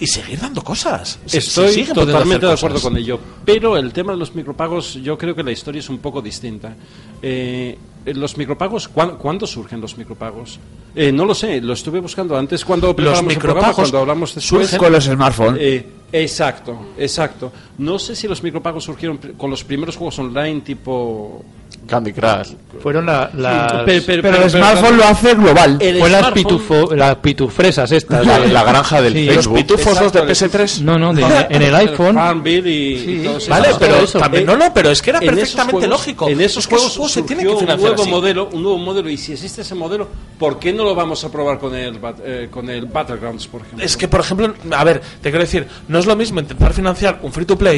Speaker 1: y seguir dando cosas. Se
Speaker 5: Estoy totalmente de acuerdo con ello, pero el tema de los micropagos, yo creo que la historia es un poco distinta. Eh, los micropagos, ¿cuán- ¿cuándo surgen los micropagos? Eh, no lo sé, lo estuve buscando antes cuando preparábamos el programa,
Speaker 1: micropagos
Speaker 5: cuando hablamos después.
Speaker 1: surgen
Speaker 8: Con los smartphones.
Speaker 5: Eh, exacto, exacto. No sé si los micropagos surgieron con los primeros juegos online tipo
Speaker 4: Candy Crush.
Speaker 3: Fueron la, las-
Speaker 8: Pero
Speaker 5: pe-
Speaker 8: el smartphone lo hace global.
Speaker 5: El
Speaker 3: fue las, pitufo, las pitufresas estas.
Speaker 4: La,
Speaker 3: de-
Speaker 4: la granja del
Speaker 3: Sí.
Speaker 1: Los
Speaker 4: Facebook.
Speaker 1: pitufos los de
Speaker 5: Exacto,
Speaker 1: PS3.
Speaker 3: No, no, de- en el iPhone.
Speaker 5: Farmville y,
Speaker 3: Sí.
Speaker 5: y
Speaker 1: Vale, pero
Speaker 5: eso.
Speaker 1: también- no, no, pero es que era
Speaker 5: en
Speaker 1: perfectamente
Speaker 5: juegos-
Speaker 1: lógico.
Speaker 5: En esos
Speaker 1: Es que esos
Speaker 5: juegos
Speaker 1: juegos se
Speaker 5: surgió
Speaker 1: que financiar
Speaker 5: un nuevo
Speaker 1: así.
Speaker 5: modelo, un nuevo modelo y si existe ese modelo, ¿por qué no lo vamos a probar con el bat- eh, con el Battlegrounds, por ejemplo?
Speaker 1: Es que, por ejemplo, a ver, te quiero decir, no es lo mismo intentar financiar un free to play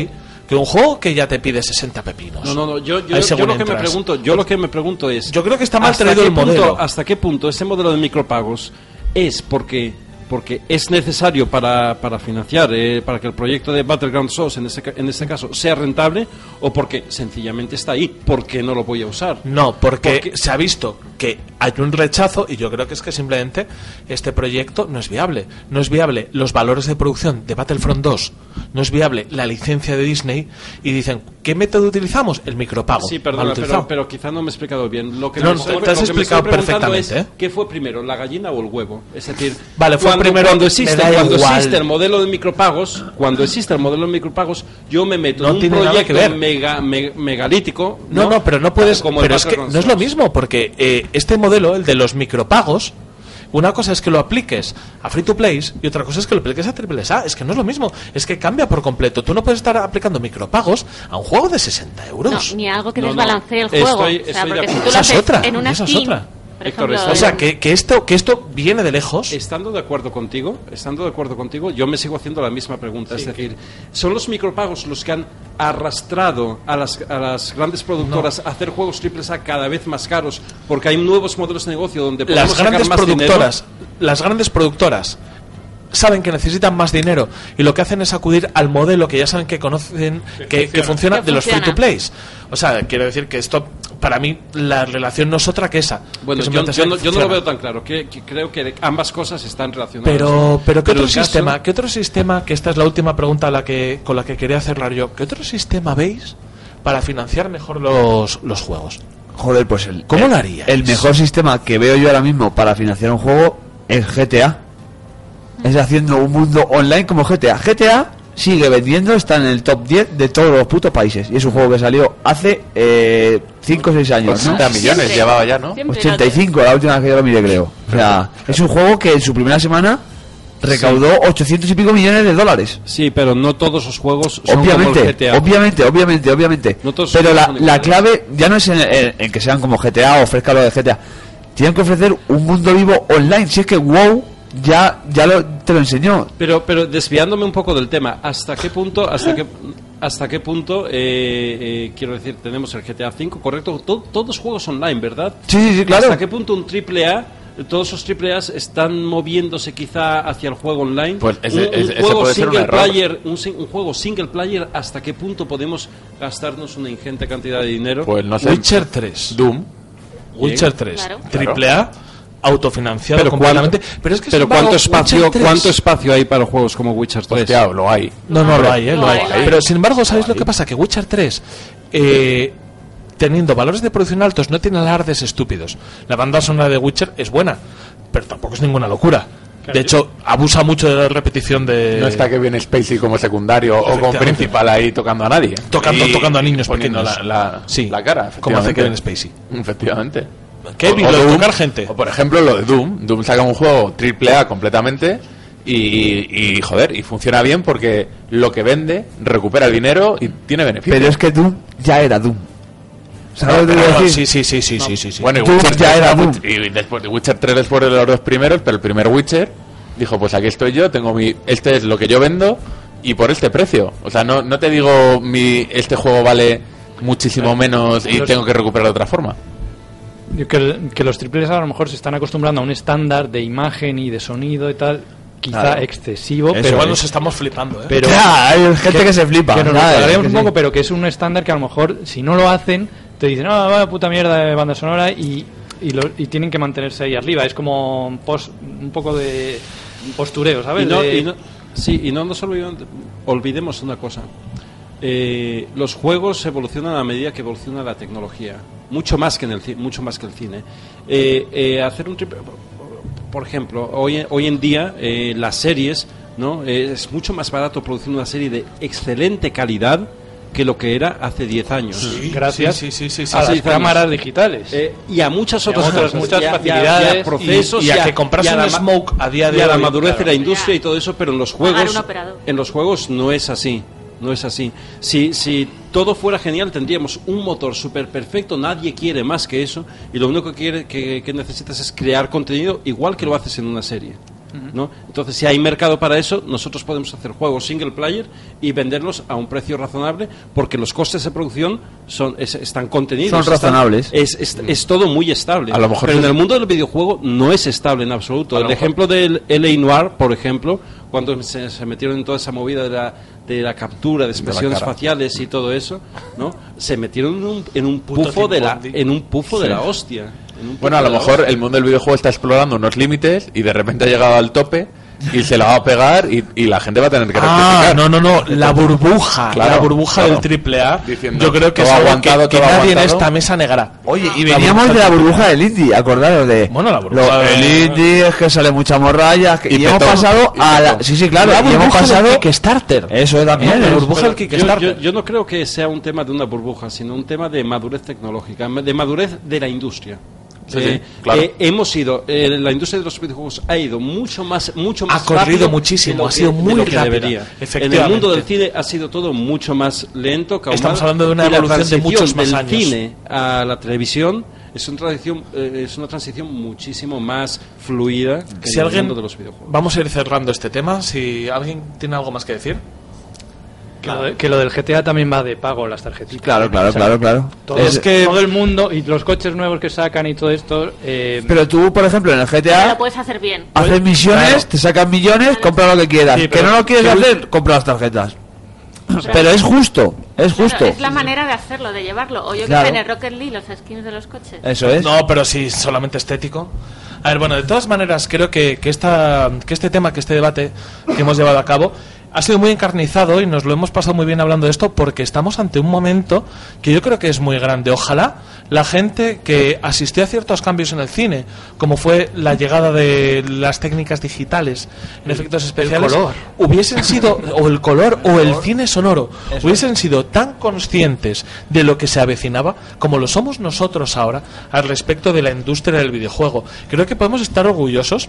Speaker 1: que un juego que ya te pide 60 pepinos.
Speaker 5: no, no, no, yo, yo, yo lo que me pregunto, yo lo que me pregunto es
Speaker 1: Yo creo que está mal
Speaker 5: ¿hasta
Speaker 1: traído el
Speaker 5: punto-
Speaker 1: modelo.
Speaker 5: ¿Hasta qué punto ese modelo de micropagos es porque porque es necesario para, para financiar, eh, para que el proyecto de Battleground Source en este, en este caso sea rentable, o porque sencillamente está ahí, porque no lo voy a usar.
Speaker 1: No, porque,
Speaker 5: Porque-
Speaker 1: se ha visto que hay un rechazo y yo creo que es que simplemente este proyecto no es viable. No es viable los valores de producción de Battlefront 2, no es viable la licencia de Disney y dicen, ¿qué método utilizamos? El micropago.
Speaker 5: Sí, perdona, pero, pero quizá no me he explicado bien. Lo que
Speaker 1: No,
Speaker 5: me
Speaker 1: no,
Speaker 5: estoy-
Speaker 1: te has
Speaker 5: lo que me estoy
Speaker 1: explicado perfectamente,
Speaker 5: es,
Speaker 1: ¿eh?
Speaker 5: ¿Qué fue primero, la gallina o el huevo? Es decir,
Speaker 1: Vale, fue primero-
Speaker 5: cuando existe, cuando
Speaker 1: igual.
Speaker 5: existe el modelo de micropagos, cuando existe el modelo de micropagos, yo me meto
Speaker 1: No
Speaker 5: en un
Speaker 1: tiene nada que
Speaker 5: proyecto
Speaker 1: ver.
Speaker 5: mega, me- megalítico.
Speaker 1: No, no, pero no puedes.
Speaker 5: Como
Speaker 1: pero es que no es lo mismo, porque eh, este modelo, el de los micropagos, una cosa es que lo apliques a free to play y otra cosa es que lo apliques a triple A. Es que no es lo mismo, es que cambia por completo. Tú no puedes estar aplicando micropagos a un juego de 60
Speaker 2: No,
Speaker 1: euros.
Speaker 2: ni algo que
Speaker 5: No, no.
Speaker 2: desbalancee el
Speaker 5: Estoy-
Speaker 2: juego. o
Speaker 5: estoy
Speaker 2: sea,
Speaker 5: de
Speaker 2: porque si tú
Speaker 1: Esa
Speaker 2: lo
Speaker 1: es
Speaker 2: haces
Speaker 1: otra,
Speaker 2: en una
Speaker 1: esa es
Speaker 2: skin,
Speaker 1: otra.
Speaker 2: Por
Speaker 5: Héctor,
Speaker 2: ejemplo,
Speaker 5: estás-
Speaker 1: o sea, que, que esto que esto viene de lejos.
Speaker 5: Estando de acuerdo contigo, estando de acuerdo contigo, yo me sigo haciendo la misma pregunta. es decir, ¿son los micropagos los que han arrastrado a las, a las grandes productoras a hacer juegos triples A cada vez más caros porque hay nuevos modelos de negocio donde podemos
Speaker 1: las
Speaker 5: sacar
Speaker 1: grandes
Speaker 5: más
Speaker 1: productoras, las grandes productoras saben que necesitan más dinero y lo que hacen es acudir al modelo que ya saben que conocen que, que funciona
Speaker 2: Que
Speaker 1: de los free
Speaker 2: funciona.
Speaker 1: to plays. O sea, quiero decir que esto para mí la relación no es otra que esa.
Speaker 5: Bueno,
Speaker 1: que
Speaker 5: yo, no, yo no lo veo tan claro. Que, que creo que ambas cosas están relacionadas.
Speaker 1: Pero, pero ¿qué otro
Speaker 5: caso-
Speaker 1: sistema? ¿Qué otro sistema? Que esta es la última pregunta a la que, con la que quería cerrar yo. ¿Qué otro sistema veis para financiar mejor los, los juegos?
Speaker 8: Joder, pues el.
Speaker 1: ¿Cómo lo haríais?
Speaker 8: El mejor sistema que veo yo ahora mismo para financiar un juego es GTA. Es haciendo un mundo online como GTA. GTA sigue vendiendo, está en el top 10 de todos los putos países. Y es un juego que salió hace 5 o 6 años, ¿no?
Speaker 4: 80 millones
Speaker 2: Siempre.
Speaker 4: llevaba ya, ¿no?
Speaker 2: Siempre
Speaker 8: 85, la última vez que yo lo miré, creo. O sea, es un juego que en su primera semana recaudó 800 y pico millones de dólares.
Speaker 5: Sí, pero no todos los juegos son
Speaker 8: Obviamente,
Speaker 5: como el GTA.
Speaker 8: obviamente, obviamente, obviamente.
Speaker 5: No todos
Speaker 8: Pero la, la clave ya no es en, en- en que sean como GTA o ofrezca lo de GTA. Tienen que ofrecer un mundo vivo online. Si es que WoW ya, ya lo, te lo enseñó.
Speaker 5: Pero, pero desviándome un poco del tema, ¿hasta qué punto, hasta qué, hasta qué punto, eh, eh, quiero decir, tenemos el GTA V, correcto? To- todos juegos online, ¿verdad?
Speaker 8: Sí, sí, sí, claro.
Speaker 5: ¿Hasta qué punto un triple A, todos esos triple A están moviéndose quizá hacia el juego online?
Speaker 4: Pues ese-
Speaker 5: un, un
Speaker 4: ese-
Speaker 5: juego
Speaker 4: puede ser un
Speaker 5: single player, un, un juego single player, ¿hasta qué punto podemos gastarnos una ingente cantidad de dinero?
Speaker 4: Pues no sé.
Speaker 1: Witcher 3.
Speaker 4: Doom.
Speaker 1: Witcher 3.
Speaker 2: Claro.
Speaker 1: Triple A, autofinanciado
Speaker 5: pero
Speaker 1: completamente.
Speaker 5: cuánto,
Speaker 1: pero es que,
Speaker 5: pero
Speaker 1: sin embargo,
Speaker 5: cuánto espacio,
Speaker 1: Witcher 3
Speaker 5: cuánto espacio hay para juegos como Witcher 3?
Speaker 4: Hostia, lo hay.
Speaker 1: No, no, lo hay, ¿eh? Lo hay. Pero sin embargo, ¿sabéis lo que pasa? Que Witcher 3, eh, teniendo valores de producción altos, no tiene alardes estúpidos. La banda sonora de Witcher es buena, pero tampoco es ninguna locura. De hecho, abusa mucho de la repetición de.
Speaker 4: No está que viene Spacey como secundario o como principal ahí tocando a nadie.
Speaker 1: Tocando-
Speaker 4: Y
Speaker 1: tocando a niños
Speaker 4: poniendo
Speaker 1: pequeños.
Speaker 4: La, la,
Speaker 1: Sí,
Speaker 4: la cara.
Speaker 1: como hace Kevin. Spacey.
Speaker 4: Efectivamente.
Speaker 1: Kevin, lo de tocar gente.
Speaker 4: O por ejemplo lo de Doom. Doom saca un juego triple A completamente y, y, joder, y funciona bien porque lo que vende recupera el dinero y tiene beneficio.
Speaker 8: Pero es que Doom ya era Doom. ¿Sabes lo que
Speaker 1: Pero
Speaker 8: quiero
Speaker 1: bueno,
Speaker 8: decir?
Speaker 1: sí, sí, sí, sí, sí, sí, sí.
Speaker 4: Bueno, y
Speaker 8: Doom
Speaker 4: Witcher
Speaker 8: ya
Speaker 4: 3
Speaker 8: era Doom.
Speaker 4: y después de Witcher 3 después de los dos primeros, pero el primer Witcher dijo, pues aquí estoy yo, tengo mi este es lo que yo vendo y por este precio. O sea, no, no te digo mi este juego vale muchísimo menos y tengo que recuperar de otra forma.
Speaker 3: Yo Que, el- que los triples A lo mejor se están acostumbrando a un estándar de imagen y de sonido y tal, quizá
Speaker 8: Claro.
Speaker 3: excesivo,
Speaker 8: Eso,
Speaker 3: pero,
Speaker 1: Igual nos estamos flipando, ¿eh?
Speaker 3: pero
Speaker 8: Ya, hay gente que, se flipa.
Speaker 3: que nos aclaremos
Speaker 8: Que
Speaker 3: un
Speaker 8: sí.
Speaker 3: poco, pero que es un estándar que a lo mejor si no lo hacen te dicen, ah, vaya puta mierda de banda sonora y, y, lo- y tienen que mantenerse ahí arriba. Es como un, pos- un poco de postureo, ¿sabes?
Speaker 5: Y no,
Speaker 3: De-
Speaker 5: y no- sí, y no nos olvidemos, olvidemos una cosa. Eh, los juegos evolucionan a medida que evoluciona la tecnología, mucho más que en el mucho más que el cine. Eh, eh, hacer un triple- por ejemplo, hoy, hoy en día eh, las series, ¿no? Eh, es mucho más barato producir una serie de excelente calidad que lo que era hace 10 años.
Speaker 3: gracias
Speaker 1: Sí, sí, sí, sí,
Speaker 3: a las cámaras digitales.
Speaker 5: Eh, y a muchas
Speaker 3: Y a
Speaker 5: otras cosas,
Speaker 3: muchas
Speaker 5: y a- y a- y a
Speaker 3: facilidades
Speaker 5: procesos
Speaker 1: y- y a que compras
Speaker 5: y a
Speaker 1: un Smoke a día de
Speaker 5: y a la
Speaker 1: hoy,
Speaker 5: madurez de la industria y todo eso, pero en los juegos en los juegos no es así. No es así. Si, si todo fuera genial, tendríamos un motor súper perfecto. Nadie quiere más que eso. Y lo único que, quiere, que, que necesitas es crear contenido igual que lo haces en una serie. ¿no? Entonces, si hay mercado para eso, nosotros podemos hacer juegos single player y venderlos a un precio razonable porque los costes de producción son es- están contenidos.
Speaker 8: Son
Speaker 5: están-
Speaker 8: razonables.
Speaker 5: es, es, es todo muy estable.
Speaker 4: A lo mejor
Speaker 5: Pero en el mundo del videojuego no es estable en absoluto.
Speaker 4: A
Speaker 5: El ejemplo del LA Noir, por ejemplo, cuando se, se metieron en toda esa movida de la, de la captura de expresiones faciales y todo eso, ¿no? Se metieron en un, en un pufo de la, en un pufo de la hostia. En un
Speaker 4: Bueno, a lo mejor
Speaker 5: hostia.
Speaker 4: el mundo del videojuego está explorando unos límites y de repente ha llegado al tope y se la va a pegar y, y la gente va a tener que
Speaker 1: Ah,
Speaker 4: rectificar.
Speaker 1: no, no, no, la burbuja,
Speaker 4: Claro,
Speaker 1: la burbuja
Speaker 4: claro.
Speaker 1: del triple A.
Speaker 4: Diciendo,
Speaker 1: Yo creo que es algo
Speaker 4: aguantado,
Speaker 1: que, que nadie en
Speaker 4: aguantado.
Speaker 1: esta mesa negará.
Speaker 8: Oye, y
Speaker 1: La
Speaker 8: veníamos de la burbuja del indie, acordaros de.
Speaker 1: Bueno, la burbuja
Speaker 8: lo-
Speaker 1: de-
Speaker 8: El indie es que sale mucha morralla. que- y,
Speaker 4: Y
Speaker 8: hemos pasado
Speaker 4: y
Speaker 8: a la. Sí, sí, claro.
Speaker 1: La
Speaker 8: y hemos
Speaker 1: burbuja del
Speaker 8: pasado.
Speaker 1: Kickstarter.
Speaker 8: Eso también.
Speaker 1: La
Speaker 8: es-
Speaker 1: burbuja del Kickstarter.
Speaker 5: yo- yo no creo que sea un tema de una burbuja, sino un tema de madurez tecnológica, de madurez de la industria.
Speaker 4: Sí,
Speaker 5: Eh,
Speaker 4: sí, claro.
Speaker 5: eh, hemos ido, eh, la industria de los videojuegos ha ido mucho más, mucho más
Speaker 1: Ha corrido
Speaker 5: rápido
Speaker 1: muchísimo,
Speaker 5: lo
Speaker 1: ha sido
Speaker 5: que- de
Speaker 1: muy
Speaker 5: lo que debería. En el mundo del cine ha sido todo mucho más lento. calmado,
Speaker 1: Estamos hablando de una evolución de muchos más
Speaker 5: del
Speaker 1: años.
Speaker 5: cine a la televisión es una transición, eh, es una transición muchísimo más fluida que
Speaker 1: Si
Speaker 5: en el
Speaker 1: alguien,
Speaker 5: mundo de los videojuegos.
Speaker 1: vamos a ir cerrando este tema. Si alguien tiene algo más que decir.
Speaker 3: Que lo, de- que lo del GTA también va de pago, las tarjetitas.
Speaker 8: Claro, claro,
Speaker 3: O sea,
Speaker 8: claro, claro.
Speaker 3: Todo,
Speaker 1: Es que-
Speaker 3: todo el mundo y los coches nuevos que sacan y todo esto. eh,
Speaker 8: Pero tú, por ejemplo, en el
Speaker 2: Pero
Speaker 8: GTA.
Speaker 2: lo puedes hacer bien.
Speaker 8: Haces misiones,
Speaker 3: Claro.
Speaker 8: te sacan millones, compra lo que quieras.
Speaker 3: Sí,
Speaker 8: que no lo quieres
Speaker 3: que-
Speaker 8: hacer, compra las tarjetas. Pero es justo, es
Speaker 2: Claro,
Speaker 8: justo.
Speaker 2: es la manera de hacerlo, de llevarlo. O yo
Speaker 8: Claro.
Speaker 2: que en el Rocket League, los skins de los coches.
Speaker 8: Eso es.
Speaker 1: No, pero sí, solamente estético. A ver, bueno, de todas maneras, creo que, que, esta, que este tema, que este debate que hemos llevado a cabo, ha sido muy encarnizado y nos lo hemos pasado muy bien hablando de esto porque estamos ante un momento que yo creo que es muy grande. Ojalá la gente que asistió a ciertos cambios en el cine, como fue la llegada de las técnicas digitales en efectos especiales, hubiesen sido, o el color, o el cine sonoro, hubiesen sido tan conscientes de lo que se avecinaba como lo somos nosotros ahora al respecto de la industria del videojuego. Creo que podemos estar orgullosos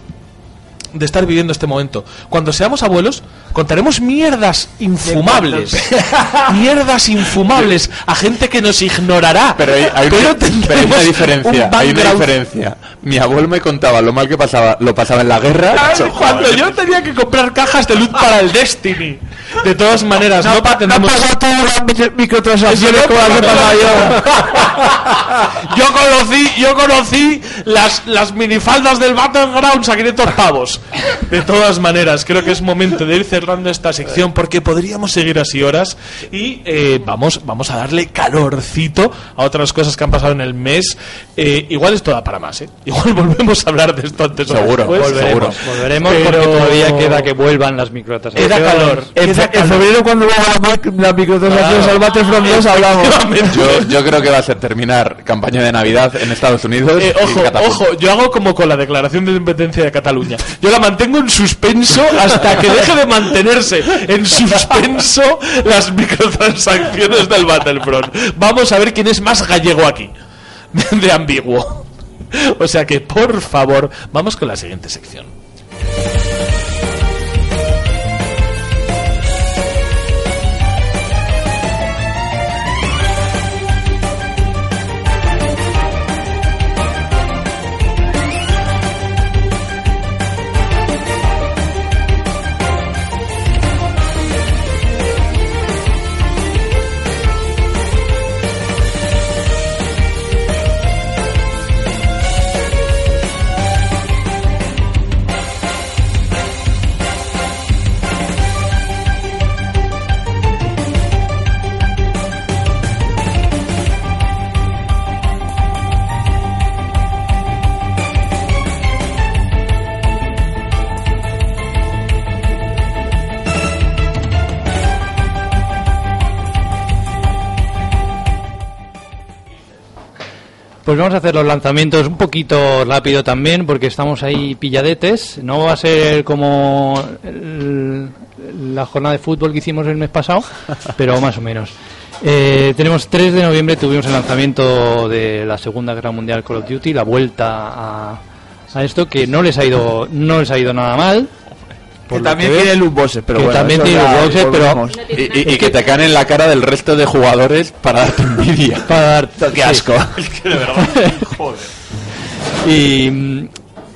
Speaker 1: de estar viviendo este momento. Cuando seamos abuelos, contaremos mierdas infumables. mierdas infumables a gente que nos ignorará.
Speaker 4: Pero hay, hay una, pero hay una
Speaker 1: un
Speaker 4: diferencia, hay una diferencia. Mi abuelo me contaba lo mal que pasaba, lo pasaba en la guerra.
Speaker 1: Cuando yo tenía que comprar cajas de luz para el Destiny. De todas maneras, no, pretendemos.
Speaker 8: todas las microtransacciones
Speaker 1: no
Speaker 8: como las he
Speaker 1: pasa
Speaker 8: pasado yo.
Speaker 1: yo conocí, yo conocí las, las minifaldas del Battlegrounds a 500 pavos. De todas maneras, creo que es momento de ir cerrando esta sección porque podríamos seguir así horas y eh, vamos, vamos a darle calorcito a otras cosas que han pasado en el mes. Eh, igual esto da para más, ¿eh? Igual volvemos a hablar de esto antes o
Speaker 4: Seguro,
Speaker 1: después.
Speaker 3: volveremos,
Speaker 4: seguro.
Speaker 3: volveremos
Speaker 1: Pero-
Speaker 3: porque todavía queda que vuelvan las microtransacciones.
Speaker 1: Queda calor. Queda
Speaker 8: en febrero, cuando vuelvan las microtransacciones al Battlefront 2, hablamos.
Speaker 4: Yo, yo creo que va a ser terminar campaña de Navidad en Estados Unidos.
Speaker 1: Eh, ojo, ojo, yo hago como con la declaración de independencia de Cataluña. Yo la mantengo en suspenso hasta que deje de mantenerse en suspenso las microtransacciones del Battlefront. Vamos a ver quién es más gallego aquí, de ambiguo. O sea que, por favor, vamos con la siguiente sección.
Speaker 3: Pues vamos a hacer los lanzamientos un poquito rápido también, porque estamos ahí pilladetes. No va a ser como el- la jornada de fútbol que hicimos el mes pasado, pero más o menos. Eh, tenemos 3 de noviembre, tuvimos el lanzamiento de la Segunda Guerra Mundial Call of Duty, la vuelta a, a esto, que no les ha ido, no les ha ido nada mal.
Speaker 8: Que también
Speaker 3: que
Speaker 8: tiene loot boxes, pero
Speaker 3: Que
Speaker 8: bueno,
Speaker 3: también tiene loot boxes, pero-.
Speaker 4: Y, y- y que te caen en la cara del resto de jugadores para darte envidia.
Speaker 3: Para dar-
Speaker 8: Qué asco.
Speaker 3: y,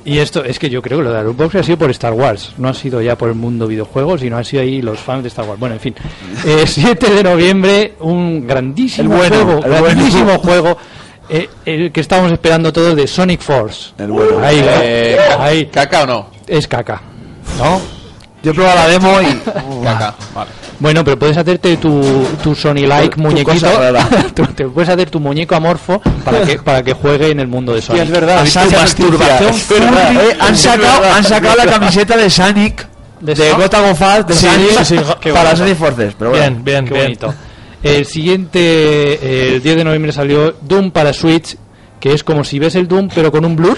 Speaker 3: Y esto es que yo creo que lo de la loot box ha sido por Star Wars, no ha sido ya por el mundo videojuegos, sino ha sido ahí los fans de Star Wars. Bueno, en fin. Eh, 7 de noviembre, un grandísimo
Speaker 8: bueno,
Speaker 3: juego,
Speaker 8: bueno.
Speaker 3: grandísimo juego, eh, el que estábamos esperando todos de Sonic Force.
Speaker 8: El bueno.
Speaker 3: Ahí,
Speaker 4: Eh,
Speaker 3: ahí.
Speaker 4: ¿Caca o no?
Speaker 3: Es caca. ¿No?
Speaker 8: Yo he probado la demo y.
Speaker 4: Caca, vale.
Speaker 3: Bueno, pero puedes hacerte tu, tu Sony Like
Speaker 8: Tu- tu
Speaker 3: muñequito. Tú te puedes hacer tu muñeco amorfo para que, para que juegue en el mundo de Sonic.
Speaker 4: es verdad.
Speaker 8: Sa-
Speaker 4: ¿viste esa
Speaker 8: masturbación?
Speaker 4: Es verdad.
Speaker 8: Eh, han, sacado, han sacado la camiseta de Sonic,
Speaker 3: De
Speaker 8: de. Gotham de
Speaker 1: Sí,
Speaker 8: Sonic,
Speaker 1: sí, sí,
Speaker 8: para. Sonic Forces. Pero bueno.
Speaker 1: Bien, bien,
Speaker 3: Qué
Speaker 1: bien.
Speaker 3: bonito. El siguiente, eh, el 10 de noviembre salió Doom para Switch, que es como si ves el Doom pero con un blur,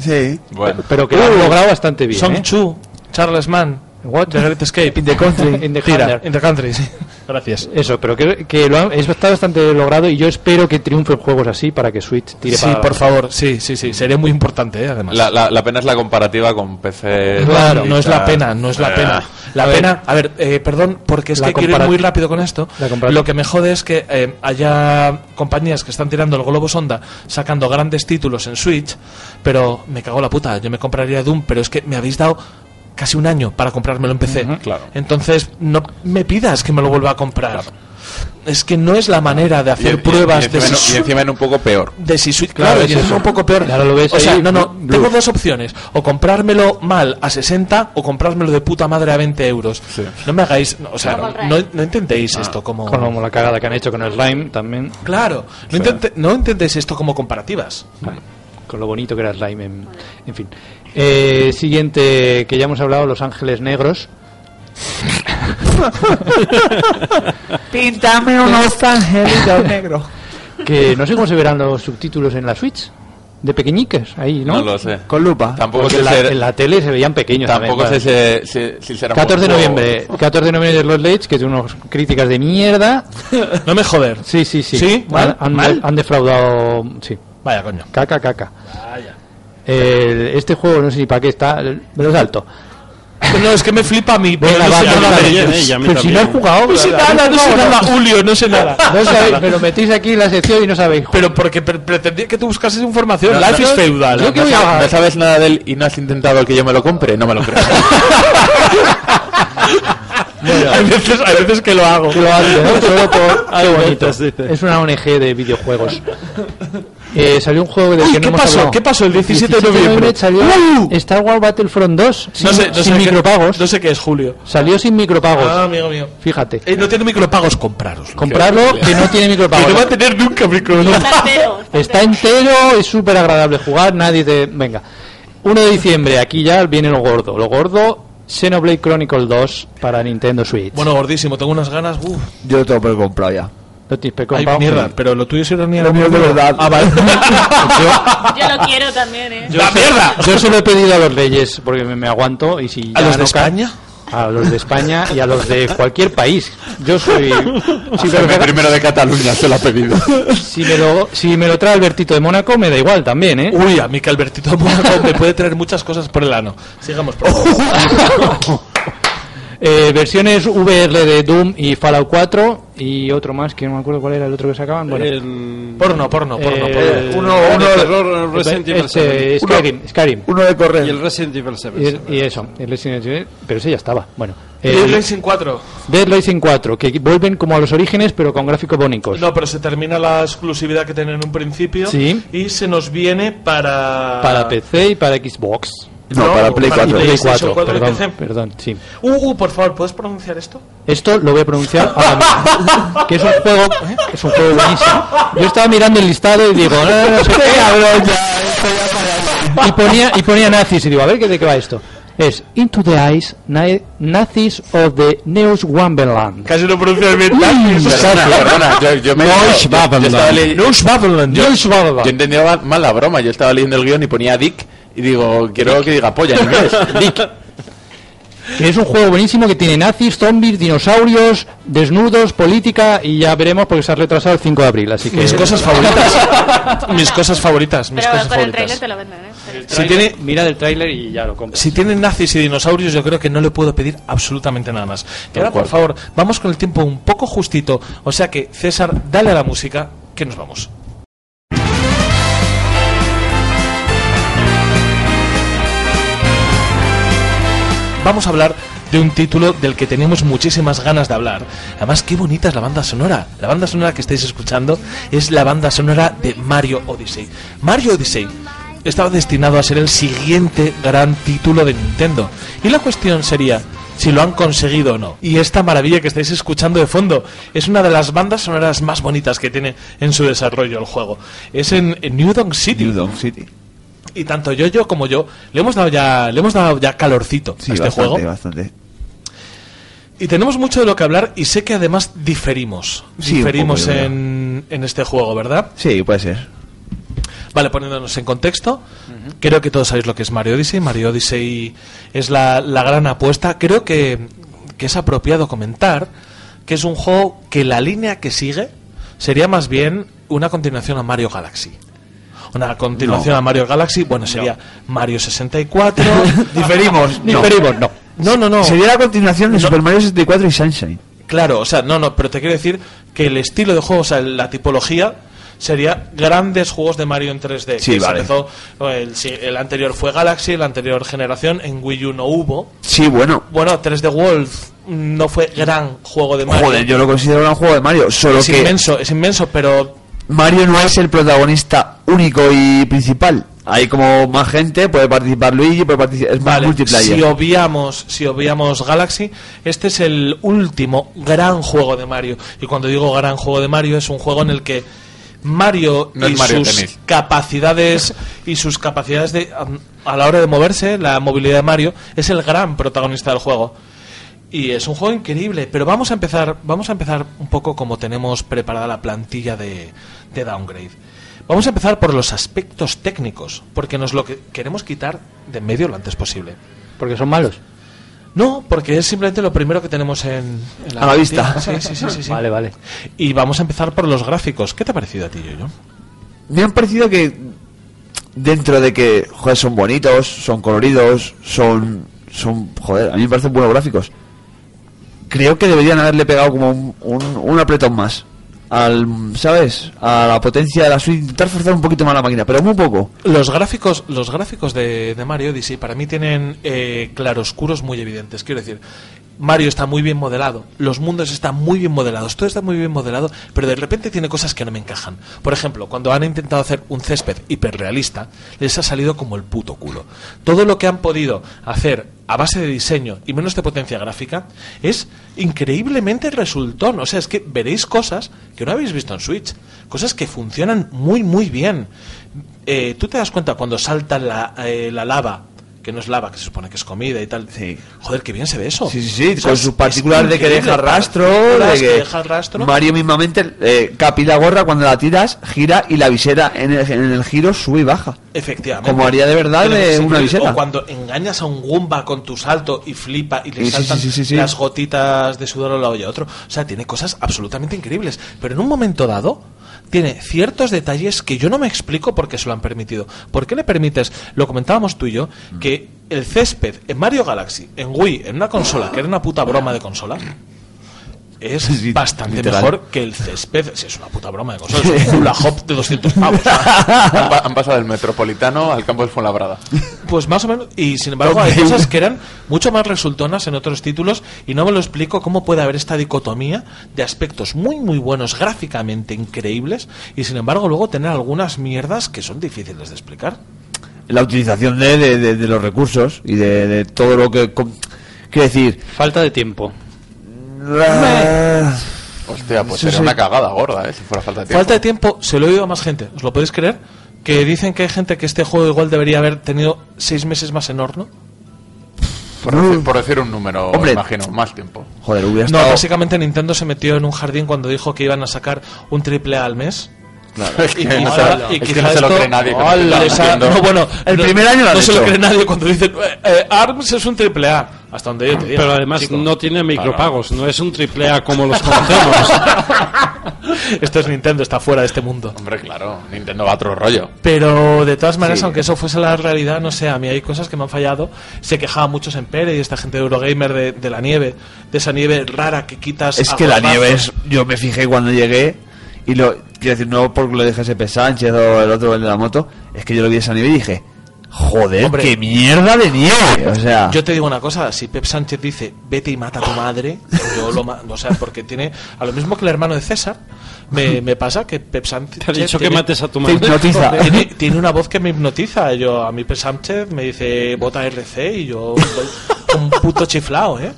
Speaker 8: Sí.
Speaker 4: Bueno.
Speaker 3: pero que lo han logrado bastante bien.
Speaker 1: Song
Speaker 3: ¿eh?
Speaker 1: Chu, Charles Mann,
Speaker 3: What?
Speaker 1: The Great Escape.
Speaker 8: In the country.
Speaker 3: In the
Speaker 1: Tira,
Speaker 3: Hunter.
Speaker 1: in the country, sí. Gracias.
Speaker 3: Eso, pero que, que lo han- es- está bastante logrado y yo espero que triunfen juegos así para que Switch tire
Speaker 1: Sí,
Speaker 3: para
Speaker 1: por favor, sí, sí, sí. Sería muy importante, ¿eh? además.
Speaker 4: La, la, la pena es la comparativa con PC.
Speaker 1: Claro, no es la
Speaker 4: tal.
Speaker 1: pena, no es la
Speaker 4: Eh,
Speaker 1: pena. La
Speaker 3: a ver.
Speaker 1: pena, a ver, eh, perdón, porque es que quiero ir muy rápido con esto. Lo que me jode es que eh, haya compañías que están tirando el globo sonda sacando grandes títulos en Switch, pero me cago en la puta. Yo me compraría Doom, pero es que me habéis dado casi un año para comprármelo en PC.
Speaker 4: claro.
Speaker 1: Entonces, no me pidas que me lo vuelva a comprar. Es que no es la manera de hacer
Speaker 4: y-
Speaker 1: pruebas
Speaker 4: y
Speaker 1: de
Speaker 4: encima,
Speaker 1: si
Speaker 4: y encima en un poco peor.
Speaker 1: de si Switch,
Speaker 3: Claro,
Speaker 1: claro,
Speaker 3: es
Speaker 1: y encima un poco peor.
Speaker 3: Ahora lo ves
Speaker 1: o sea,
Speaker 3: ahí,
Speaker 1: no, no,
Speaker 3: bluff.
Speaker 1: tengo dos opciones, o comprármelo mal a 60 o comprármelo de puta madre a 20 euros.
Speaker 4: Sí.
Speaker 1: No me hagáis, no, o sea, no, no, intentéis esto como
Speaker 3: Como la cagada que han hecho con el Slime también,
Speaker 1: Claro, no, intente- no intentéis esto como comparativas.
Speaker 3: con lo bonito que era Slime. En, en fin. Eh, siguiente, que ya hemos hablado, Los Ángeles Negros.
Speaker 8: Píntame unos angelitos negros.
Speaker 3: Que no sé cómo se verán los subtítulos en la Switch. De pequeñiques, ahí, ¿no?
Speaker 4: No, lo sé.
Speaker 8: Con lupa.
Speaker 4: Tampoco
Speaker 3: Porque
Speaker 4: sé
Speaker 3: en la,
Speaker 4: ser-
Speaker 3: en la tele se veían pequeños.
Speaker 4: Tampoco
Speaker 3: también,
Speaker 4: sé si, si, si será un
Speaker 3: 14 de noviembre, 14 de noviembre de Los Leeds, que tiene unas críticas de mierda.
Speaker 1: No me joder.
Speaker 3: Sí, sí, sí.
Speaker 1: ¿Sí? ¿Mal?
Speaker 3: Han, han-
Speaker 1: ¿Mal?
Speaker 3: han defraudado. Sí.
Speaker 1: Vaya coño.
Speaker 3: Caca, caca. El- este juego no sé ni para qué está. Me lo salto.
Speaker 1: No, es que me flipa a mí, pero
Speaker 3: Venga,
Speaker 1: no
Speaker 3: va,
Speaker 1: sé nada de
Speaker 3: Pero si no has jugado.
Speaker 1: No sé nada, no sé nada, Julio, no sé nada.
Speaker 3: No sabéis, me lo metéis aquí en la sección y no sabéis.
Speaker 1: Pero porque pre- pretendía que tú buscases información.
Speaker 4: No,
Speaker 1: Life
Speaker 4: no,
Speaker 1: is feudal.
Speaker 3: yo que
Speaker 4: ¿No,
Speaker 3: voy a-
Speaker 4: sabes, no sabes nada de él y no has intentado que yo me lo compre? No me lo creo.
Speaker 1: hay, veces, hay veces que lo hago.
Speaker 3: Que lo hace, ¿no? Solo por.
Speaker 5: Hay
Speaker 3: Qué bonito.
Speaker 5: veces.
Speaker 3: Es una ONG de videojuegos. Eh, salió un juego del
Speaker 1: Uy,
Speaker 3: que no
Speaker 1: ¿qué
Speaker 3: hemos
Speaker 1: pasó?
Speaker 3: hablado.
Speaker 1: ¿Qué pasó el 17 de noviembre?
Speaker 3: salió
Speaker 1: ¡Uh!
Speaker 3: Star Wars Battlefront 2 sin,
Speaker 1: No sé, no
Speaker 3: sin
Speaker 1: sé qué-
Speaker 3: micropagos.
Speaker 1: no sé qué es Julio.
Speaker 3: Salió sin micropagos.
Speaker 1: Ah, amigo mío.
Speaker 3: Fíjate.
Speaker 1: Eh, no tiene micropagos, compraroslo.
Speaker 3: Comprarlo que no tiene micropagos.
Speaker 1: Que no va a tener nunca micropagos.
Speaker 2: Está entero.
Speaker 3: Está entero, es súper agradable jugar, nadie te... Venga. 1 de diciembre, aquí ya viene lo gordo. Lo gordo, Xenoblade Chronicle 2 para Nintendo Switch.
Speaker 1: Bueno, gordísimo, tengo unas ganas. Uf,
Speaker 8: Yo lo tengo por comprado ya.
Speaker 3: Lo tienes
Speaker 1: ay,
Speaker 3: comprado.
Speaker 1: mierda, pero lo tuyo es ironía.
Speaker 8: Lo mío es de verdad.
Speaker 1: Ah, vale.
Speaker 2: Yo lo quiero también, ¿eh?
Speaker 1: ¡La mierda!
Speaker 3: Yo se lo he pedido a los Reyes porque me, me aguanto y si
Speaker 1: ¿A
Speaker 3: ya
Speaker 1: los de
Speaker 3: ca-
Speaker 1: España?
Speaker 3: A los de España y a los de cualquier país. Yo soy... Si me,
Speaker 4: El
Speaker 3: lo,
Speaker 4: primero de Cataluña se lo ha pedido.
Speaker 3: si me lo, si me lo trae Albertito de Mónaco, me da igual también, ¿eh?
Speaker 1: Uy, a mí que Albertito Mónaco me puede traer muchas cosas por el ano. Sigamos, por favor.
Speaker 3: Eh, versiones VR de Doom y Fallout 4 y otro más que no me acuerdo cuál era el otro que sacaban. Bueno,
Speaker 5: El-
Speaker 1: Porno, porno, porno,
Speaker 3: Eh,
Speaker 1: porno.
Speaker 8: Uno, uno,
Speaker 5: de terror, Resident Evil
Speaker 3: este,
Speaker 5: 7.
Speaker 3: Skyrim, Skyrim.
Speaker 8: uno de correr.
Speaker 5: Y el Resident Evil 7.
Speaker 3: Y, y eso, el Resident Evil, pero ese ya estaba. Bueno,
Speaker 1: Dead
Speaker 3: el
Speaker 1: Racing 4.
Speaker 3: Dead Rising 4, que vuelven como a los orígenes, pero con gráficos bonitos.
Speaker 1: No, pero se termina la exclusividad que tienen en un principio.
Speaker 3: Sí.
Speaker 1: Y se nos viene para.
Speaker 3: Para PC y para Xbox.
Speaker 8: No, para Play
Speaker 1: para
Speaker 8: 4.
Speaker 3: Play
Speaker 1: PlayStation
Speaker 3: 4,
Speaker 1: 4 y
Speaker 3: perdón,
Speaker 1: PC.
Speaker 3: perdón, sí.
Speaker 1: Uh, uh, por favor, ¿puedes pronunciar esto?
Speaker 3: Esto lo voy a pronunciar ahora mismo. que es un juego, ¿eh? es un juego buenísimo. Yo estaba mirando el listado y digo, no, no, no sé qué, cabrón, ya, esto ya para- y ponía y ponía nazis y digo, a ver qué de qué va esto. Es Into the Eyes Na- Nazis of the Neus Wonderland.
Speaker 1: Casi lo pronuncias bien.
Speaker 4: Perdona, perdona, yo, yo me
Speaker 3: Nosh
Speaker 4: yo- yo yo, yo entendía mal la broma. Yo estaba leyendo el guion y ponía Dick y digo, quiero que diga polla en inglés. Dick.
Speaker 3: Que es un juego buenísimo que tiene nazis, zombies, dinosaurios, desnudos, política y ya veremos porque se ha retrasado el 5 de abril, así que
Speaker 1: Mis cosas favoritas. mis cosas favoritas. Mis
Speaker 2: Pero
Speaker 1: cosas
Speaker 2: con el trailer te lo venden, ¿eh?
Speaker 1: Si tiene,
Speaker 3: mira del tráiler y ya lo
Speaker 1: si tienen nazis y dinosaurios, yo creo que no le puedo pedir absolutamente nada más. Y ahora, por favor, vamos con el tiempo un poco justito. O sea que, César, dale a la música, que nos vamos. Vamos a hablar de un título del que teníamos muchísimas ganas de hablar. Además, qué bonita es la banda sonora. La banda sonora que estáis escuchando es la banda sonora de Mario Odyssey. Mario Odyssey estaba destinado a ser el siguiente gran título de Nintendo. Y la cuestión sería si lo han conseguido o no. Y esta maravilla que estáis escuchando de fondo es una de las bandas sonoras más bonitas que tiene en su desarrollo el juego. Es en, en New Donk City.
Speaker 8: New Donk City.
Speaker 1: Y tanto yo, yo como yo le hemos dado ya, le hemos dado ya calorcito
Speaker 8: Sí,
Speaker 1: a este
Speaker 8: bastante,
Speaker 1: juego.
Speaker 8: bastante.
Speaker 1: Y tenemos mucho de lo que hablar y sé que además diferimos.
Speaker 8: Sí,
Speaker 1: diferimos en, en este juego, ¿verdad?
Speaker 8: Sí, puede ser.
Speaker 1: Vale, poniéndonos en contexto, creo que todos sabéis lo que es Mario Odyssey. Mario Odyssey es la, la gran apuesta. Creo que, que es apropiado comentar que es un juego que la línea que sigue sería más bien una continuación a Mario Galaxy. Una continuación
Speaker 8: No.
Speaker 1: a Mario Galaxy, bueno, sería Mario 64.
Speaker 8: Diferimos, no.
Speaker 1: Diferimos, no. No, no, no.
Speaker 8: Sería la continuación de
Speaker 1: No.
Speaker 8: Super Mario 64 y Sunshine.
Speaker 1: Claro, o sea, no, no, pero te quiero decir que el estilo de juego, o sea, la tipología sería grandes juegos de Mario en 3D.
Speaker 8: Sí,
Speaker 1: que se
Speaker 8: vale.
Speaker 1: empezó, el, anterior fue Galaxy, la anterior generación, en Wii U no hubo.
Speaker 8: Sí, bueno.
Speaker 1: Bueno, 3D World no fue gran juego de Mario.
Speaker 8: Joder, yo lo considero un gran juego de Mario. Solo
Speaker 1: es
Speaker 8: que
Speaker 1: inmenso, es inmenso, pero
Speaker 8: Mario no es el protagonista único y principal. Hay como más gente, puede participar Luigi, puede participar, es más
Speaker 1: Vale,
Speaker 8: multiplayer.
Speaker 1: si obviamos, si obviamos Galaxy, este es el último gran juego de Mario. Y cuando digo gran juego de Mario, es un juego en el que Mario
Speaker 4: No es
Speaker 1: y
Speaker 4: Mario
Speaker 1: sus capacidades y sus capacidades de a la hora de moverse, la movilidad de Mario, es el gran protagonista del juego. Y es un juego increíble, pero vamos a empezar, vamos a empezar un poco como tenemos preparada la plantilla de, de downgrade. Vamos a empezar por los aspectos técnicos, porque nos lo que queremos quitar de en medio lo antes posible.
Speaker 3: Porque son malos.
Speaker 1: No, porque es simplemente lo primero que tenemos en, en
Speaker 8: A la vista.
Speaker 1: Sí, sí, sí, sí, sí.
Speaker 3: Vale, vale.
Speaker 1: Y vamos a empezar por los gráficos. ¿Qué te ha parecido a ti, yo?
Speaker 8: Me han parecido que dentro de que joder, son bonitos, son coloridos, son son joder, a mí me parecen buenos gráficos. Creo que deberían haberle pegado como un, un, un apretón más al, ¿sabes? A la potencia de la Switch, intentar forzar un poquito más la máquina, pero muy poco.
Speaker 1: Los gráficos, los gráficos de, de Mario Odyssey para mí tienen eh, claroscuros muy evidentes. Quiero decir, Mario está muy bien modelado, los mundos están muy bien modelados, todo está muy bien modelado, pero de repente tiene cosas que no me encajan. Por ejemplo, cuando han intentado hacer un césped hiperrealista, les ha salido como el puto culo. Todo lo que han podido hacer a base de diseño y menos de potencia gráfica es increíblemente resultón. O sea, es que veréis cosas que no habéis visto en Switch, cosas que funcionan muy, muy bien. Eh, Tú te das cuenta cuando salta la, eh, la lava, que no es lava, que se supone que es comida y tal.
Speaker 8: Sí.
Speaker 1: Joder, qué bien se ve eso.
Speaker 8: Sí, sí, sí,
Speaker 1: O sea,
Speaker 8: con partículas
Speaker 1: es
Speaker 8: de que deja rastro, de
Speaker 1: que
Speaker 8: que
Speaker 1: deja rastro.
Speaker 8: Mario mismamente eh, capi la gorra cuando la tiras, gira y la visera en el, en el giro sube y baja.
Speaker 1: Efectivamente.
Speaker 8: Como haría de verdad de una visera.
Speaker 1: O cuando engañas a un Goomba con tu salto y flipa y le
Speaker 8: Sí,
Speaker 1: saltan
Speaker 8: sí, sí, sí.
Speaker 1: las gotitas de sudor a un lado y a otro. O sea, tiene cosas absolutamente increíbles. Pero en un momento dado, tiene ciertos detalles que yo no me explico por qué se lo han permitido. ¿Por qué le permites, lo comentábamos tú y yo, que el césped en Mario Galaxy, en Wii, en una consola, que era una puta broma de consola, es
Speaker 8: Sí,
Speaker 1: bastante
Speaker 8: literal.
Speaker 1: mejor que el césped. Si es una puta broma de consola, es un hula hop de 200 pavos.
Speaker 4: Han, pa- han pasado del Metropolitano al campo de Fuenlabrada.
Speaker 1: Pues más o menos, y sin embargo hay cosas que eran mucho más resultonas en otros títulos y no me lo explico cómo puede haber esta dicotomía de aspectos muy muy buenos, gráficamente increíbles y sin embargo luego tener algunas mierdas que son difíciles de explicar.
Speaker 8: La utilización de, de, de- de los recursos y de, de todo lo que... Quiero decir...
Speaker 3: Falta de tiempo.
Speaker 4: Hostia, pues
Speaker 8: Sí,
Speaker 4: sería
Speaker 8: sí.
Speaker 4: una cagada gorda, ¿eh? Si fuera falta de tiempo.
Speaker 1: Falta de tiempo, se lo he oído a más gente, ¿os lo podéis creer? Que dicen que hay gente que este juego igual debería haber tenido seis meses más en horno.
Speaker 4: Por, decir, por decir un número,
Speaker 8: Hombre.
Speaker 4: imagino, más tiempo.
Speaker 8: Joder, hubiera
Speaker 1: No,
Speaker 8: estado...
Speaker 1: básicamente Nintendo se metió en un jardín cuando dijo que iban a sacar un triple A al mes.
Speaker 4: Es que,
Speaker 1: Y
Speaker 4: no,
Speaker 1: quizá-
Speaker 4: se,
Speaker 1: y
Speaker 4: es que
Speaker 1: quizá
Speaker 4: no se lo cree nadie. no
Speaker 1: bueno,
Speaker 8: El
Speaker 1: no-
Speaker 8: primer año lo
Speaker 1: no se lo cree nadie cuando dicen eh, eh, ARMS es un triple A. Hasta donde yo te.
Speaker 5: Pero además
Speaker 1: chico.
Speaker 5: no tiene micropagos, no es un triple A como los conocemos.
Speaker 1: Esto es Nintendo, está fuera de este mundo.
Speaker 4: Hombre, claro, Nintendo va a otro rollo.
Speaker 1: Pero de todas maneras,
Speaker 8: Sí.
Speaker 1: aunque eso fuese la realidad, no sé, a mí hay cosas que me han fallado. Se quejaba muchos en Pere y esta gente de Eurogamer de, de la nieve, de esa nieve rara que quitas.
Speaker 8: Es que la nieve es... Yo me fijé cuando llegué y lo... Quiero decir, no porque lo dije SP Sánchez o el otro, el de la moto, es que yo lo vi esa nieve y dije... Joder,
Speaker 1: Hombre.
Speaker 8: qué mierda de nieve. O sea,
Speaker 1: Yo te digo una cosa, si Pep Sánchez dice vete y mata a tu madre, yo lo ma- o sea, porque tiene a lo mismo que el hermano de César, me, me pasa que Pep Sánchez
Speaker 5: Te ha dicho que
Speaker 1: tiene-
Speaker 5: mates a tu
Speaker 8: te
Speaker 5: madre.
Speaker 8: hipnotiza.
Speaker 1: tiene, tiene una voz que me hipnotiza. Yo a mí Pep Sánchez me dice vota RC y yo voy un puto chiflao, ¿eh?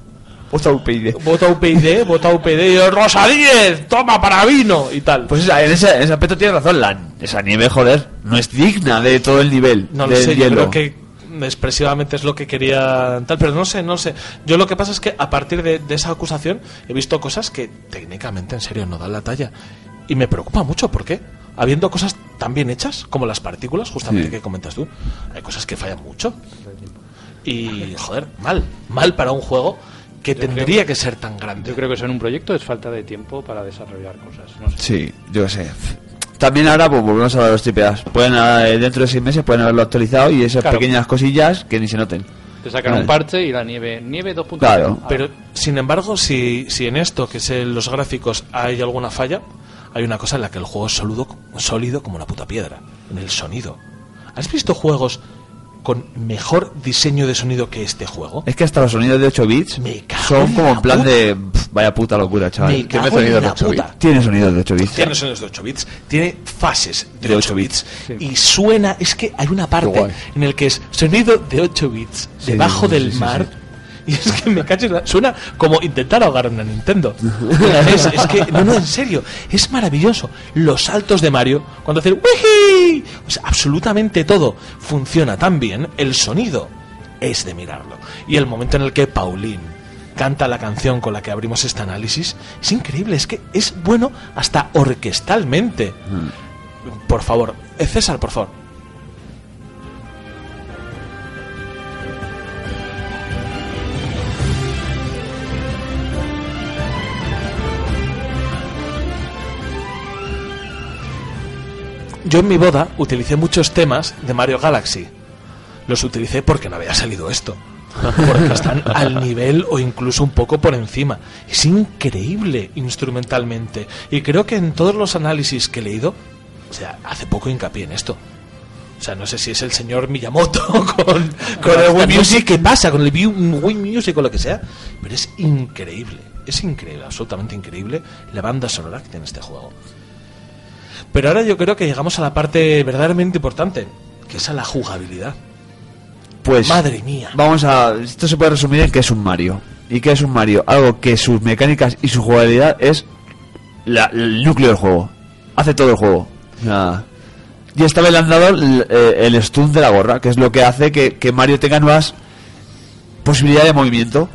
Speaker 8: Puta UPyD.
Speaker 1: Vota UPyD, vota UPyD y Rosa 10, toma para vino y tal.
Speaker 8: Pues esa- en, ese, en ese aspecto tienes razón. La, esa nieve, joder, no es digna de todo el nivel.
Speaker 1: No lo
Speaker 8: del
Speaker 1: sé, yo
Speaker 8: hielo.
Speaker 1: creo que expresivamente es lo que quería tal, pero no sé, no sé. Yo lo que pasa es que a partir de, de esa acusación he visto cosas que técnicamente en serio no dan la talla. Y me preocupa mucho, ¿por qué? Habiendo cosas tan bien hechas como las partículas, justamente
Speaker 8: Sí.
Speaker 1: que comentas tú, hay cosas que fallan mucho. Y, joder, mal, mal para un juego que tendría que ser tan grande.
Speaker 3: Yo creo que eso en un proyecto es falta de tiempo para desarrollar cosas. No sé.
Speaker 8: Sí, yo qué sé. También ahora, pues volvemos a hablar de los tripeas. Pueden, eh, dentro de seis meses pueden haberlo actualizado y esas
Speaker 3: Claro.
Speaker 8: pequeñas cosillas que ni se noten.
Speaker 3: Te sacan
Speaker 8: Vale.
Speaker 3: un parche y la nieve, nieve 2.0.
Speaker 8: Claro.
Speaker 3: Ah,
Speaker 1: Pero, sin embargo, si, si en esto, que es en los gráficos, hay alguna falla, hay una cosa en la que el juego es sólido, sólido como una puta piedra, en el sonido. ¿Has visto juegos con mejor diseño de sonido que este juego?
Speaker 8: Es que hasta los sonidos de 8 bits
Speaker 1: Me cago
Speaker 8: son
Speaker 1: en
Speaker 8: como
Speaker 1: la
Speaker 8: en plan
Speaker 1: puta.
Speaker 8: de. pf, vaya puta locura, chaval.
Speaker 1: Me cago
Speaker 4: sonido
Speaker 1: en
Speaker 4: de
Speaker 1: la
Speaker 4: 8
Speaker 1: puta.
Speaker 4: bits?
Speaker 8: Tiene sonidos de 8 bits.
Speaker 1: Tiene sonidos de 8 bits, tiene fases de,
Speaker 8: De
Speaker 1: 8
Speaker 8: 8
Speaker 1: bits,
Speaker 8: bits,
Speaker 1: y suena, es que hay una parte en el que es sonido de 8 bits
Speaker 8: Sí,
Speaker 1: debajo
Speaker 8: sí,
Speaker 1: del
Speaker 8: sí, sí,
Speaker 1: mar. Y es que me cacho Suena como intentar ahogar una Nintendo. es, es que, no, no, en serio, es maravilloso. Los saltos de Mario, cuando hace el o sea, absolutamente todo funciona tan bien, el sonido es de mirarlo. Y el momento en el que Pauline canta la canción con la que abrimos este análisis, es increíble, es que es bueno hasta orquestalmente. Por favor, eh, César, por favor. Yo en mi boda utilicé muchos temas de Mario Galaxy. Los utilicé porque no había salido esto. Porque están al nivel o incluso un poco por encima. Es increíble instrumentalmente. Y creo que en todos los análisis que he leído, o sea, hace poco hincapié en esto. O sea, no sé si es el señor Miyamoto con, con el Wii Music, qué pasa con el Wii Music o lo que sea, pero es increíble, es increíble, absolutamente increíble la banda sonora que tiene este juego. Pero ahora yo creo que llegamos a la parte verdaderamente importante, que es a la jugabilidad.
Speaker 8: Pues.
Speaker 1: Madre mía.
Speaker 8: Vamos a. Esto se puede resumir en que es un Mario. ¿Y qué es un Mario? Algo que sus mecánicas y su jugabilidad es la- el núcleo del juego. Hace todo el juego. Sea, y esta vez le han dado el, eh, el stun de la gorra, que es lo que hace que, que Mario tenga nuevas posibilidades de movimiento.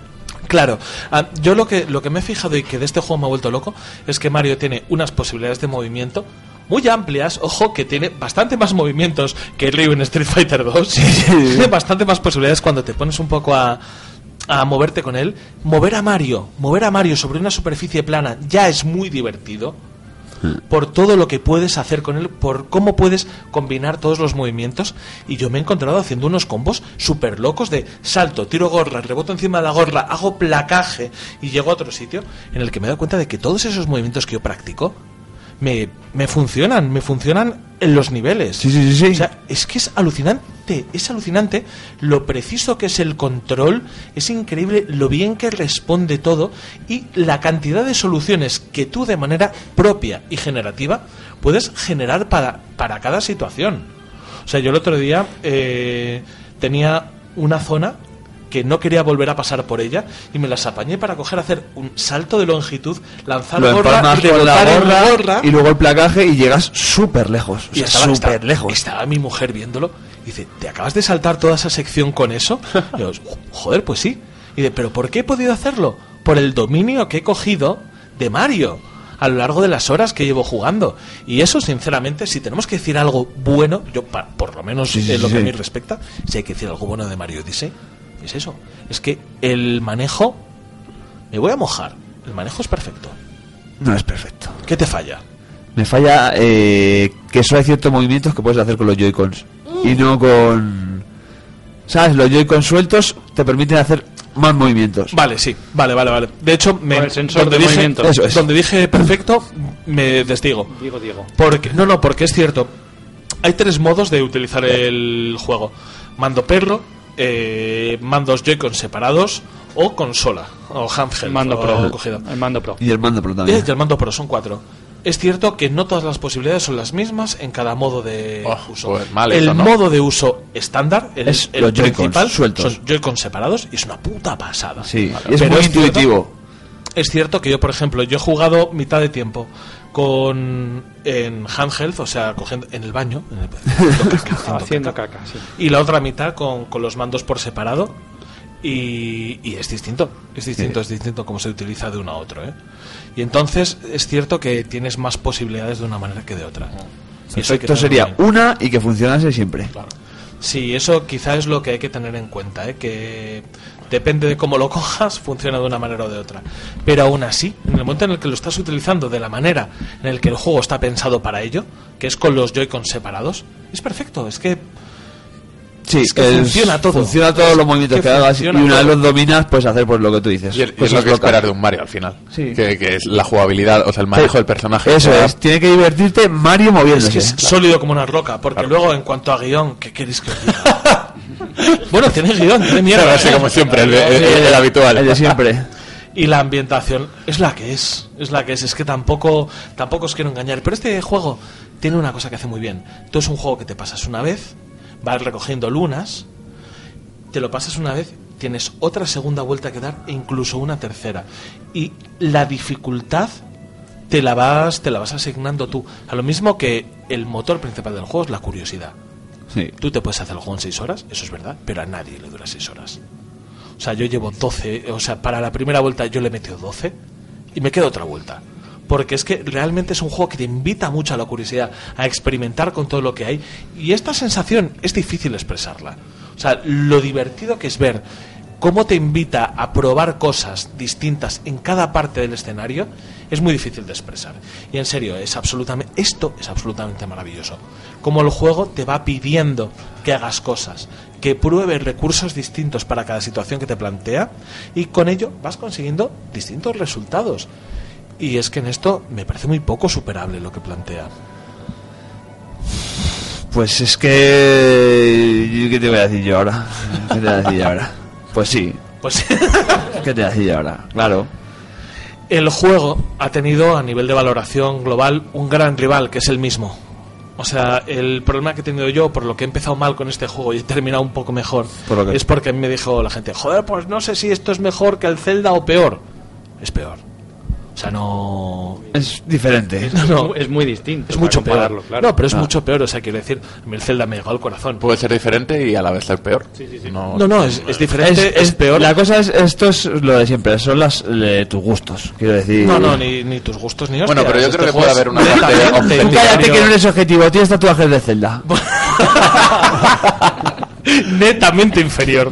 Speaker 1: Claro, ah, yo lo que, lo que me he fijado y que de este juego me ha vuelto loco es que Mario tiene unas posibilidades de movimiento muy amplias, ojo, que tiene bastante más movimientos que Ryu en Street Fighter 2. tiene bastante más posibilidades cuando te pones un poco a, a moverte con él. Mover a Mario, mover a Mario sobre una superficie plana ya es muy divertido. Por todo lo que puedes hacer con él, por cómo puedes combinar todos los movimientos. Y yo me he encontrado haciendo unos combos súper locos de salto, tiro gorra, reboto encima de la gorra, hago placaje y llego a otro sitio en el que me he dado cuenta de que todos esos movimientos que yo practico me, me funcionan, me funcionan en los niveles.
Speaker 8: Sí, sí, sí, sí.
Speaker 1: O sea, es que es alucinante, es alucinante lo preciso que es el control, es increíble lo bien que responde todo y la cantidad de soluciones que tú de manera propia y generativa puedes generar para, para cada situación. O sea, yo el otro día eh, tenía una zona que no quería volver a pasar por ella y me las apañé para coger, hacer un salto de longitud, lanzar
Speaker 8: Lo
Speaker 1: gorra y
Speaker 8: la
Speaker 1: en
Speaker 8: gorra, y luego el placaje y llegas súper lejos. O
Speaker 1: y estaba,
Speaker 8: súper
Speaker 1: estaba-
Speaker 8: lejos.
Speaker 1: Estaba mi mujer viéndolo. Y dice, ¿te acabas de saltar toda esa sección con eso? Y yo, joder, pues sí. Y dice, ¿pero por qué he podido hacerlo? Por el dominio que he cogido de Mario a lo largo de las horas que llevo jugando. Y eso, sinceramente, si tenemos que decir algo bueno, yo pa- por lo menos
Speaker 8: Sí,
Speaker 1: lo
Speaker 8: sí,
Speaker 1: que a mí respecta, si hay que decir algo bueno de Mario Odyssey, es eso. Es que el manejo, me voy a mojar, el manejo es perfecto.
Speaker 8: No es perfecto.
Speaker 1: ¿Qué te falla?
Speaker 8: Me falla eh, que solo hay ciertos movimientos que puedes hacer con los Joy-Cons. Y no con... ¿Sabes? Los Joy-Cons sueltos te permiten hacer más movimientos.
Speaker 1: Vale, sí, vale, vale, vale. De hecho, me,
Speaker 3: el sensor
Speaker 1: donde,
Speaker 3: de
Speaker 1: dije,
Speaker 3: movimiento.
Speaker 8: Eso es.
Speaker 1: donde dije perfecto, me desdigo.
Speaker 3: Diego, Diego.
Speaker 1: Porque, no, no, porque es cierto. Hay tres modos de utilizar el juego. mando perro, eh, mandos Joy-Con separados o consola o handheld.
Speaker 3: Mando
Speaker 1: o
Speaker 3: Pro.
Speaker 1: cogido.
Speaker 3: El mando Pro.
Speaker 8: Y el mando Pro también.
Speaker 1: y el mando Pro son cuatro. Es cierto que no todas las posibilidades son las mismas en cada modo de
Speaker 4: Oh,
Speaker 1: uso.
Speaker 4: pues mal
Speaker 1: el
Speaker 4: eso, ¿no?
Speaker 1: modo de uso estándar, el,
Speaker 8: Es
Speaker 1: el
Speaker 8: los
Speaker 1: principal,
Speaker 8: sueltos.
Speaker 1: son Joy-Con separados y es una puta pasada.
Speaker 8: Sí, y es
Speaker 1: Pero
Speaker 8: muy
Speaker 1: cierto-
Speaker 8: intuitivo.
Speaker 1: es cierto que yo, por ejemplo, yo he jugado mitad de tiempo con en handheld, o sea, cogiendo en el baño, en el- haciendo caca, haciendo
Speaker 3: Haciendo
Speaker 1: caca.
Speaker 3: caca, sí.
Speaker 1: y la otra mitad con, con los mandos por separado. Y, y es distinto, es distinto, es distinto cómo se utiliza de uno a otro. ¿eh? Y entonces es cierto que tienes más posibilidades de una manera que de otra. Y eso
Speaker 8: Esto sería una y que funcionase siempre.
Speaker 1: Sí, eso quizá es lo que hay que tener en cuenta, ¿eh? que depende de cómo lo cojas, funciona de una manera o de otra. Pero aún así, en el momento en el que lo estás utilizando de la manera en el que el juego está pensado para ello, que es con los Joy-Con separados, es perfecto. Es que
Speaker 8: Sí,
Speaker 1: Es que funciona todo.
Speaker 8: Funciona todos los movimientos
Speaker 1: que
Speaker 8: que, hagas y una vez los dominas, puedes hacer pues lo que tú dices.
Speaker 4: Y, es- y es lo que esperar de un Mario al final.
Speaker 8: Sí.
Speaker 4: Que, que es la jugabilidad, o sea, el manejo del personaje.
Speaker 8: Eso es, tiene que divertirte Mario
Speaker 1: es
Speaker 8: moviéndose.
Speaker 1: que es sólido como una roca, porque luego en cuanto a guion, ¿qué queréis que os diga? bueno, tiene guion, tiene mierda.
Speaker 4: Claro, así
Speaker 1: ¿eh?
Speaker 4: como siempre, el, el-
Speaker 8: Sí,
Speaker 4: el- el habitual.
Speaker 8: El de siempre.
Speaker 1: Y la ambientación es la que es, es la que es. Es que tampoco, tampoco os quiero engañar. Pero este juego tiene una cosa que hace muy bien. Tú es un juego que te pasas una vez, vas recogiendo lunas, te lo pasas una vez, tienes otra segunda vuelta que dar e incluso una tercera. Y la dificultad te la vas, te la vas asignando tú. A lo mismo que el motor principal del juego es la curiosidad. Tú te puedes hacer el juego en 6 horas, eso es verdad, pero a nadie le dura 6 horas. O sea, yo llevo 12, o sea, para la primera vuelta yo le he metido 12 y me queda otra vuelta. Porque es que realmente es un juego que te invita mucho a la curiosidad, a experimentar con todo lo que hay. Y esta sensación es difícil expresarla. O sea, lo divertido que es ver cómo te invita a probar cosas distintas en cada parte del escenario es muy difícil de expresar. Y en serio, es absolutamente esto es absolutamente maravilloso. Como el juego te va pidiendo que hagas cosas, que pruebes recursos distintos para cada situación que te plantea y con ello vas consiguiendo distintos resultados. Y es que en esto me parece muy poco superable lo que plantea.
Speaker 8: Pues es que... ¿Qué te voy a decir yo ahora? ¿Qué te voy a decir yo ahora? Pues sí.
Speaker 1: Pues
Speaker 8: ¿Qué te decir ahora? Claro.
Speaker 1: el juego ha tenido a nivel de valoración global un gran rival que es el mismo. O sea, el problema que he tenido yo, por lo que he empezado mal con este juego y he terminado un poco mejor, es porque a mí me dijo la gente, joder, pues no sé si esto es mejor que el Zelda o peor. Es peor. O sea, no...
Speaker 8: Es diferente.
Speaker 1: No, no,
Speaker 3: Es muy distinto.
Speaker 1: es mucho peor.
Speaker 3: claro.
Speaker 1: No, pero es
Speaker 8: Ah.
Speaker 1: mucho peor. O sea, quiero decir, a mí el Zelda me llegó al corazón.
Speaker 4: Puede ser diferente y a la vez ser peor. No,
Speaker 1: No, no, es, diferente, es,
Speaker 8: es-
Speaker 1: peor.
Speaker 8: La cosa es, esto es lo de siempre, son las le- tus gustos, quiero decir.
Speaker 1: No, no, ni, ni tus gustos ni
Speaker 4: Bueno,
Speaker 1: hostias.
Speaker 4: pero yo
Speaker 1: Este
Speaker 4: creo que puede haber una parte
Speaker 8: Tú
Speaker 4: objetiva.
Speaker 8: cállate que no eres objetivo, tienes tatuajes de Zelda.
Speaker 1: netamente inferior.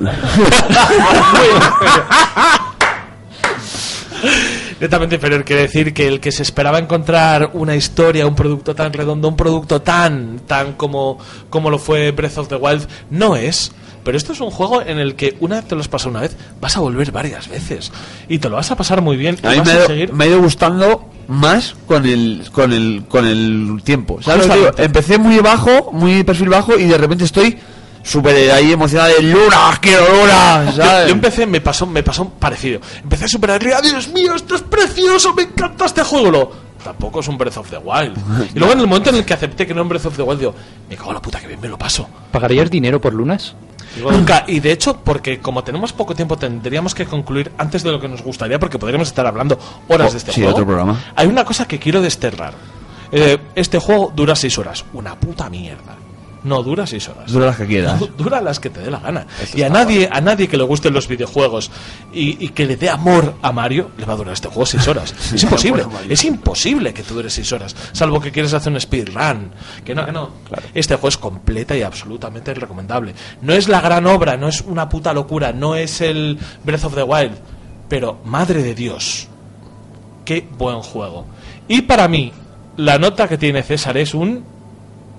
Speaker 1: Netamente inferior quiere decir que el que se esperaba encontrar una historia, un producto tan redondo, un producto tan tan como como lo fue Breath of the Wild no es. Pero esto es un juego en el que una vez te lo has pasado una vez, vas a volver varias veces y te lo vas a pasar muy bien. y
Speaker 8: A mí
Speaker 1: vas
Speaker 8: me,
Speaker 1: a
Speaker 8: ha ido-
Speaker 1: seguir
Speaker 8: me ha ido gustando más con el con el con el tiempo. ¿Sabes digo? Empecé muy bajo, muy perfil bajo y de repente estoy súper ahí emocionado de Luna, quiero Luna,
Speaker 1: Yo,
Speaker 8: ¿sabes?
Speaker 1: yo empecé, me pasó, me pasó parecido. Empecé a superar, Dios mío, esto es precioso, me encanta este juego. Lo, tampoco es un Breath of the Wild. Y luego en el momento en el que acepté que no era un Breath of the Wild, digo, me cago en la puta que bien me lo paso.
Speaker 3: ¿Pagarías dinero por lunas?
Speaker 1: Nunca, y de hecho, porque como tenemos poco tiempo, tendríamos que concluir antes de lo que nos gustaría, porque podríamos estar hablando horas
Speaker 8: Oh,
Speaker 1: de este
Speaker 8: sí,
Speaker 1: juego.
Speaker 8: otro programa.
Speaker 1: Hay una cosa que quiero desterrar. Eh, este juego dura 6 horas. Una puta mierda. No dura 6 horas.
Speaker 8: Dura las que quieras.
Speaker 1: Dura las que te dé la gana. y a nadie, a nadie que le gusten los videojuegos y, y que le dé amor a Mario, le va a durar este juego 6 horas. Es imposible. Es imposible que te dure 6 horas. Salvo que quieres hacer un speedrun. Que no, que no. Este juego es completa y absolutamente recomendable. No es la gran obra, no es una puta locura, no es el Breath of the Wild. Pero, madre de Dios, qué buen juego. Y para mí, la nota que tiene César es un...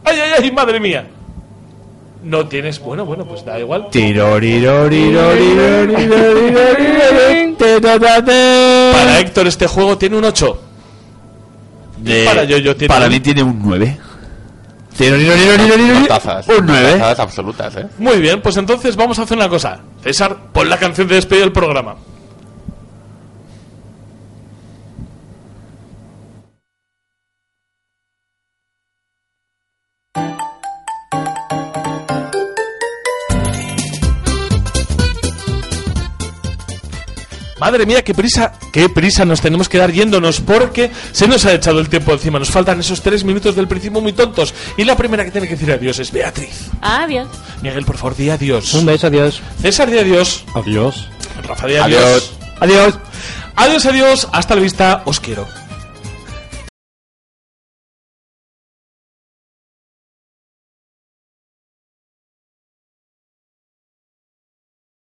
Speaker 1: ¡Ay, ay, ay, madre mía! No tienes... Bueno, bueno, pues da igual. Para Héctor este juego tiene un 8.
Speaker 8: De-
Speaker 1: para yo- yo tiene
Speaker 8: para
Speaker 1: un-
Speaker 8: mí tiene un 9. Tiro, tiro, tiro, tiro, tiro.
Speaker 4: Tazas.
Speaker 8: Un 9.
Speaker 4: Tazas absolutas, ¿eh?
Speaker 1: Muy bien, pues entonces vamos a hacer una cosa. César, pon la canción de despedida del programa. Madre mía, qué prisa, qué prisa nos tenemos que dar yéndonos porque se nos ha echado el tiempo encima. Nos faltan esos tres minutos del principio muy tontos. Y la primera que tiene que decir adiós es Beatriz.
Speaker 2: Adiós.
Speaker 1: Miguel, por favor, di adiós.
Speaker 3: Un beso, adiós.
Speaker 1: César, di adiós.
Speaker 5: Adiós.
Speaker 1: Rafa, di adiós.
Speaker 4: Adiós.
Speaker 8: Adiós.
Speaker 1: Adiós, adiós. Hasta la vista. Os quiero.